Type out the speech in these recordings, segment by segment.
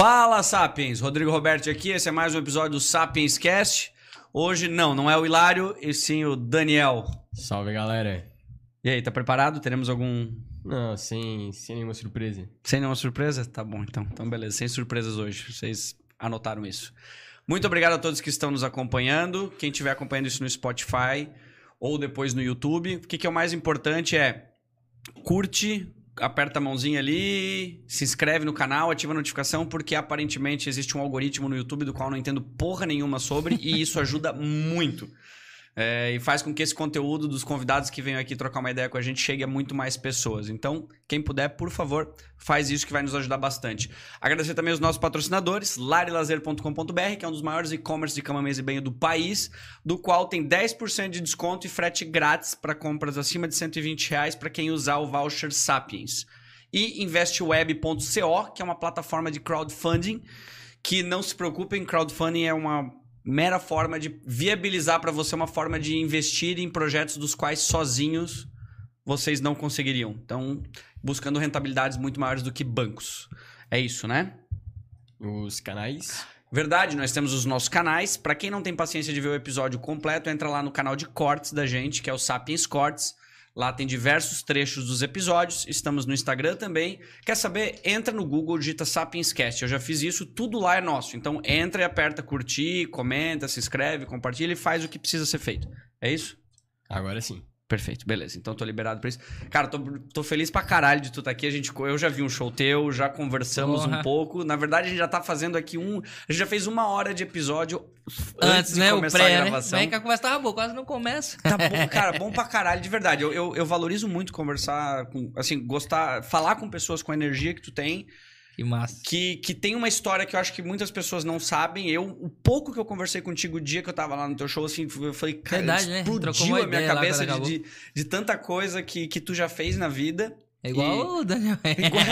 Fala, Sapiens! Rodrigo Roberto aqui, esse é mais um episódio do Sapiens Cast. Hoje, não, não é o Hilário, e sim o Daniel. Salve, galera. E aí, tá preparado? Teremos algum... Não, sem, sem nenhuma surpresa. Sem nenhuma surpresa? Tá bom, então. Então, beleza. Sem surpresas hoje. Vocês anotaram isso. Muito obrigado a todos que estão nos acompanhando. Quem estiver acompanhando isso no Spotify ou depois no YouTube. O que, que é o mais importante é curte, aperta a mãozinha ali, se inscreve no canal, ativa a notificação, porque aparentemente existe um algoritmo no YouTube do qual eu não entendo porra nenhuma sobre e isso ajuda muito. É, e faz com que esse conteúdo dos convidados que vêm aqui trocar uma ideia com a gente chegue a muito mais pessoas. Então, quem puder, por favor, faz isso que vai nos ajudar bastante. Agradecer também os nossos patrocinadores, larilazer.com.br, que é um dos maiores e-commerce de cama, mesa e banho do país, do qual tem 10% de desconto e frete grátis para compras acima de 120 reais para quem usar o voucher Sapiens. E investweb.co, que é uma plataforma de crowdfunding, que não se preocupem, crowdfunding é uma mera forma de viabilizar para você uma forma de investir em projetos dos quais sozinhos vocês não conseguiriam. Então, buscando rentabilidades muito maiores do que bancos. É isso, né? Os canais. Verdade, nós temos os nossos canais. Para quem não tem paciência de ver o episódio completo, entra lá no canal de cortes da gente, que é o Sapiens Cortes. Lá tem diversos trechos dos episódios. Estamos no Instagram também. Quer saber? Entra no Google, digita Sapienscast. Eu já fiz isso, tudo lá é nosso. Então entra e aperta curtir, comenta, se inscreve, compartilha e faz o que precisa ser feito. É isso? Agora sim. Perfeito, beleza. Então tô liberado pra isso. Cara, tô, tô feliz pra caralho de tu estar tá aqui. A gente, eu já vi um show teu, já conversamos Porra. um pouco. Na verdade, a gente já tá fazendo aqui um. A gente já fez uma hora de episódio antes, antes de né, começar o pré, a né? gravação. Né? que a conversa tava boa, quase não começa. Tá bom, cara, bom pra caralho, de verdade. Eu, eu, eu valorizo muito conversar com. Assim, gostar. Falar com pessoas com a energia que tu tem. Que massa. Que, que tem uma história que eu acho que muitas pessoas não sabem. Eu, o pouco que eu conversei contigo o dia que eu tava lá no teu show, assim, eu falei, cara, Verdade, né? explodiu a minha cabeça de, de, de, tanta coisa que, que tu já fez na vida. É igual e... o Daniel.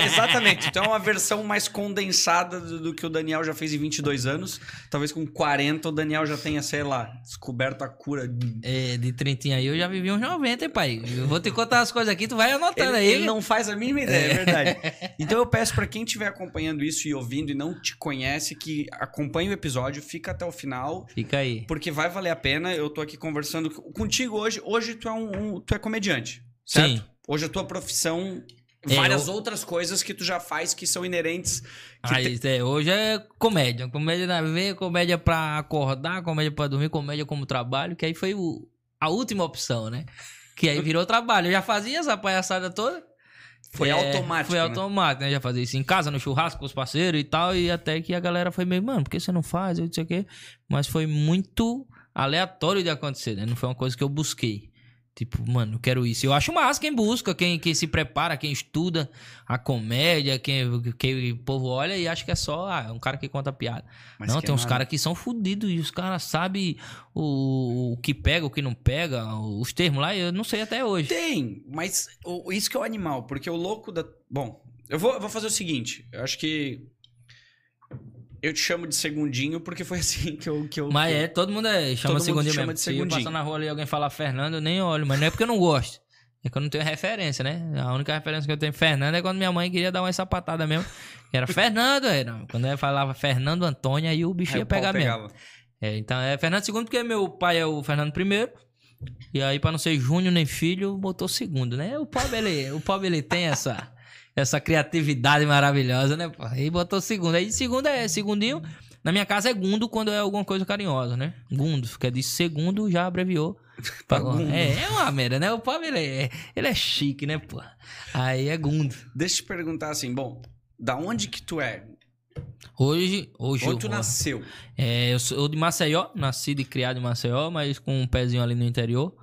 Exatamente. Então é uma versão mais condensada do, do, que o Daniel já fez em 22 anos. Talvez com 40 o Daniel já tenha, sei lá, descoberto a cura. É, de 30 aí eu já vivi uns 90, hein, pai. Eu vou te contar as coisas aqui, tu vai anotando ele, aí. Ele não faz a mínima ideia, é, é verdade. Então eu peço para quem estiver acompanhando isso e ouvindo e não te conhece, que acompanhe o episódio, fica até o final. Fica aí. Porque vai valer a pena. Eu tô aqui conversando contigo hoje. Hoje tu é um, um tu é comediante, certo? Sim. Hoje a tua profissão é, várias eu... outras coisas que tu já faz que são inerentes. Que Aí, te... é, hoje é comédia. Comédia na veia, comédia pra acordar, comédia pra dormir, comédia como trabalho, que aí foi o... a última opção, né? Que aí virou trabalho. Eu já fazia essa palhaçada toda. Foi é, automático. Foi né? automático, né? Já fazia isso em casa, no churrasco com os parceiros e tal. E até que a galera foi meio, mano, por que você não faz? Eu não sei o quê. Mas foi muito aleatório de acontecer, né? Não foi uma coisa que eu busquei. Tipo, mano, eu quero isso. Eu acho massa quem busca, quem, quem se prepara, quem estuda a comédia, quem, quem o povo olha e acha que é só ah, um cara que conta piada. Mas não, tem uns caras que são fodidos e os caras sabem o, o que pega, o que não pega, os termos lá, eu não sei até hoje. Tem, mas o, isso que é o animal, porque o louco da. Bom, eu vou, eu vou fazer o seguinte, eu acho que eu te chamo de segundinho porque foi assim que eu. Que eu mas é, todo mundo é, chama todo segundinho chama mesmo. De segundinho. Se eu passar na rua ali e alguém falar Fernando, eu nem olho, mas não é porque eu não gosto. É que eu não tenho referência, né? A única referência que eu tenho Fernando é quando minha mãe queria dar uma sapatada mesmo. Era Fernando, era. Quando ela falava Fernando Antônio, aí o bicho ia pegar mesmo. É, então é Fernando II, porque meu pai é o Fernando I. E aí, pra não ser Júnior nem filho, botou segundo, né? O pobre, ele, o pobre, ele tem essa essa criatividade maravilhosa, né? Aí botou segundo. Aí segundo é segundinho. Na minha casa é gundo quando é alguma coisa carinhosa, né? Gundo, que é de segundo, já abreviou. Pra é, é uma merda, né? O pobre, ele é, ele é chique, né, pô? Aí é gundo. Deixa eu te perguntar assim, bom, da onde que tu é? Hoje, hoje Onde tu nasceu? É, eu sou de Maceió, nasci e criado em Maceió, mas com um pezinho ali no interior.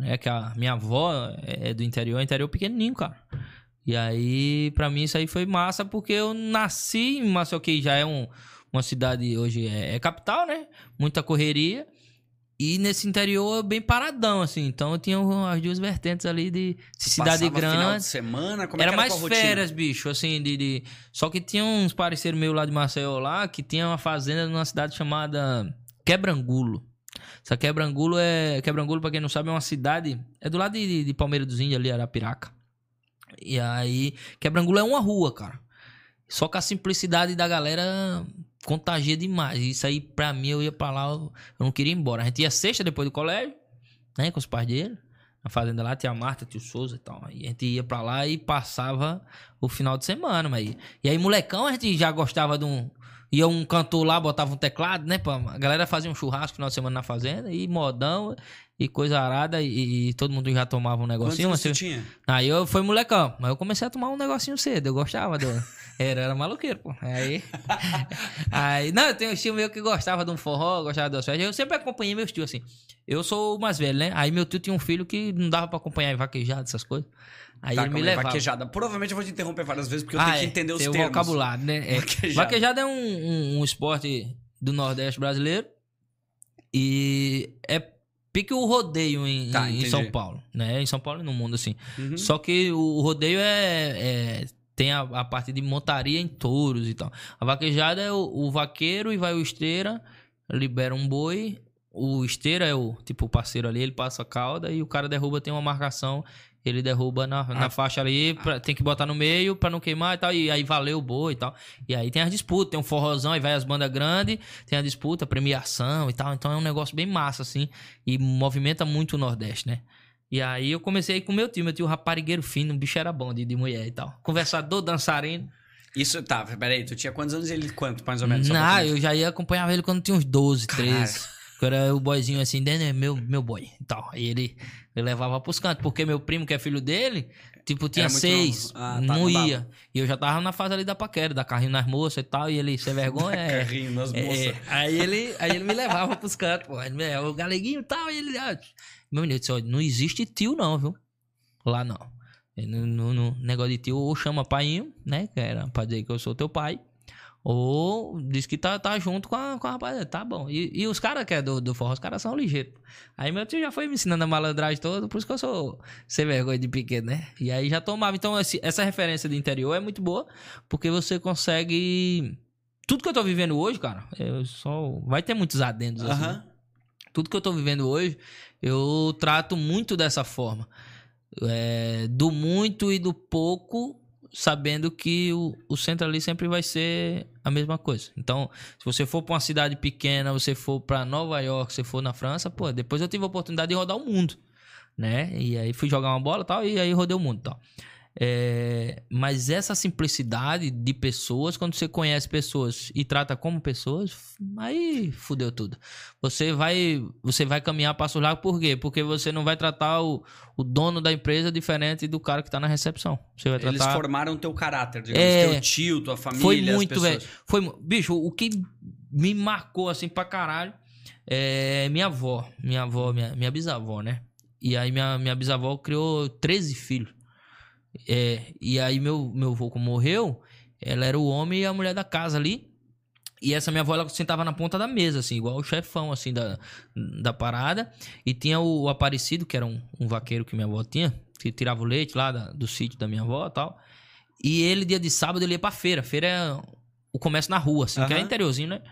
É que a minha avó é do interior, interior pequenininho, cara. E aí, para mim, isso aí foi massa, porque eu nasci em Maceió, que já é um, uma cidade hoje é, é, capital, né? Muita correria. E nesse interior bem paradão, assim. Então eu tinha as duas vertentes ali de, de cidade grande. Final de semana, como era, é era mais férias, bicho, assim, de, de, Só que tinha uns parceiros meus lá de Maceió lá que tinha uma fazenda numa cidade chamada Quebrangulo. Essa Quebrangulo é. Quebrangulo, pra quem não sabe, é uma cidade. É do lado de, de Palmeiras dos Índios ali, Arapiraca. E aí, Quebrangulo é uma rua, cara. Só que a simplicidade da galera contagia demais. Isso aí, pra mim, eu ia pra lá, eu não queria ir embora. A gente ia sexta depois do colégio, né, com os pais dele. Na fazenda lá tinha a Marta, tio Souza e tal. E a gente ia pra lá e passava o final de semana, mas... E aí, molecão, a gente já gostava de um... Ia um cantor lá, botava um teclado, né? A galera fazia um churrasco no final de semana na fazenda e modão e coisa arada e, e todo mundo já tomava um negocinho. Quantos você tinha? Aí eu fui molecão, mas eu comecei a tomar um negocinho cedo, eu gostava do... Era, era maluqueiro, pô. Aí. aí não, eu tenho um tio meu que gostava de um forró, gostava das festas. Eu sempre acompanhei meus tios, assim. Eu sou o mais velho, né? Aí meu tio tinha um filho que não dava pra acompanhar em vaquejada, essas coisas. Aí tá, ele me levava. Vaquejada. Provavelmente eu vou te interromper várias vezes porque eu ah, tenho é, que entender os termos. vocabulário, né? É. Vaquejada. vaquejada é um, um, um, esporte do Nordeste brasileiro. E é pique o rodeio em, tá, em São Paulo, né? Em São Paulo e no mundo, assim. Uhum. Só que o rodeio é, é tem a, a, parte de montaria em touros e tal. A vaquejada é o, o, vaqueiro e vai o esteira, libera um boi. O esteira é o tipo o parceiro ali, ele passa a cauda e o cara derruba, tem uma marcação. Ele derruba na, na ah, faixa ali, pra, tem que botar no meio pra não queimar e tal. E aí valeu o boi e tal. E aí tem as disputas, tem um forrozão, aí vai as bandas grandes, tem a disputa, premiação e tal. Então é um negócio bem massa, assim. E movimenta muito o Nordeste, né? E aí eu comecei com o meu tio, meu tio raparigueiro fino, um bicho era bom de, de mulher e tal. Conversador, dançarino. Isso, tá, peraí, tu tinha quantos anos ele, quanto, mais ou menos? Não, eu já ia acompanhar ele quando tinha uns 12, 13. Eu era o boyzinho assim, meu, meu boy e tal. Aí ele, ele levava pros cantos, porque meu primo, que é filho dele, tipo, tinha seis, ah, tá, não ia. E eu já tava na fase ali da paquera, da carrinho nas moças e tal, e ele, sem vergonha, é... carrinho nas é, moças. É, aí, ele, aí ele me levava pros cantos, pô. Ele, o galeguinho e tal, e ele... Ah, meu menino, disse, não existe tio não, viu? Lá não. No, no, no, negócio de tio, ou chama pai, né? Que era pra dizer que eu sou teu pai. Ou diz que tá, tá junto com a, com a rapaziada. Tá bom. E, e os caras que é do, do forró, os caras são ligeiros. Aí meu tio já foi me ensinando a malandragem toda, por isso que eu sou sem vergonha de pequeno, né? E aí já tomava. Então, esse, essa referência de interior é muito boa, porque você consegue. Tudo que eu tô vivendo hoje, cara, eu só. Vai ter muitos adendos uh -huh. assim. Tudo que eu tô vivendo hoje, eu trato muito dessa forma. É, do muito e do pouco, sabendo que o, o centro ali sempre vai ser a mesma coisa. Então, se você for para uma cidade pequena, você for para Nova York, você for na França, pô, depois eu tive a oportunidade de rodar o mundo, né? E aí fui jogar uma bola tal, e aí rodei o mundo tal. É, mas essa simplicidade de pessoas, quando você conhece pessoas e trata como pessoas, aí fudeu tudo. Você vai, você vai caminhar passo largo por quê? Porque você não vai tratar o, o dono da empresa diferente do cara que tá na recepção. Você vai tratar... Eles formaram teu caráter, digamos, é, teu tio, tua família, Foi muito, velho. Foi, bicho, o que me marcou assim pra caralho é minha avó, minha avó, minha, minha bisavó, né? E aí minha, minha bisavó criou 13 filhos. É, e aí meu, meu avô morreu, ela era o homem e a mulher da casa ali. E essa minha avó, ela sentava na ponta da mesa, assim, igual o chefão, assim, da, da parada. E tinha o, o Aparecido, que era um, um, vaqueiro que minha avó tinha, que tirava o leite lá da, do sítio da minha avó e tal. E ele, dia de sábado, ele ia pra feira. Feira é o comércio na rua, assim, uhum. que é interiorzinho, né?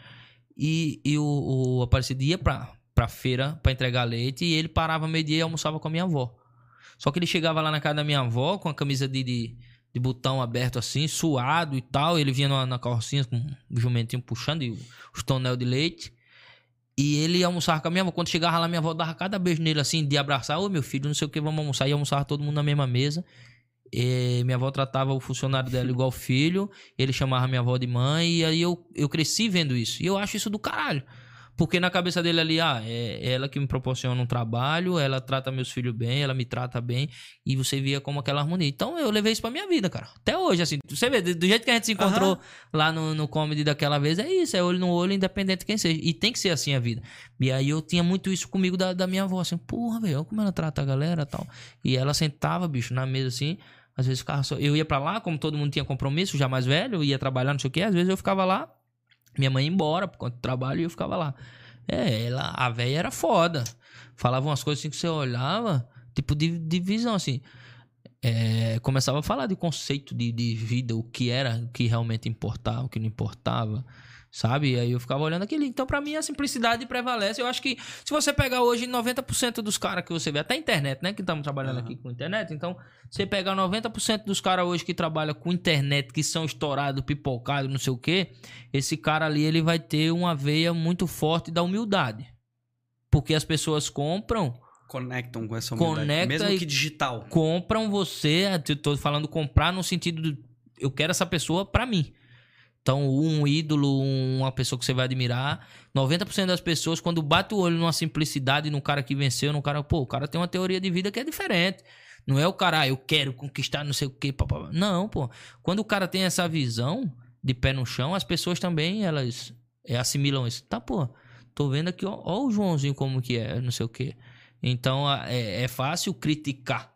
E, e o, o Aparecido ia pra, pra feira pra entregar leite e ele parava meio-dia e almoçava com a minha avó. Só que ele chegava lá na casa da minha avó com a camisa de, de, de botão aberto assim, suado e tal. Ele vinha na, na carrocinha com o jumentinho puxando e os tonel de leite. E ele almoçava com a minha avó. Quando chegava lá, minha avó dava cada beijo nele assim, de abraçar. Ô meu filho, não sei o que, vamos almoçar. E almoçava todo mundo na mesma mesa. E minha avó tratava o funcionário dela igual filho. Ele chamava minha avó de mãe. E aí eu, eu cresci vendo isso. E eu acho isso do caralho. Porque na cabeça dele ali, ah, é ela que me proporciona um trabalho, ela trata meus filhos bem, ela me trata bem, e você via como aquela harmonia. Então eu levei isso pra minha vida, cara. Até hoje, assim, você vê, do jeito que a gente se encontrou uhum. lá no, no comedy daquela vez, é isso, é olho no olho, independente de quem seja. E tem que ser assim a vida. E aí eu tinha muito isso comigo da, da minha avó, assim, porra, velho, como ela trata a galera tal. E ela sentava, bicho, na mesa assim. Às vezes ficava só... Eu ia para lá, como todo mundo tinha compromisso, já mais velho, ia trabalhar, não sei o quê. Às vezes eu ficava lá, minha mãe ia embora por conta do trabalho e eu ficava lá. É, ela, a velha era foda. Falava umas coisas assim que você olhava, tipo de, de visão, assim. é, começava a falar de conceito de, de vida, o que era, o que realmente importava, o que não importava, sabe? E aí eu ficava olhando aquele. Então, para mim, a simplicidade prevalece. Eu acho que se você pegar hoje 90% dos caras que você vê, até a internet, né? Que estamos trabalhando uhum. aqui com internet. Então, você pegar 90% dos caras hoje que trabalham com internet, que são estourados, pipocados, não sei o quê, esse cara ali, ele vai ter uma veia muito forte da humildade. Porque as pessoas compram conectam com essa humildade, Conecta mesmo que digital. Compram você, eu tô falando comprar no sentido de eu quero essa pessoa para mim. Então, um ídolo, uma pessoa que você vai admirar, 90% das pessoas quando bate o olho numa simplicidade no cara que venceu, no cara, pô, o cara tem uma teoria de vida que é diferente. Não é o cara, ah, eu quero conquistar não sei o quê. Não, pô. Quando o cara tem essa visão de pé no chão, as pessoas também, elas é, assimilam isso. Tá, pô, tô vendo aqui, ó, ó o Joãozinho como que é, não sei o quê. Então é, é fácil criticar.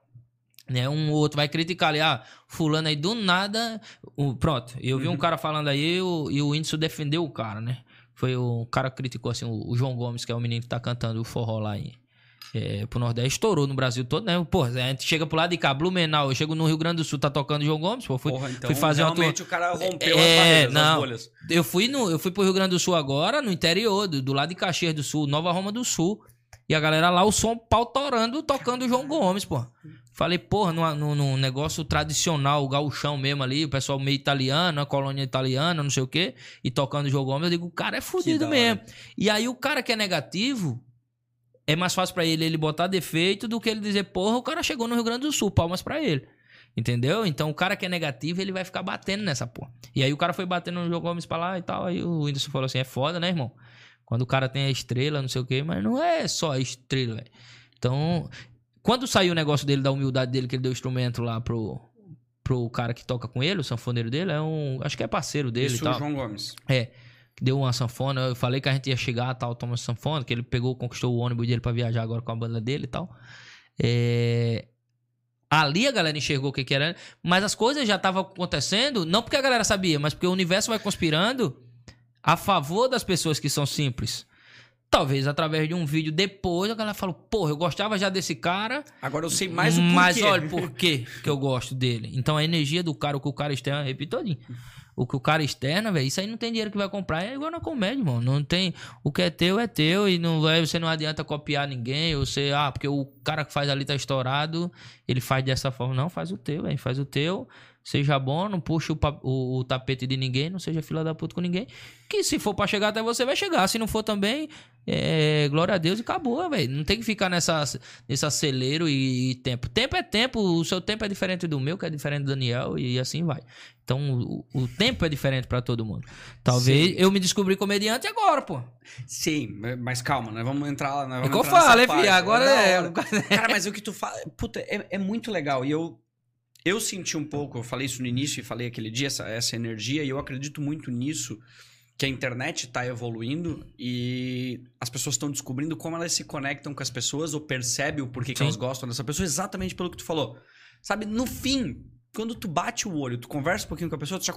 Né? Um outro vai criticar ali, ah, fulano aí do nada. O, pronto, eu vi uhum. um cara falando aí o, e o Whindersson defendeu o cara, né? Foi o cara que criticou assim, o, o, João Gomes, que é o menino que tá cantando o forró lá em, é, pro Nordeste, estourou no Brasil todo, né? Pô, a gente chega pro lado de cá, Blumenau, eu chego no Rio Grande do Sul, tá tocando João Gomes, pô, fui, Porra, então, fui fazer realmente o cara rompeu é, as barreiras, não, as bolhas. Eu fui, no, eu fui pro Rio Grande do Sul agora, no interior, do, do lado de Caxias do Sul, Nova Roma do Sul. E a galera lá, o som pau torando, tocando o João Gomes, pô. Falei, porra, num, num negócio tradicional, o gauchão mesmo ali, o pessoal meio italiano, a colônia italiana, não sei o quê, e tocando o João Gomes, eu digo, o cara é fudido mesmo. E aí o cara que é negativo, é mais fácil para ele ele botar defeito do que ele dizer, porra, o cara chegou no Rio Grande do Sul, palmas para ele. Entendeu? Então o cara que é negativo, ele vai ficar batendo nessa porra. E aí o cara foi batendo no João Gomes pra lá e tal, aí o Whindersson falou assim, é foda, né, irmão? Quando o cara tem a estrela, não sei o quê, mas não é só a estrela, véio. Então, quando saiu o negócio dele, da humildade dele, que ele deu o instrumento lá pro, pro cara que toca com ele, o sanfoneiro dele, é um. Acho que é parceiro dele Isso e tal. o João Gomes. É. Deu uma sanfona. Eu falei que a gente ia chegar tal, toma sanfona, que ele pegou, conquistou o ônibus dele para viajar agora com a banda dele e tal. É. Ali a galera enxergou o que, que era, mas as coisas já estavam acontecendo, não porque a galera sabia, mas porque o universo vai conspirando a favor das pessoas que são simples. Talvez através de um vídeo depois a galera falou, porra, eu gostava já desse cara. Agora eu sei mais o porquê. Mas olha, por que eu gosto dele. Então a energia do cara, o que o cara externa, repito todinho. O que o cara externa, velho, isso aí não tem dinheiro que vai comprar. É igual na comédia, mano. Não tem. O que é teu é teu e não vai, você não adianta copiar ninguém. Ou você, ah, porque o cara que faz ali tá estourado, ele faz dessa forma. Não, faz o teu, velho. Faz o teu seja bom, não puxe o, o, o, tapete de ninguém, não seja fila da puta com ninguém. Que se for para chegar até você, vai chegar. Se não for também, é, glória a Deus e acabou, velho. Não tem que ficar nessa, nesse acelero e, e, tempo. Tempo é tempo, o seu tempo é diferente do meu, que é diferente do Daniel, e assim vai. Então, o, o tempo é diferente para todo mundo. Talvez Sim. eu me descobri comediante agora, pô. Sim, mas calma, nós vamos entrar lá. Nós vamos é que eu falo, é, filho, agora é. Cara, mas o que tu fala. Puta, é, é muito legal. E eu eu senti um pouco, eu falei isso no início e falei aquele dia, essa, essa energia, e eu acredito muito nisso, que a internet está evoluindo e as pessoas estão descobrindo como elas se conectam com as pessoas ou percebem o porquê que elas gostam dessa pessoa, exatamente pelo que tu falou. Sabe, no fim, quando tu bate o olho, tu conversa um pouquinho com a pessoa, tu já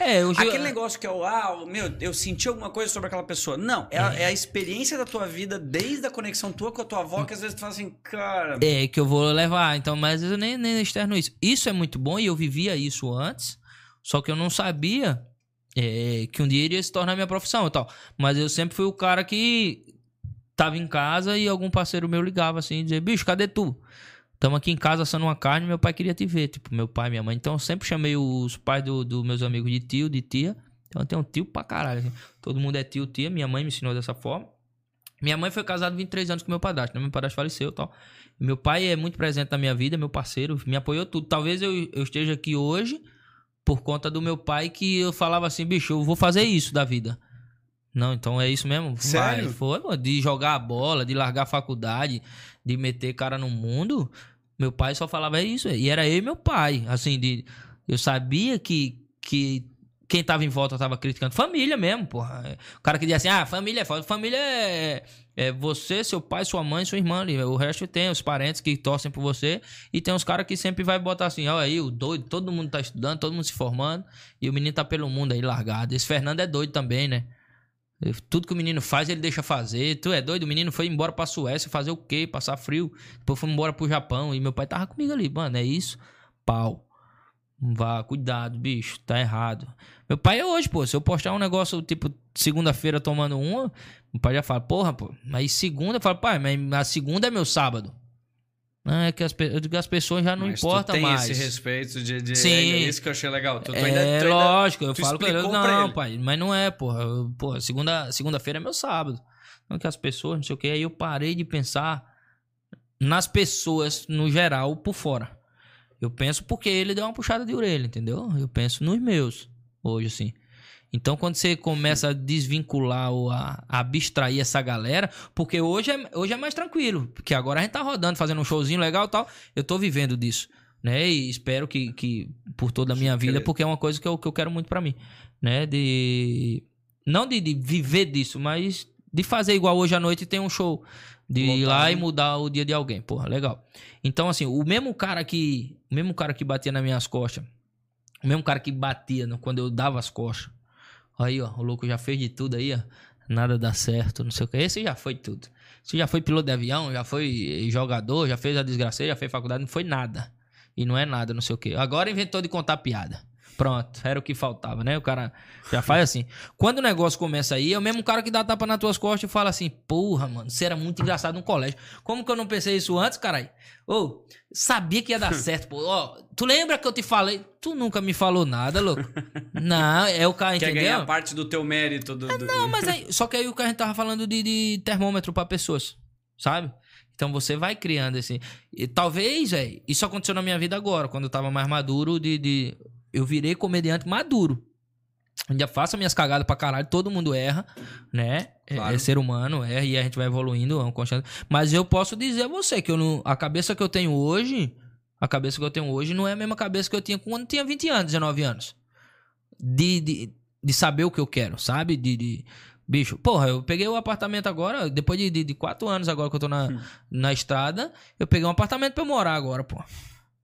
é, eu Aquele negócio que é o, ah, meu, eu senti alguma coisa sobre aquela pessoa. Não, é a, é. é a, experiência da tua vida, desde a conexão tua com a tua avó, que às vezes tu fala assim, cara. É, que eu vou levar. Então, mas eu nem, nem externo isso. Isso é muito bom e eu vivia isso antes, só que eu não sabia é, que um dia iria se tornar minha profissão e tal. Mas eu sempre fui o cara que tava em casa e algum parceiro meu ligava assim, dizia, bicho, cadê tu? Estamos aqui em casa assando uma carne meu pai queria te ver, tipo, meu pai minha mãe. Então eu sempre chamei os pais dos do meus amigos de tio, de tia. Então eu tenho um tio pra caralho. Assim. Todo mundo é tio, tia. Minha mãe me ensinou dessa forma. Minha mãe foi casada 23 anos com meu padrasto, né? Meu padrasto faleceu e tal. Meu pai é muito presente na minha vida, meu parceiro, me apoiou tudo. Talvez eu, eu esteja aqui hoje por conta do meu pai que eu falava assim, bicho, eu vou fazer isso da vida. Não, então é isso mesmo. Sério? Foi, pô, de jogar a bola, de largar a faculdade, de meter cara no mundo. Meu pai só falava isso. E era eu e meu pai. Assim, de. Eu sabia que, que quem tava em volta tava criticando. Família mesmo, porra. O cara que dizia assim, ah, família é foda. Família é, é você, seu pai, sua mãe, sua irmã. Ali. O resto tem os parentes que torcem por você. E tem uns caras que sempre vai botar assim, ó, aí o doido, todo mundo tá estudando, todo mundo se formando. E o menino tá pelo mundo aí largado. Esse Fernando é doido também, né? Tudo que o menino faz, ele deixa fazer. Tu é doido? O menino foi embora pra Suécia fazer o quê? Passar frio. Depois foi embora pro Japão. E meu pai tava comigo ali. Mano, é isso? Pau. Vá, cuidado, bicho. Tá errado. Meu pai é hoje, pô. Se eu postar um negócio, tipo, segunda-feira tomando uma, meu pai já fala, porra, pô. Mas segunda, eu falo, pai, mas a segunda é meu sábado. É que as, eu digo, as pessoas já não mas importam tu tem mais. esse respeito de, de Sim. É isso que eu achei legal. Tu, tu é, ainda, tu lógico, ainda, eu falo com ele, não, ele. pai, mas não é, porra. Porra, segunda, segunda-feira é meu sábado. Não é que as pessoas, não sei o que. Aí eu parei de pensar nas pessoas, no geral, por fora. Eu penso porque ele deu uma puxada de orelha, entendeu? Eu penso nos meus, hoje, assim. Então, quando você começa a desvincular ou a, a abstrair essa galera, porque hoje é, hoje é mais tranquilo, porque agora a gente tá rodando, fazendo um showzinho legal e tal, eu tô vivendo disso, né? E espero que, que por toda a minha vida, porque é uma coisa que eu, que eu quero muito para mim, né? De... Não de, de viver disso, mas de fazer igual hoje à noite tem um show. De ir lá e mudar o dia de alguém. Porra, legal. Então, assim, o mesmo cara que. O mesmo cara que batia nas minhas costas. O mesmo cara que batia quando eu dava as costas. Aí, ó, o louco já fez de tudo aí, ó. Nada dá certo, não sei o que. Esse já foi tudo. Esse já foi piloto de avião, já foi jogador, já fez a desgraceira, já fez faculdade, não foi nada. E não é nada, não sei o que. Agora inventou de contar piada. Pronto, era o que faltava, né? O cara já faz assim. Quando o negócio começa aí, é o mesmo cara que dá tapa nas tuas costas e fala assim: Porra, mano, você era muito engraçado no colégio. Como que eu não pensei isso antes, caralho? Ô, oh, sabia que ia dar certo, pô. Ó, tu lembra que eu te falei? Tu nunca me falou nada, louco. Não, é o cara, entendeu? Quer ganhar parte do teu mérito. Do, do... não, mas aí, só que aí o que a gente tava falando de, de termômetro para pessoas, sabe? Então você vai criando assim. E, talvez, velho, isso aconteceu na minha vida agora, quando eu tava mais maduro de, de eu virei comediante maduro. Ainda faço minhas cagadas pra caralho, todo mundo erra, né? É, claro. É, é, ser humano, erra e a gente vai evoluindo, é um constante. Mas eu posso dizer a você que eu não, a cabeça que eu tenho hoje, a cabeça que eu tenho hoje não é a mesma cabeça que eu tinha quando tinha 20 anos, 19 anos. De, de, de saber o que eu quero, sabe? De, de, Bicho, porra, eu peguei o apartamento agora, depois de, de, de quatro anos agora que eu tô na, hum. na estrada, eu peguei um apartamento pra eu morar agora, pô.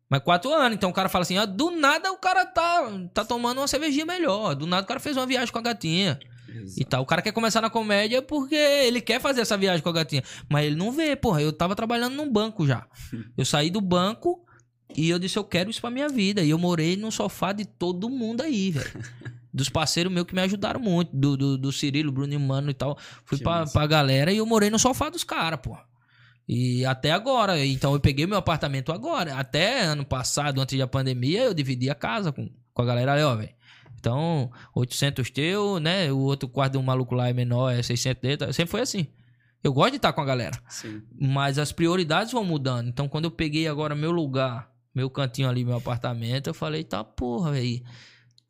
Mas quatro anos. Então o cara fala assim: ah, do nada o cara tá, tá tomando uma cervejinha melhor. Do nada o cara fez uma viagem com a gatinha. Exato. E tal. O cara quer começar na comédia porque ele quer fazer essa viagem com a gatinha. Mas ele não vê, porra. Eu tava trabalhando num banco já. Eu saí do banco e eu disse: eu quero isso pra minha vida. E eu morei no sofá de todo mundo aí, velho. Dos parceiros meus que me ajudaram muito. Do, do, do Cirilo, Bruno e Mano e tal. Fui pra, pra galera e eu morei no sofá dos caras, porra. E até agora, então eu peguei meu apartamento agora. Até ano passado, antes da pandemia, eu dividi a casa com, com a galera ali, ó, velho. Então, 800 teu, né? O outro quarto de um maluco lá é menor, é 600 dele. Sempre foi assim. Eu gosto de estar com a galera. Sim. Mas as prioridades vão mudando. Então, quando eu peguei agora meu lugar, meu cantinho ali, meu apartamento, eu falei, tá porra, velho.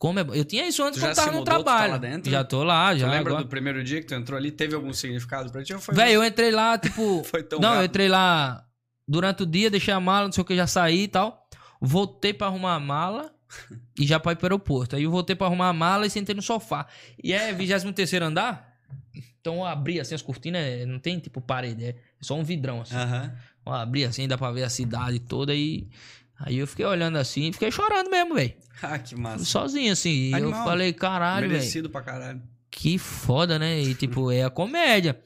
Como é... Eu tinha isso antes quando tava no trabalho. Tá lá dentro? Já tô lá, já. Tu lembra agora... do primeiro dia que tu entrou ali? Teve algum significado pra ti? Foi... Velho, eu entrei lá, tipo. foi tão Não, rápido. eu entrei lá durante o dia, deixei a mala, não sei o que, já saí e tal. Voltei pra arrumar a mala e já pra ir pro aeroporto. Aí eu voltei pra arrumar a mala e sentei no sofá. E é 23 andar. Então eu abri assim as cortinas, é, não tem tipo parede, é só um vidrão assim. Uhum. Eu abri assim, dá pra ver a cidade toda e. Aí eu fiquei olhando assim e fiquei chorando mesmo, velho. Ah, que massa. Sozinho, assim. E eu falei, caralho, velho. Merecido pra caralho. Que foda, né? E, tipo, é a comédia.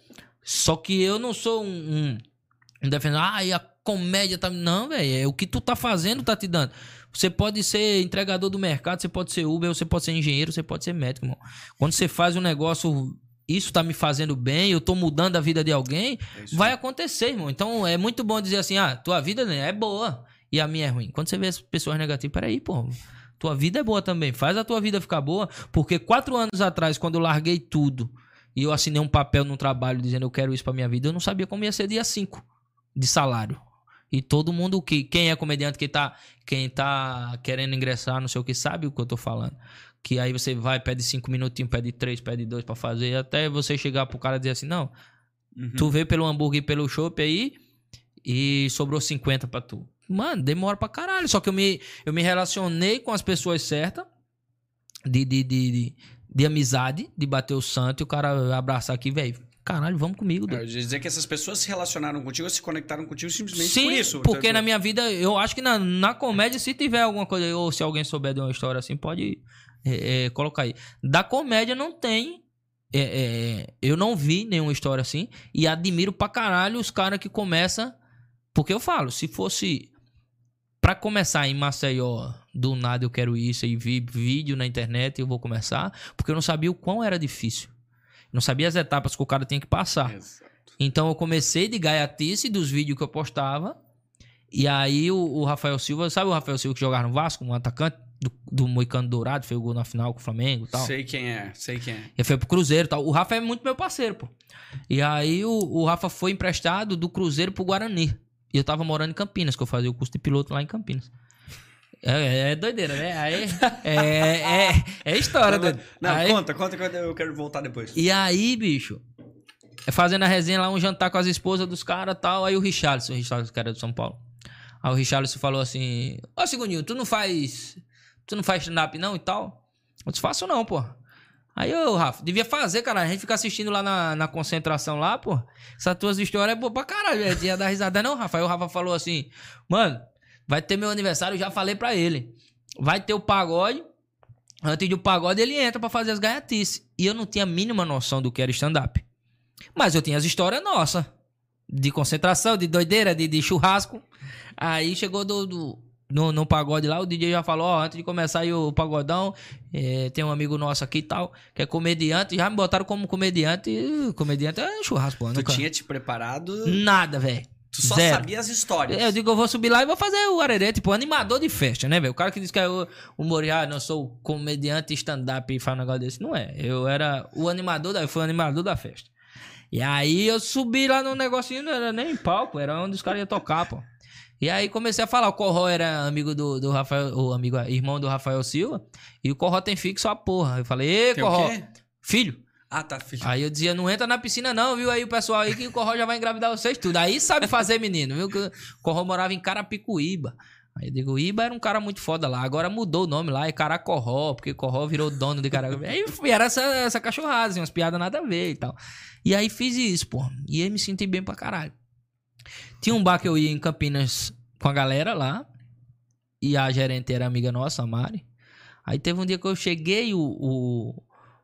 Só que eu não sou um, um, um defensor. Ah, e a comédia tá. Não, velho. É o que tu tá fazendo tá te dando. Você pode ser entregador do mercado, você pode ser Uber, você pode ser engenheiro, você pode ser médico, irmão. Quando você faz um negócio, isso tá me fazendo bem, eu tô mudando a vida de alguém, é vai acontecer, irmão. Então é muito bom dizer assim: ah, tua vida né, é boa e a minha é ruim. Quando você vê as pessoas negativas, peraí, pô. Tua vida é boa também. Faz a tua vida ficar boa. Porque quatro anos atrás, quando eu larguei tudo e eu assinei um papel no trabalho dizendo eu quero isso pra minha vida, eu não sabia como ia ser dia 5 de salário. E todo mundo que quem é comediante, quem tá, quem tá querendo ingressar, não sei o que, sabe o que eu tô falando. Que aí você vai, pede cinco minutinhos, pede três, pede dois para fazer, até você chegar pro cara e dizer assim, não, uhum. tu veio pelo hambúrguer e pelo chopp aí e sobrou 50 para tu. Mano, demora pra caralho. Só que eu me, eu me relacionei com as pessoas certas, de, de, de, de, de amizade, de bater o santo e o cara abraçar aqui, velho. Caralho, vamos comigo. É, dizer que essas pessoas se relacionaram contigo, se conectaram contigo simplesmente Sim, por isso. porque na minha vida, eu acho que na, na comédia, se tiver alguma coisa, ou se alguém souber de uma história assim, pode é, é, colocar aí. Da comédia não tem é, é, eu não vi nenhuma história assim. E admiro pra caralho os caras que começam. Porque eu falo, se fosse para começar em Maceió, do nada eu quero isso e vi vídeo na internet eu vou começar, porque eu não sabia o quão era difícil. não sabia as etapas que o cara tinha que passar. Exato. Então eu comecei de gaiatice dos vídeos que eu postava. E aí o, o, Rafael Silva, sabe o Rafael Silva que jogava no Vasco, um atacante do, do Moicano Dourado, fez o gol na final com o Flamengo e tal. Sei quem é, sei quem é. Ele foi pro Cruzeiro e tal. O Rafa é muito meu parceiro, pô. E aí o, o Rafa foi emprestado do Cruzeiro pro Guarani. E eu tava morando em Campinas, que eu fazia o curso de piloto lá em Campinas. É, é, é doideira, né? Aí, é, é, é história, doido. Não, aí, conta, conta que eu quero voltar depois. E aí, bicho, é fazendo a resenha lá, um jantar com as esposas dos caras e tal. Aí o Richardson, o Richardson, que era de São Paulo. Aí o Richardson falou assim: Ó, Segundinho, tu não faz. Tu não faz stand-up não e tal? Eu disse, faço não, pô. Aí eu, Rafa, devia fazer, cara. A gente fica assistindo lá na, na concentração lá, pô. Essas tuas histórias é boa pra caralho. É dia da risada, não, Rafa. Aí o Rafa falou assim: Mano, vai ter meu aniversário, eu já falei pra ele. Vai ter o pagode. Antes do pagode, ele entra para fazer as gaiatices. E eu não tinha a mínima noção do que era stand-up. Mas eu tinha as histórias nossas. De concentração, de doideira, de, de churrasco. Aí chegou do, do no, no pagode lá, o DJ já falou, ó, antes de começar aí o pagodão, é, tem um amigo nosso aqui e tal, que é comediante, já me botaram como comediante, comediante é churrasco. Tu nunca... tinha te preparado? Nada, velho. Tu só Zero. sabia as histórias. Eu digo, eu vou subir lá e vou fazer o arerê, tipo, animador de festa, né, velho? O cara que diz que é o humorista, ah, não sou comediante stand-up e faz um negócio desse. Não é. Eu era o animador da, eu fui o animador da festa. E aí eu subi lá no negocinho, não era nem palco, era onde os caras iam tocar, pô. E aí comecei a falar, o Corró era amigo do, do Rafael, o amigo, irmão do Rafael Silva, e o Corró tem fixo a porra. Eu falei, ê, Corró, filho. Ah, tá, filho. Aí eu dizia, não entra na piscina não, viu? Aí o pessoal aí que o Corró já vai engravidar vocês tudo. Aí sabe fazer, menino, viu? Que o Corró morava em Carapicuíba. Aí eu digo, Iba era um cara muito foda lá. Agora mudou o nome lá, é Caracorró, porque Corró virou dono de Carapicuíba. aí era essa, essa cachorrada, assim, umas piadas nada a ver e tal. E aí fiz isso, pô. E aí me senti bem pra caralho. Tinha um bar que eu ia em Campinas com a galera lá. E a gerente era amiga nossa, a Mari. Aí teve um dia que eu cheguei, o, o,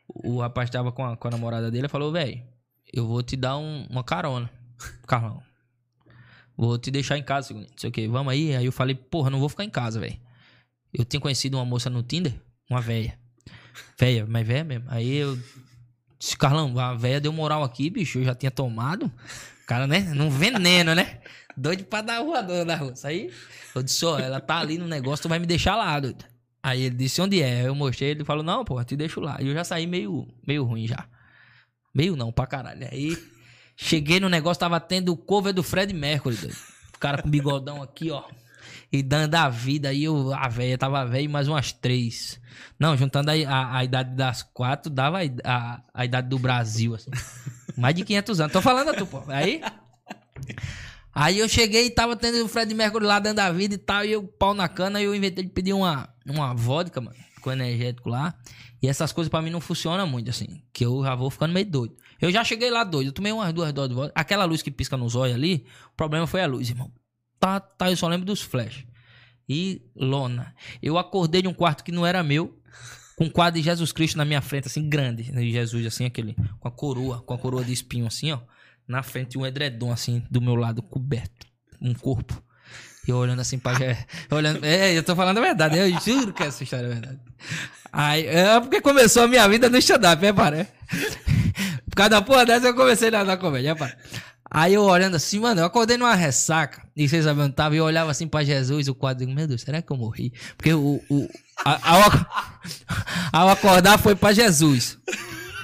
o rapaz tava com a, com a namorada dele e falou, velho, eu vou te dar um, uma carona, Carlão. Vou te deixar em casa, não sei o que, vamos aí. Aí eu falei, porra, não vou ficar em casa, velho. Eu tinha conhecido uma moça no Tinder, uma velha. Velha, mas velha mesmo. Aí eu disse, Carlão, a velha deu moral aqui, bicho, eu já tinha tomado. Cara, né? Num veneno, né? Doido pra dar voador na rua. Aí eu disse, ó, ela tá ali no negócio, tu vai me deixar lá, doido. Aí ele disse onde é. Eu mostrei, ele falou, não, pô, te deixo lá. E eu já saí meio, meio ruim já. Meio não, pra caralho. Aí cheguei no negócio, tava tendo o cover do Fred Mercury, doido. O cara com bigodão aqui, ó. E dando a vida aí, eu, a velha tava velha mais umas três. Não, juntando a, a, a idade das quatro, dava a, a, a, idade do Brasil, assim. Mais de 500 anos. Tô falando a tu, pô. Aí. Aí eu cheguei e tava tendo o Fred Mercury lá dando a vida e tal, e eu pau na cana, e eu inventei de pedir uma, uma vodka, mano, com energético lá. E essas coisas para mim não funcionam muito, assim, que eu já vou ficando meio doido. Eu já cheguei lá doido, eu tomei umas duas doses de vodka. Aquela luz que pisca nos olhos ali, o problema foi a luz, irmão. Tá, tá, eu só lembro dos flash. E lona. Eu acordei de um quarto que não era meu, com um quadro de Jesus Cristo na minha frente, assim, grande. De Jesus, assim, aquele, com a coroa, com a coroa de espinho, assim, ó na frente um edredom, assim, do meu lado, coberto. Um corpo. E eu olhando assim pra. olhando, é, eu tô falando a verdade, eu juro que essa história é verdade. Aí, é porque começou a minha vida no stand-up, é, para? Por causa da porra dessa, eu comecei na, na comédia, é, para? Aí eu olhando assim, mano, eu acordei numa ressaca. E vocês sabiam, tava, e eu olhava assim pra Jesus, o quadro, meu Deus, será que eu morri? Porque o. o a, ao, ao acordar foi pra Jesus.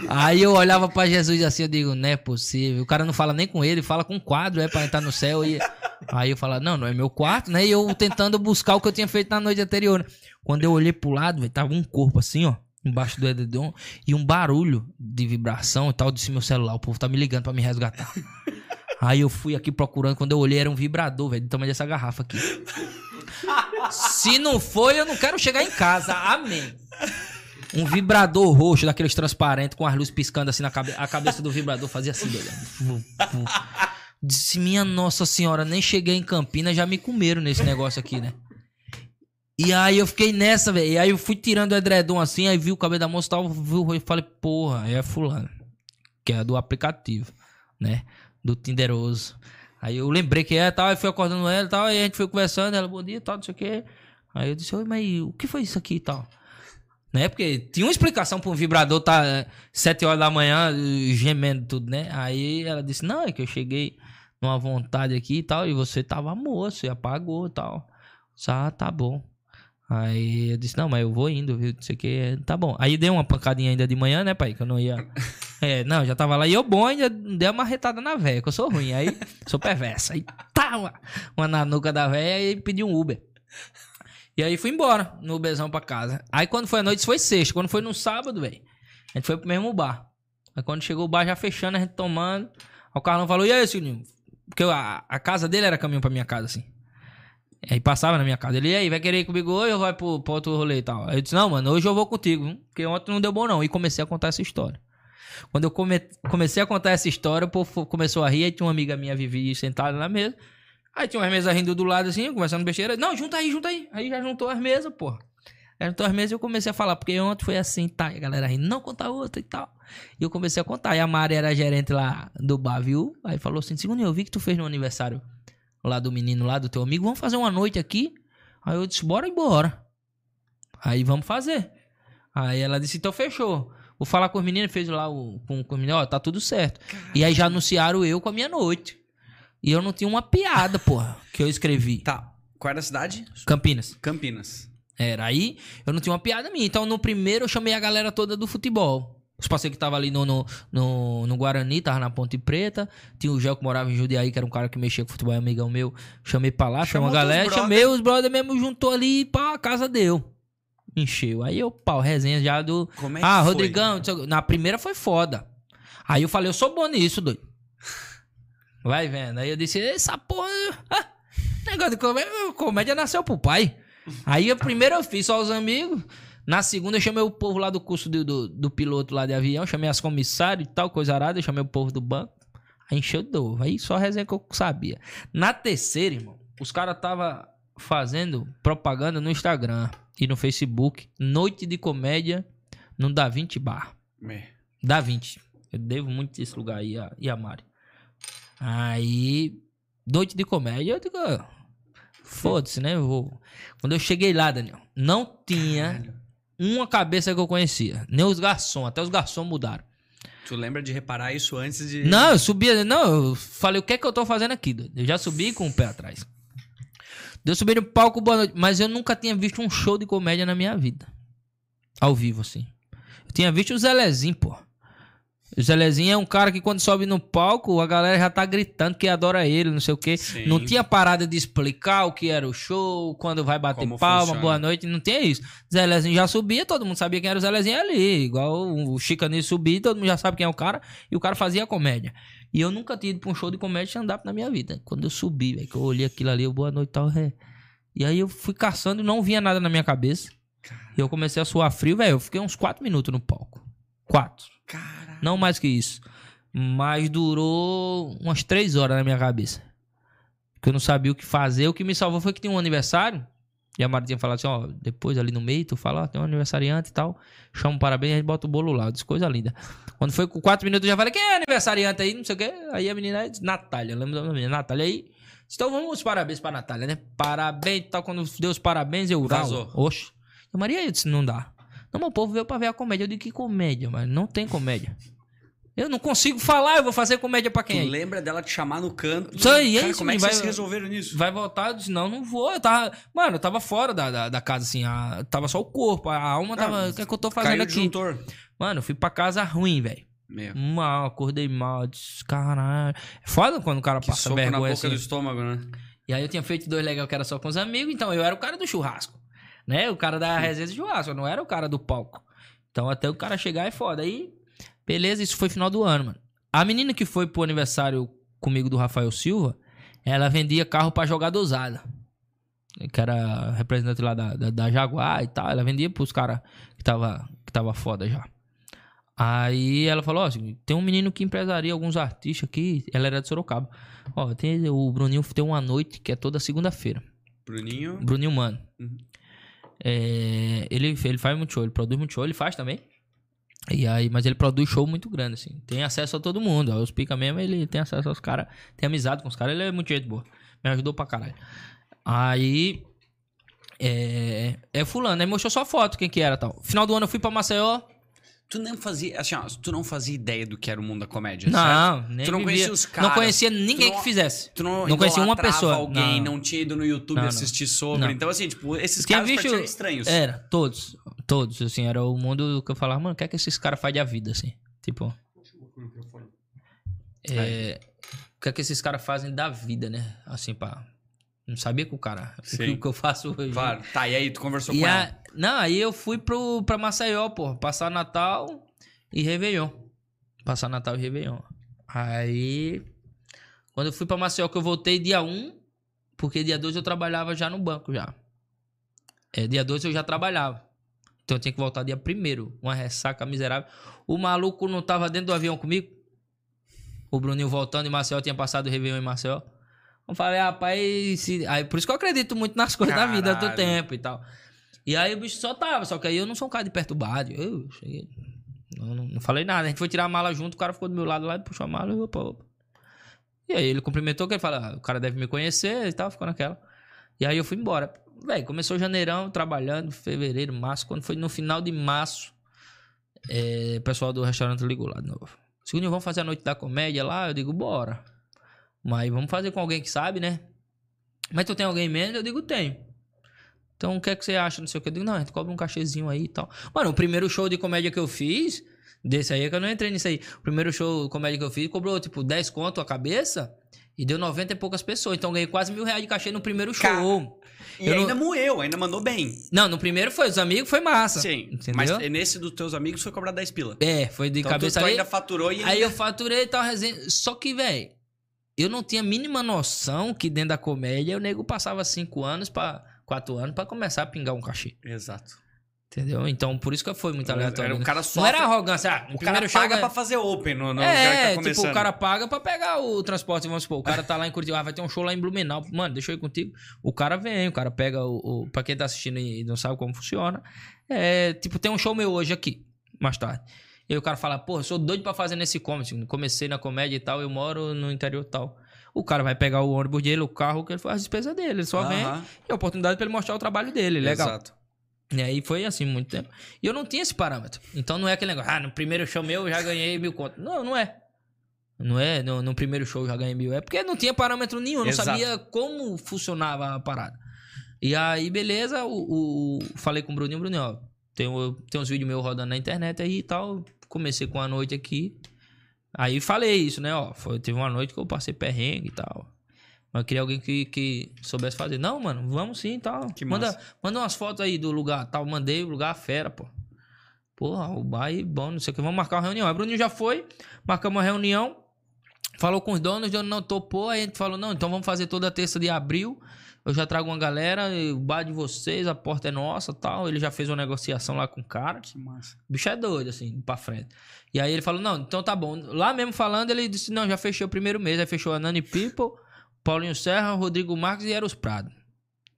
Aí eu olhava pra Jesus assim, eu digo, não é possível. O cara não fala nem com ele, fala com um quadro, é pra entrar no céu. E... Aí eu falava, não, não é meu quarto, né? E eu tentando buscar o que eu tinha feito na noite anterior. Quando eu olhei pro lado, véio, tava um corpo assim, ó, embaixo do edredom, e um barulho de vibração e tal, disse meu celular, o povo tá me ligando pra me resgatar. Aí eu fui aqui procurando, quando eu olhei era um vibrador, velho, do tamanho dessa garrafa aqui. Se não foi, eu não quero chegar em casa. Amém um vibrador roxo, daqueles transparentes, com as luzes piscando assim na cabeça. A cabeça do vibrador fazia assim, olhando. Disse, minha Nossa Senhora, nem cheguei em Campinas, já me comeram nesse negócio aqui, né? E aí eu fiquei nessa, velho. E aí eu fui tirando o edredom assim, aí vi o cabelo da moça e tal, viu, eu falei, porra, é fulano. que é do aplicativo, né? Do Tinderoso. Aí eu lembrei que é tal, aí fui acordando ela e tal, aí a gente foi conversando, ela, bom dia, tal, não sei o quê. Aí eu disse, oi, mas o que foi isso aqui e tal? Né? Porque tinha uma explicação para um vibrador tá é, sete horas da manhã gemendo tudo, né? Aí ela disse, não, é que eu cheguei numa vontade aqui e tal, e você tava moço e apagou e tal. Ah, tá bom. Aí eu disse, não, mas eu vou indo, viu? Não sei o que. Tá bom. Aí deu uma pancadinha ainda de manhã, né, pai? Que eu não ia. É, não, já tava lá. E eu bom ainda dei uma retada na véia, que eu sou ruim. Aí sou perversa. Aí tá, uma, uma na nuca da véia e pedi um Uber. E aí fui embora no Uberzão pra casa. Aí quando foi a noite, foi sexta. Quando foi no sábado, velho, a gente foi pro mesmo bar. Aí quando chegou o bar já fechando, a gente tomando. Aí o Carlão falou, e aí, Sininho? Porque a, a casa dele era caminho pra minha casa, assim. Aí passava na minha casa. Ele, e aí, vai querer ir comigo hoje ou vai pro, pro outro rolê e tal? Aí eu disse, não, mano, hoje eu vou contigo, viu? porque ontem não deu bom não. E comecei a contar essa história. Quando eu come... comecei a contar essa história, o povo começou a rir, aí tinha uma amiga minha, Vivi, sentada na mesa. Aí tinha umas mesas rindo do lado assim, conversando besteira. Não, junta aí, junta aí. Aí já juntou as mesas, pô. Já juntou as mesas e eu comecei a falar, porque ontem foi assim, tá? E a galera rindo, não conta outra e tal. E eu comecei a contar. E a Mari era gerente lá do bar, viu? Aí falou assim: segundo eu vi que tu fez no aniversário lá do menino lá, do teu amigo, vamos fazer uma noite aqui. Aí eu disse, bora embora. Aí vamos fazer. Aí ela disse, então fechou. Vou falar com os meninos, fez lá o, com, com os meninos, ó, tá tudo certo. Caramba. E aí já anunciaram eu com a minha noite. E eu não tinha uma piada, porra, que eu escrevi. Tá. Qual era a cidade? Campinas. Campinas. Era. Aí eu não tinha uma piada minha. Então no primeiro eu chamei a galera toda do futebol. Os parceiros que estavam ali no, no, no, no, Guarani, tava na Ponte Preta. Tinha o Gel que morava em Judiaí, que era um cara que mexia com futebol, amigão meu. Chamei pra lá, chamei uma galera, chamei os brothers mesmo, juntou ali pra casa deu. Encheu. Aí eu, pau, resenha já do. Como é que ah, foi? Rodrigão, na primeira foi foda. Aí eu falei, eu sou bom nisso, doido. Vai vendo. Aí eu disse, essa porra. Ah, negócio de comédia, comédia nasceu pro pai. Aí a primeira eu fiz só os amigos. Na segunda eu chamei o povo lá do curso do, do, do piloto lá de avião, chamei as comissários e tal, coisa arada, chamei o povo do banco. Aí encheu de novo. Aí só resenha que eu sabia. Na terceira, irmão, os caras tava fazendo propaganda no Instagram e no Facebook. Noite de comédia no Da 20 Bar. Me. Da 20. Eu devo muito esse lugar aí a, e a Mari. Aí, noite de comédia, eu digo, foda-se, né? Eu vou. Quando eu cheguei lá, Daniel, não tinha Caralho uma cabeça que eu conhecia. Nem os garçons, até os garçons mudaram. Tu lembra de reparar isso antes de. Não, eu subia. Não, eu falei, o que é que eu tô fazendo aqui? Eu já subi com o pé atrás. Eu subi no palco, boa noite. Mas eu nunca tinha visto um show de comédia na minha vida. Ao vivo, assim. Eu tinha visto o Zelezinho, pô. O Zelezinho é um cara que quando sobe no palco, a galera já tá gritando que adora ele, não sei o quê. Sim. Não tinha parada de explicar o que era o show, quando vai bater Como palma, funciona. boa noite, não tinha isso. Zelezinho já subia, todo mundo sabia quem era o Zelezinho ali. Igual o Chicaninho subia, todo mundo já sabe quem é o cara, e o cara fazia comédia. E eu nunca tinha ido pra um show de comédia stand-up na minha vida. Quando eu subi, véio, que eu olhei aquilo ali, boa noite e tal, é. E aí eu fui caçando e não vinha nada na minha cabeça. E eu comecei a suar frio, velho. Eu fiquei uns quatro minutos no palco. Quatro. Caralho. Não mais que isso. Mas durou umas três horas na minha cabeça. Porque eu não sabia o que fazer. O que me salvou foi que tinha um aniversário. E a Mari tinha falado assim, ó, depois ali no meio, tu fala, ó, tem um aniversariante e tal. Chama um parabéns, a gente bota o bolo lá. disse, coisa linda. Quando foi com quatro minutos, eu já falei, quem é aniversariante aí? Não sei o quê. Aí a menina disse, Natália, lembra da menina? Natália aí. Então vamos os parabéns pra Natália, né? Parabéns e tal. Quando deu os parabéns, eu... Vazou. Oxe. Eu, Maria, eu disse, não dá. Não, meu povo veio pra ver a comédia. Eu digo, que comédia, mas não tem comédia. Eu não consigo falar, eu vou fazer comédia pra quem tu lembra dela te chamar no canto? Isso aí, é isso, como é que vai, vocês resolveram nisso? Vai voltar? Eu disse, não, não vou. Eu tava, mano, eu tava fora da, da, da casa, assim. A, tava só o corpo, a alma tava... O que é que eu tô fazendo aqui? Disjuntor. Mano, eu fui pra casa ruim, velho. Mal, acordei mal, disse, caralho. É foda quando o cara que passa soco vergonha na boca assim. do estômago, né? E aí eu tinha feito dois legal que era só com os amigos, então eu era o cara do churrasco. Né? O cara da resenha de churrasco, não era o cara do palco. Então até o cara chegar é foda. Aí, beleza, isso foi final do ano, mano. A menina que foi pro aniversário comigo do Rafael Silva, ela vendia carro para jogar dosada. Que era representante lá da, da, da Jaguar e tal. Ela vendia pros caras que tava, que tava foda já. Aí ela falou, ó, assim, tem um menino que empresaria alguns artistas aqui. Ela era de Sorocaba. Ó, tem, o Bruninho tem uma noite que é toda segunda-feira. Bruninho? Bruninho Mano. Uhum. É, ele, ele faz muito show, ele produz muito show, ele faz também. E aí, mas ele produz show muito grande, assim. Tem acesso a todo mundo. Os pica mesmo, ele tem acesso aos caras. Tem amizade com os caras, ele é muito gente boa. Me ajudou pra caralho. Aí. É, é fulano, aí mostrou só foto, quem que era tal. Final do ano eu fui pra Maceió. Tu não fazia, assim, ó, tu não fazia ideia do que era o mundo da comédia, Não, certo? nem Tu não vivia. conhecia os caras. Não conhecia ninguém não- que fizesse. Tu não, Não conhecia uma idolatrava pessoa. alguém, Não. não, tinha ido no YouTube Não, não. assistir sobre. Não. Então, assim, tipo, esses Tinha caras pra visto- ti eram estranhos. Era, todos. Todos, assim, era o mundo que eu falava, mano, o que é que esses caras fazem da vida, assim? Tipo, é, o que é que esses caras fazem da vida, né? Assim, pá. Não sabia que o cara. O que, Sim. o que eu faço hoje. Claro. Tá, e aí tu conversou E com a- ela. Não, aí eu fui pro, pra Maceió, pô, passar Natal e Réveillon. Passar Natal e Réveillon. Aí, quando eu fui pra Maceió, que eu voltei dia 1, porque dia 2 eu trabalhava já no banco já. É, dia 2 eu já trabalhava. Então eu tinha que voltar dia 1 uma ressaca miserável. O maluco não tava dentro do avião comigo? O Bruninho voltando em Maceió, tinha passado o Réveillon em Maceió. Eu falei, rapaz, se... aí, por isso que eu acredito muito nas coisas da vida do Caralho. tempo e tal. E aí o bicho só tava, só que aí eu não sou um cara de perturbado. Eu cheguei. Não, não, não falei nada. A gente foi tirar a mala junto, o cara ficou do meu lado lá e puxou a mala e opa, opa. E aí ele cumprimentou, que ele fala, ah, o cara deve me conhecer e tal, ficou naquela. E aí eu fui embora. Véi, começou janeirão, trabalhando, fevereiro, março. Quando foi no final de março, é, o pessoal do restaurante ligou lá de novo. Segundo, vamos fazer a noite da comédia lá? Eu digo, bora. Mas vamos fazer com alguém que sabe, né? Mas tu tem alguém mesmo? Eu digo, tenho. Então, o que é que você acha? Não sei o que. Eu digo, não, a gente cobra um cachezinho aí e tal. Mano, o primeiro show de comédia que eu fiz, desse aí é que eu não entrei nisso aí. O primeiro show de comédia que eu fiz, cobrou, tipo, 10 conto a cabeça e deu 90 e poucas pessoas. Então, eu ganhei quase mil reais de cachê no primeiro show. Cara, E Eu não- ainda moeu, ainda mandou bem. Não, no primeiro foi os amigos, foi massa. Sim. Entendeu? Mas nesse dos teus amigos foi cobrar 10 pila. É, foi de Então tu, cabeça tu aí. ainda faturou e Aí ainda... eu faturei e tal, resenha. Só que, velho, eu não tinha a mínima noção que dentro da comédia o nego passava cinco anos pra. quatro anos pra começar a pingar um cachê. Exato. Entendeu? Então, por isso que foi muito aleatório. Era né? cara só... Não era arrogância. Ah, O cara primeiro show paga ganha- pra fazer open no, no cara que É, tá tipo, o cara paga pra pegar o transporte, vamos supor. O cara tá lá em Curitiba, ah, vai ter um show lá em Blumenau. Mano, deixa eu ir contigo. O cara vem, o cara pega o. o pra quem tá assistindo e não sabe como funciona. É, tipo, tem um show meu hoje aqui, mais tarde. E o cara fala, pô, eu sou doido pra fazer nesse comedy. Comecei na comédia e tal, eu moro no interior e tal. O cara vai pegar o ônibus dele, o carro, que ele faz as despesas dele. Ele só vem e a oportunidade pra ele mostrar o trabalho dele. Legal. Exato. E aí foi assim, muito tempo. E eu não tinha esse parâmetro. Então não é aquele negócio, ah, no primeiro show meu eu já ganhei mil contos. Não, não é. Não é, no, no primeiro show eu já ganhei mil. É porque não tinha parâmetro nenhum, eu não Exato. sabia como funcionava a parada. E aí, beleza, o, o- falei com o Bruninho, Bruninho, ó, tem, tem uns vídeos meus rodando na internet aí e tal. Comecei com a noite aqui. Aí falei isso, né? Ó, foi, teve uma noite que eu passei perrengue e tal. Mas eu queria alguém que, que soubesse fazer. Não, mano, vamos sim e tal. Que manda, massa. manda umas fotos aí do lugar tal. Mandei o lugar fera, pô. Porra, o bairro bom, não sei o que. Vamos marcar uma reunião. Aí o Bruninho já foi, marcamos uma reunião. Falou com os donos, os donos não topou. Aí a gente falou, não, então vamos fazer toda terça de abril. Eu já trago uma galera, o bar de vocês, a porta é nossa tal. Ele já fez uma negociação lá com o cara. Que massa. O bicho é doido, assim, pra frente. E aí ele falou, não, então tá bom. Lá mesmo falando, ele disse, não, já fechei o primeiro mês. Aí fechou a Nani People, Paulinho Serra, Rodrigo Marques e Eros Prado.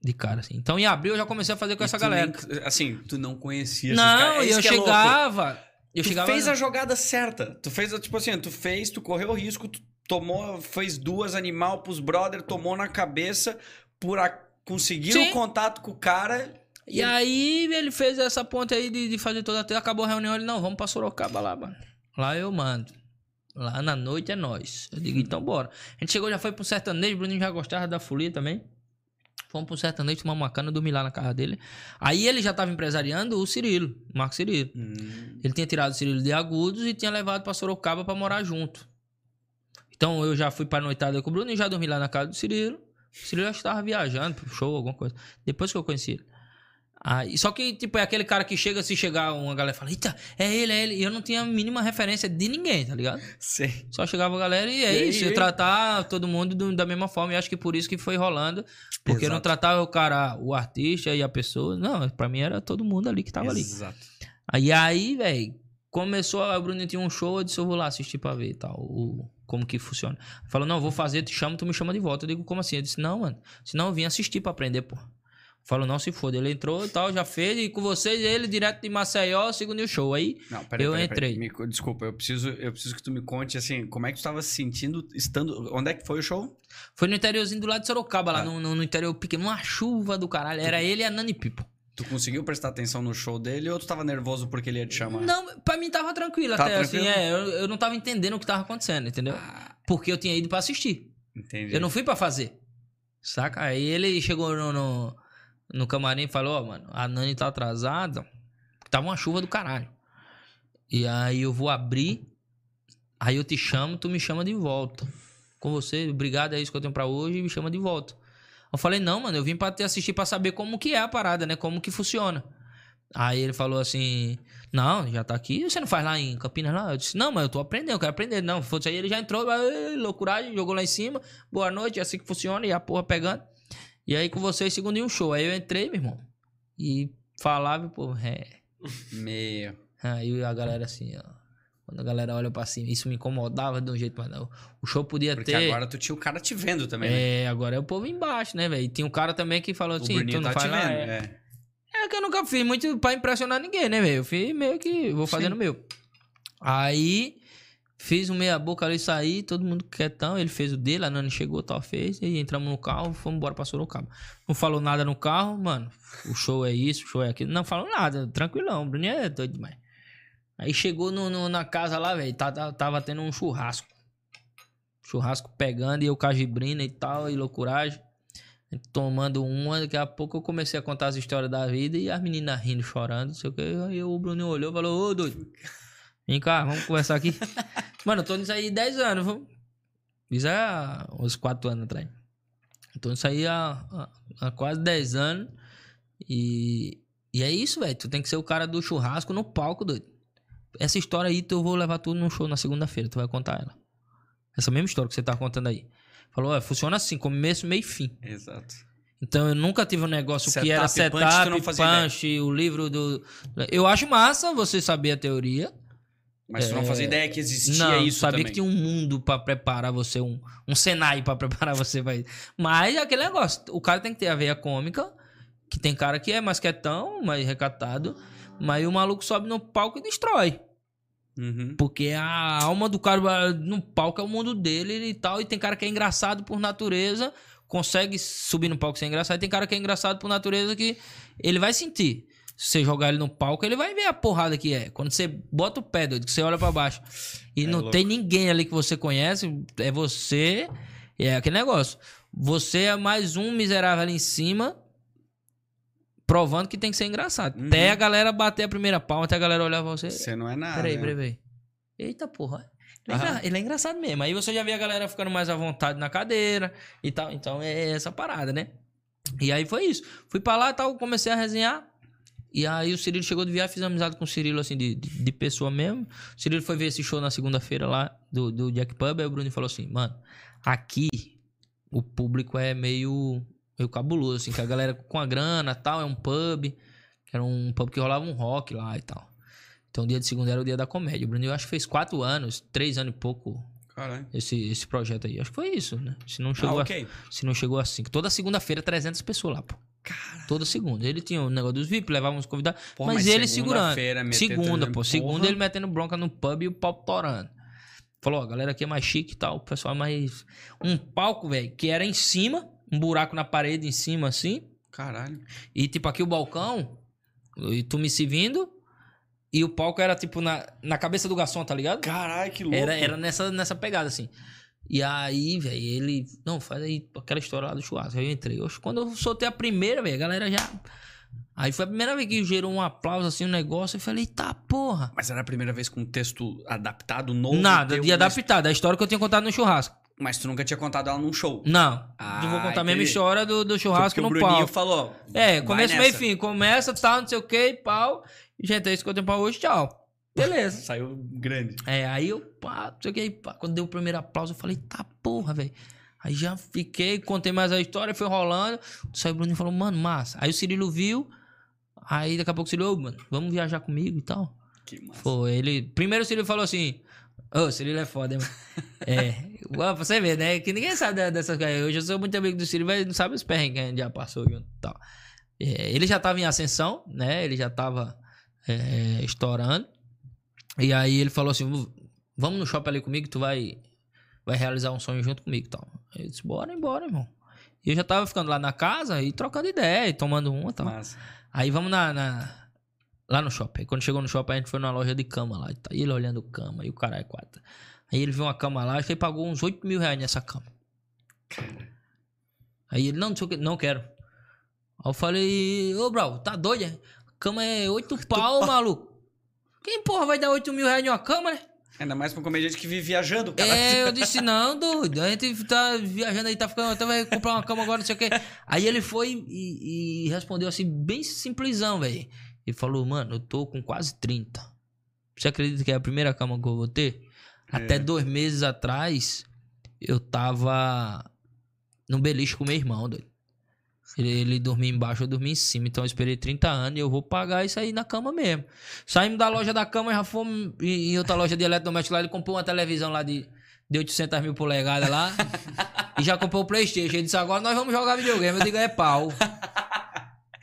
De cara, assim. Então em abril eu já comecei a fazer com E essa galera. nem- assim, tu não conhecia Não. É e eu é chegava... Eu tu chegava... fez a jogada certa. Tu fez, tipo assim, tu fez, tu correu o risco, tu tomou, fez duas animal pros brother, tomou na cabeça, por a, conseguiu Sim. o contato com o cara. E aí ele fez essa ponte aí de, de fazer toda a. Acabou a reunião, ele, não, vamos pra Sorocaba lá, mano. Lá eu mando. Lá na noite é nós. Eu digo, então bora. A gente chegou, já foi pro sertanejo, o Bruninho já gostava da folia também. Fomos pro sertanejo, tomar uma cana, dormi lá na casa dele. Aí ele já tava empresariando o Cirilo, o Marco Cirilo. Hum, Ele tinha tirado o Cirilo de Agudos e tinha levado pra Sorocaba pra morar junto. Então eu já fui pra noitada com o Bruno e já dormi lá na casa do Cirilo. O Cirilo já estava viajando pro show, alguma coisa. Depois que eu conheci ele. Aí, só que, tipo, é aquele cara que chega, se chegar uma galera fala, eita, é ele, é ele. E eu não tinha a mínima referência de ninguém, tá ligado? sei. Só chegava a galera e é E isso. e aí? Eu tratar todo mundo do- da mesma forma. E acho que por isso que foi rolando. Porque eu não Exato. tratava o cara, o artista e a pessoa. Não, pra mim era todo mundo ali que tava ali. Exato. Aí, aí, velho, começou, a- o Bruno tinha um show, eu disse, eu vou lá assistir pra ver e tal, o, como que funciona. Falou, não, vou fazer, te chamo, tu me chama de volta. Eu digo, como assim? Eu disse, não, mano, senão eu vim assistir pra aprender, pô. Falou, não se foda. Ele entrou e tal, já fez. E com vocês, ele direto de Maceió, segundo o show. Aí não, peraí, eu peraí, entrei. Peraí. Me, desculpa, eu preciso, eu preciso que tu me conte, assim, como é que tu estava se sentindo estando... Onde é que foi o show? Foi no interiorzinho do lado de Sorocaba, ah. lá no, no, no, interior pequeno. Uma chuva do caralho. Era ele e a Nani Pipo. Tu conseguiu prestar atenção no show dele ou tu tava nervoso porque ele ia te chamar? Não, pra mim tava tranquilo tá até, assim, tranquilo? assim. É, eu, eu não tava entendendo o que tava acontecendo, entendeu? Ah. Porque eu tinha ido pra assistir. Entendi. Eu não fui pra fazer. Saca? Aí ele chegou no, no, no camarim e falou, ó, oh, mano, a Nani tá atrasada. Tava uma chuva do caralho. E aí eu vou abrir, aí eu te chamo, tu me chama de volta. Com você, obrigado, é isso que eu tenho pra hoje, e me chama de volta. Eu falei, não, mano, eu vim pra te assistir pra saber como que é a parada, né? Como que funciona. Aí ele falou assim: Não, já tá aqui, você não faz lá em Campinas lá? Eu disse, não, mas eu tô aprendendo, eu quero aprender. Não, fosse aí, ele já entrou, loucuragem, jogou lá em cima, boa noite, é assim que funciona, e a porra pegando. E aí com vocês, segundo um show. Aí eu entrei, meu irmão, e falava, pô, é. Meio. Aí a galera assim, ó. Quando a galera olha pra cima, isso me incomodava de um jeito, mas não. O show podia Porque ter. Porque agora tu tinha o cara te vendo também, né? É, agora é o povo embaixo, né, velho? E tinha um cara também que falou o assim: Bruninho tu não tá faz vendo, é. é. Que eu nunca fiz muito pra impressionar ninguém, né, velho? Eu fiz meio que vou fazendo meu. Aí fiz um meia boca ali sair, todo mundo quietão. Ele fez o dele, a Nani chegou, tal, fez. E entramos no carro, fomos embora pra Sorocaba. Não falou nada no carro, mano. O show é isso, o show é aquilo. Não falou nada, tranquilão. O Bruninho é doido demais. Aí chegou no, no, na casa lá, velho. Tava, tava tendo um churrasco. Churrasco pegando e eu cajibrina e tal, e loucuragem tomando uma, daqui a pouco eu comecei a contar as histórias da vida e as meninas rindo, chorando, não sei o que. Aí o Bruno olhou e falou, ô doido, vem cá, vamos conversar aqui. Mano, eu tô nisso aí 10 anos, viu? Isso é uns 4 anos atrás. Eu tô nisso aí há, há, há quase 10 anos. E, e é isso, velho. Tu tem que ser o cara do churrasco no palco, doido. Essa história aí, tu, eu vou levar tudo no show na segunda-feira, tu vai contar ela. Essa mesma história que você tá contando aí. Falou, funciona assim, começo, meio e fim. Exato. Então eu nunca tive um negócio setup, que era setup, punch, punch o livro do. Eu acho massa você saber a teoria. Mas é... tu não fazia é, ideia que existia não, isso sabia também. que tinha um mundo para preparar você, um, um Senai para preparar você para Mas é aquele negócio, o cara tem que ter a veia cômica, que tem cara que é mais quietão, mais recatado, mas o maluco sobe no palco e destrói. Uhum. Porque a alma do cara no palco é o mundo dele e tal. E tem cara que é engraçado por natureza, consegue subir no palco ser engraçado. E tem cara que é engraçado por natureza que ele vai sentir. Se você jogar ele no palco, ele vai ver a porrada que é. Quando você bota o pé, doido, que você olha para baixo e é não louco. tem ninguém ali que você conhece, é você. É aquele negócio. Você é mais um miserável ali em cima provando que tem que ser engraçado. Uhum. Até a galera bater a primeira palma, até a galera olhar pra você. Você não é nada. Peraí, né? peraí. Eita porra. Ele, é, ele é engraçado mesmo. Aí você já vê a galera ficando mais à vontade na cadeira e tal. Então é essa parada, né? E aí foi isso. Fui pra lá e tal, comecei a resenhar. E aí o Cirilo chegou de viagem, fiz amizade com o Cirilo, assim, de, de, de pessoa mesmo. O Cirilo foi ver esse show na segunda-feira lá do, do Jack Pub. Aí o Bruno falou assim, mano, aqui o público é meio meio cabuloso, assim, que a galera com a grana tal, é um pub, que era um pub que rolava um rock lá e tal. Então, o dia de segunda era o dia da comédia. O Bruno, eu acho que fez quatro anos, três anos e pouco. Caralho. Esse, esse projeto aí. Acho que foi isso, né? Se não chegou, ah, okay. a, se não chegou assim. Toda segunda-feira, 300 pessoas lá, pô. Cara. Toda segunda. Ele tinha o um negócio dos VIP, levava uns convidados. Pô, mas, mas, ele segurando. Segunda, pô. Segunda ele metendo bronca no pub e o pau torando. Falou, ó, a galera aqui é mais chique e tal. O pessoal é mais. Um palco, velho, que era em cima um buraco na parede em cima, assim. Caralho. E tipo, aqui o balcão, e tu me servindo, e o palco era tipo na, na cabeça do garçom, tá ligado? Caralho, que louco. Era, era nessa, nessa pegada, assim. E aí, velho, ele. Não, faz aí aquela história lá do churrasco. Aí eu entrei. Oxe, quando eu soltei a primeira, velho, a galera já. Aí foi a primeira vez que gerou um aplauso, assim, um negócio. Eu falei, tá, porra. Mas era a primeira vez com um texto adaptado, novo? Nada, de adaptado. A história que eu tinha contado no churrasco. Mas tu nunca tinha contado ela num show? Não. Ah, eu vou contar a mesma história do, do churrasco no o Bruninho falou. É, começo, meio fim. Começa, tal, não sei o que, pau. Gente, é isso que eu tenho pra hoje, tchau. Beleza. Saiu grande. É, aí eu, pá, não sei o que, pá. Quando deu o primeiro aplauso, eu falei, tá porra, velho. Aí já fiquei, contei mais a história, foi rolando. Saiu o Bruninho falou, mano, massa. Aí o Cirilo viu. Aí daqui a pouco o Cirilo, mano, vamos viajar comigo e tal. Que massa. Foi, ele. Primeiro o Cirilo falou assim. Ô, oh, Cirilo é foda, mano. é. Pra você ver, né? Que ninguém sabe dessas coisas. Hoje eu sou muito amigo do Cirilo, mas não sabe os perrengues que a gente já passou junto e tal. É, ele já tava em ascensão, né? Ele já tava é, estourando. E aí ele falou assim: vamos no shopping ali comigo, tu vai, vai realizar um sonho junto comigo. Então. Eu disse, bora, embora, irmão. E eu já tava ficando lá na casa e trocando ideia, e tomando uma e tal. Massa. Aí vamos na, na, lá no shopping. Aí quando chegou no shopping, a gente foi numa loja de cama lá. E ele olhando cama, e o caralho quatro. Aí ele viu uma cama lá e ele pagou uns 8 mil reais nessa cama. Aí ele, não, não, não quero. Aí eu falei, ô, bro, tá doido? Cama é 8 pau, maluco. Quem porra vai dar 8 mil reais em uma cama, né? Ainda mais pra um comediante que vive viajando, cara. É, eu disse, não, doido. A gente tá viajando aí, tá ficando. Até vai comprar uma cama agora, não sei o quê. Aí ele foi e, e respondeu assim, bem simplesão, velho. E falou, mano, eu tô com quase 30. Você acredita que é a primeira cama que eu vou ter? É. Até dois meses atrás, eu tava no beliche com meu irmão, doido. Ele, ele dormia embaixo, eu dormia em cima. Então eu esperei 30 anos e eu vou pagar isso aí na cama mesmo. Saímos da loja da cama e já fomos em outra loja de eletrodoméstico lá. Ele comprou uma televisão lá de, de 800 mil polegadas lá. e já comprou o Playstation. Ele disse, agora nós vamos jogar videogame. Eu digo, é pau.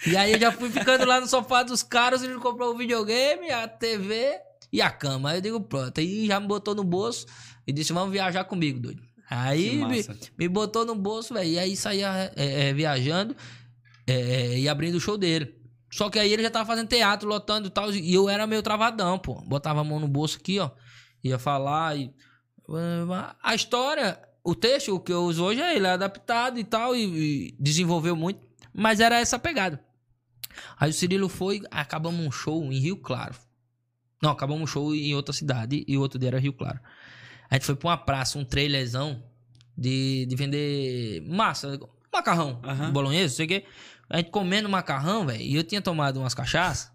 E aí eu já fui ficando lá no sofá dos caras. Ele comprou o videogame, a TV e a cama. Aí eu digo, pronto. Aí já me botou no bolso e disse, vamos viajar comigo, doido. Aí me, me, botou no bolso, velho. E aí saía é, é, viajando é, e abrindo o show dele. Só que aí ele já tava fazendo teatro, lotando e tal. E eu era meio travadão, pô. Botava a mão no bolso aqui, ó. Ia falar e. A história, o texto que eu uso hoje é ele é adaptado e tal. E, e desenvolveu muito. Mas era essa pegada. Aí o Cirilo foi, acabamos um show em Rio Claro. Não, acabamos um show em outra cidade e o outro dia era Rio Claro. A gente foi pra uma praça, um trailerzão de, de vender massa, macarrão, uhum. bolonhesa, sei o quê. A gente comendo macarrão, velho, e eu tinha tomado umas cachaças,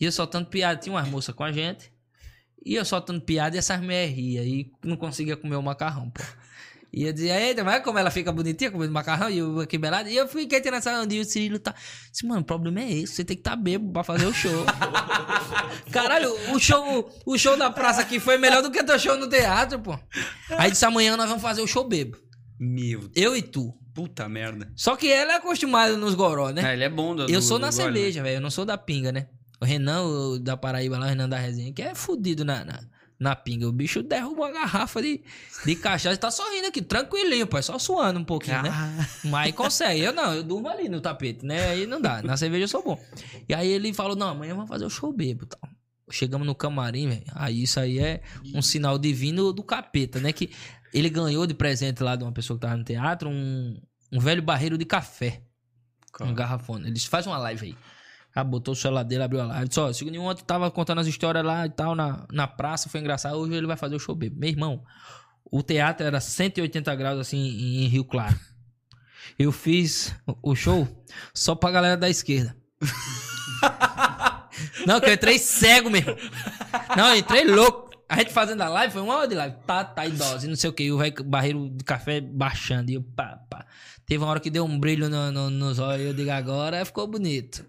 e eu soltando piada, tinha umas moças com a gente, e eu soltando piada e essas mulheres ria, e não conseguia comer o macarrão, pô. E eu dizia, eita, mas como ela fica bonitinha comendo macarrão e eu aqui belado. E eu fiquei tirando essa onda e o Cirilo tá. Disse, mano, o problema é esse, você tem que estar tá bêbado pra fazer o show. Caralho, o show, o show da praça aqui foi melhor do que teu show no teatro, pô. Aí disse, amanhã nós vamos fazer o show bebo. Meu. Eu e tu. Puta merda. Só que ela é acostumada nos goró, né? É, ele é bom do, Eu sou do, na do cerveja, velho. Eu não sou da pinga, né? O Renan o da Paraíba lá, o Renan da Resenha, que é fudido na, na, na pinga. O bicho derruba uma garrafa de, de cachaça e tá sorrindo aqui, tranquilinho, pai, só suando um pouquinho, né? ah. né? Mas consegue. Eu não, eu durmo ali no tapete, né? Aí não dá. Na cerveja eu sou bom. E aí ele falou: não, amanhã vamos fazer o show bebo tal. Chegamos no camarim, velho. Aí isso aí é um sinal divino do capeta, né? Que ele ganhou de presente lá de uma pessoa que tava no teatro um, um velho barreiro de café. Um garrafone. Eles fazem uma live aí. Ah, botou o celular dele, abriu a live. Só, segundo ontem tava contando as histórias lá e tal, na, na praça, foi engraçado. Hoje ele vai fazer o show bebo. Meu irmão, o teatro era 180 graus assim em Rio Claro. Eu fiz o show só pra galera da esquerda. Não, que eu entrei cego mesmo. Não, eu entrei louco. A gente fazendo a live, foi uma hora de live. Tá, tá, idosa, não sei o que. O barreiro de café baixando. E eu, pá, pá. Teve uma hora que deu um brilho no, no, nos olhos. Eu digo, agora ficou bonito.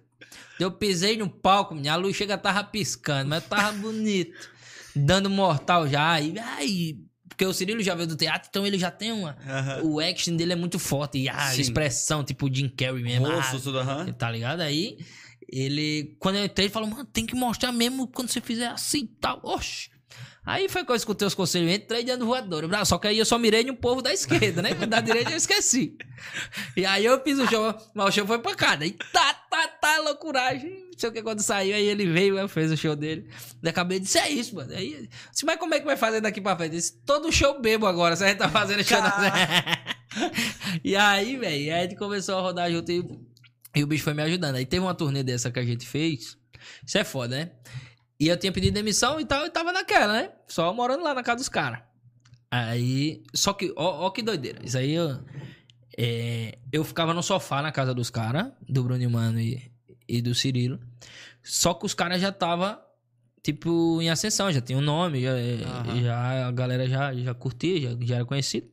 Eu pisei no palco, minha luz chega tava piscando, mas tava bonito. Dando mortal já. E, ai, porque o Cirilo já veio do teatro, então ele já tem uma. O action dele é muito forte. E a Sim. expressão, tipo Jim Carrey mesmo. Rosto, ah, tudo, uhum. Tá ligado? Aí, ele. Quando eu entrei, ele falou, mano, tem que mostrar mesmo quando você fizer assim e tal. Oxi. Aí foi que eu escutei os conselhos, entrei dentro do voador. Só que aí eu só mirei no povo da esquerda, né? Da direita eu esqueci. E aí eu fiz o show, mas o show foi pancada. E tá, tá, tá, loucuragem. Não sei o que quando saiu, aí ele veio, fez o show dele. Da cabeça disse, é isso, mano. Aí, disse, mas como é que vai fazer daqui pra frente? Disse, todo show bebo agora, você tá fazendo show E aí, velho, aí a gente começou a rodar junto e, e o bicho foi me ajudando. Aí teve uma turnê dessa que a gente fez. Isso é foda, né? E eu tinha pedido demissão e tal, e tava naquela, né? Só morando lá na casa dos caras. Aí. Só que, ó, ó, que doideira. Isso aí eu. É, eu ficava no sofá na casa dos caras, do Bruno Mano e, e do Cirilo. Só que os caras já tava tipo, em ascensão, já tinha um nome, já, uhum. já a galera já, já curtia, já, já era conhecido.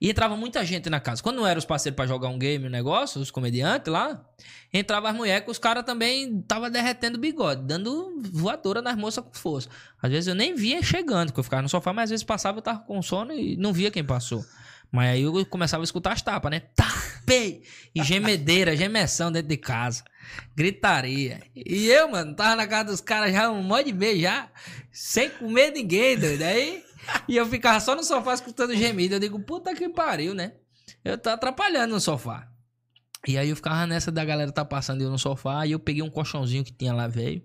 E entrava muita gente na casa. Quando não eram os parceiros para jogar um game, um negócio, os comediantes lá, entrava as mulheres que os caras também tava derretendo o bigode, dando voadora nas moças com força. Às vezes eu nem via chegando, porque eu ficava no sofá, mas às vezes passava, eu tava com sono e não via quem passou. Mas aí eu começava a escutar as tapas, né? Tá, pei! E gemedeira, gemessão dentro de casa. Gritaria. E eu, mano, tava na casa dos caras já um monte de mês já, sem comer ninguém, doido. Aí, e eu ficava só no sofá escutando gemido. Eu digo, puta que pariu, né? Eu tô atrapalhando no sofá. E aí eu ficava nessa da galera tá passando eu no sofá. E eu peguei um colchãozinho que tinha lá, velho.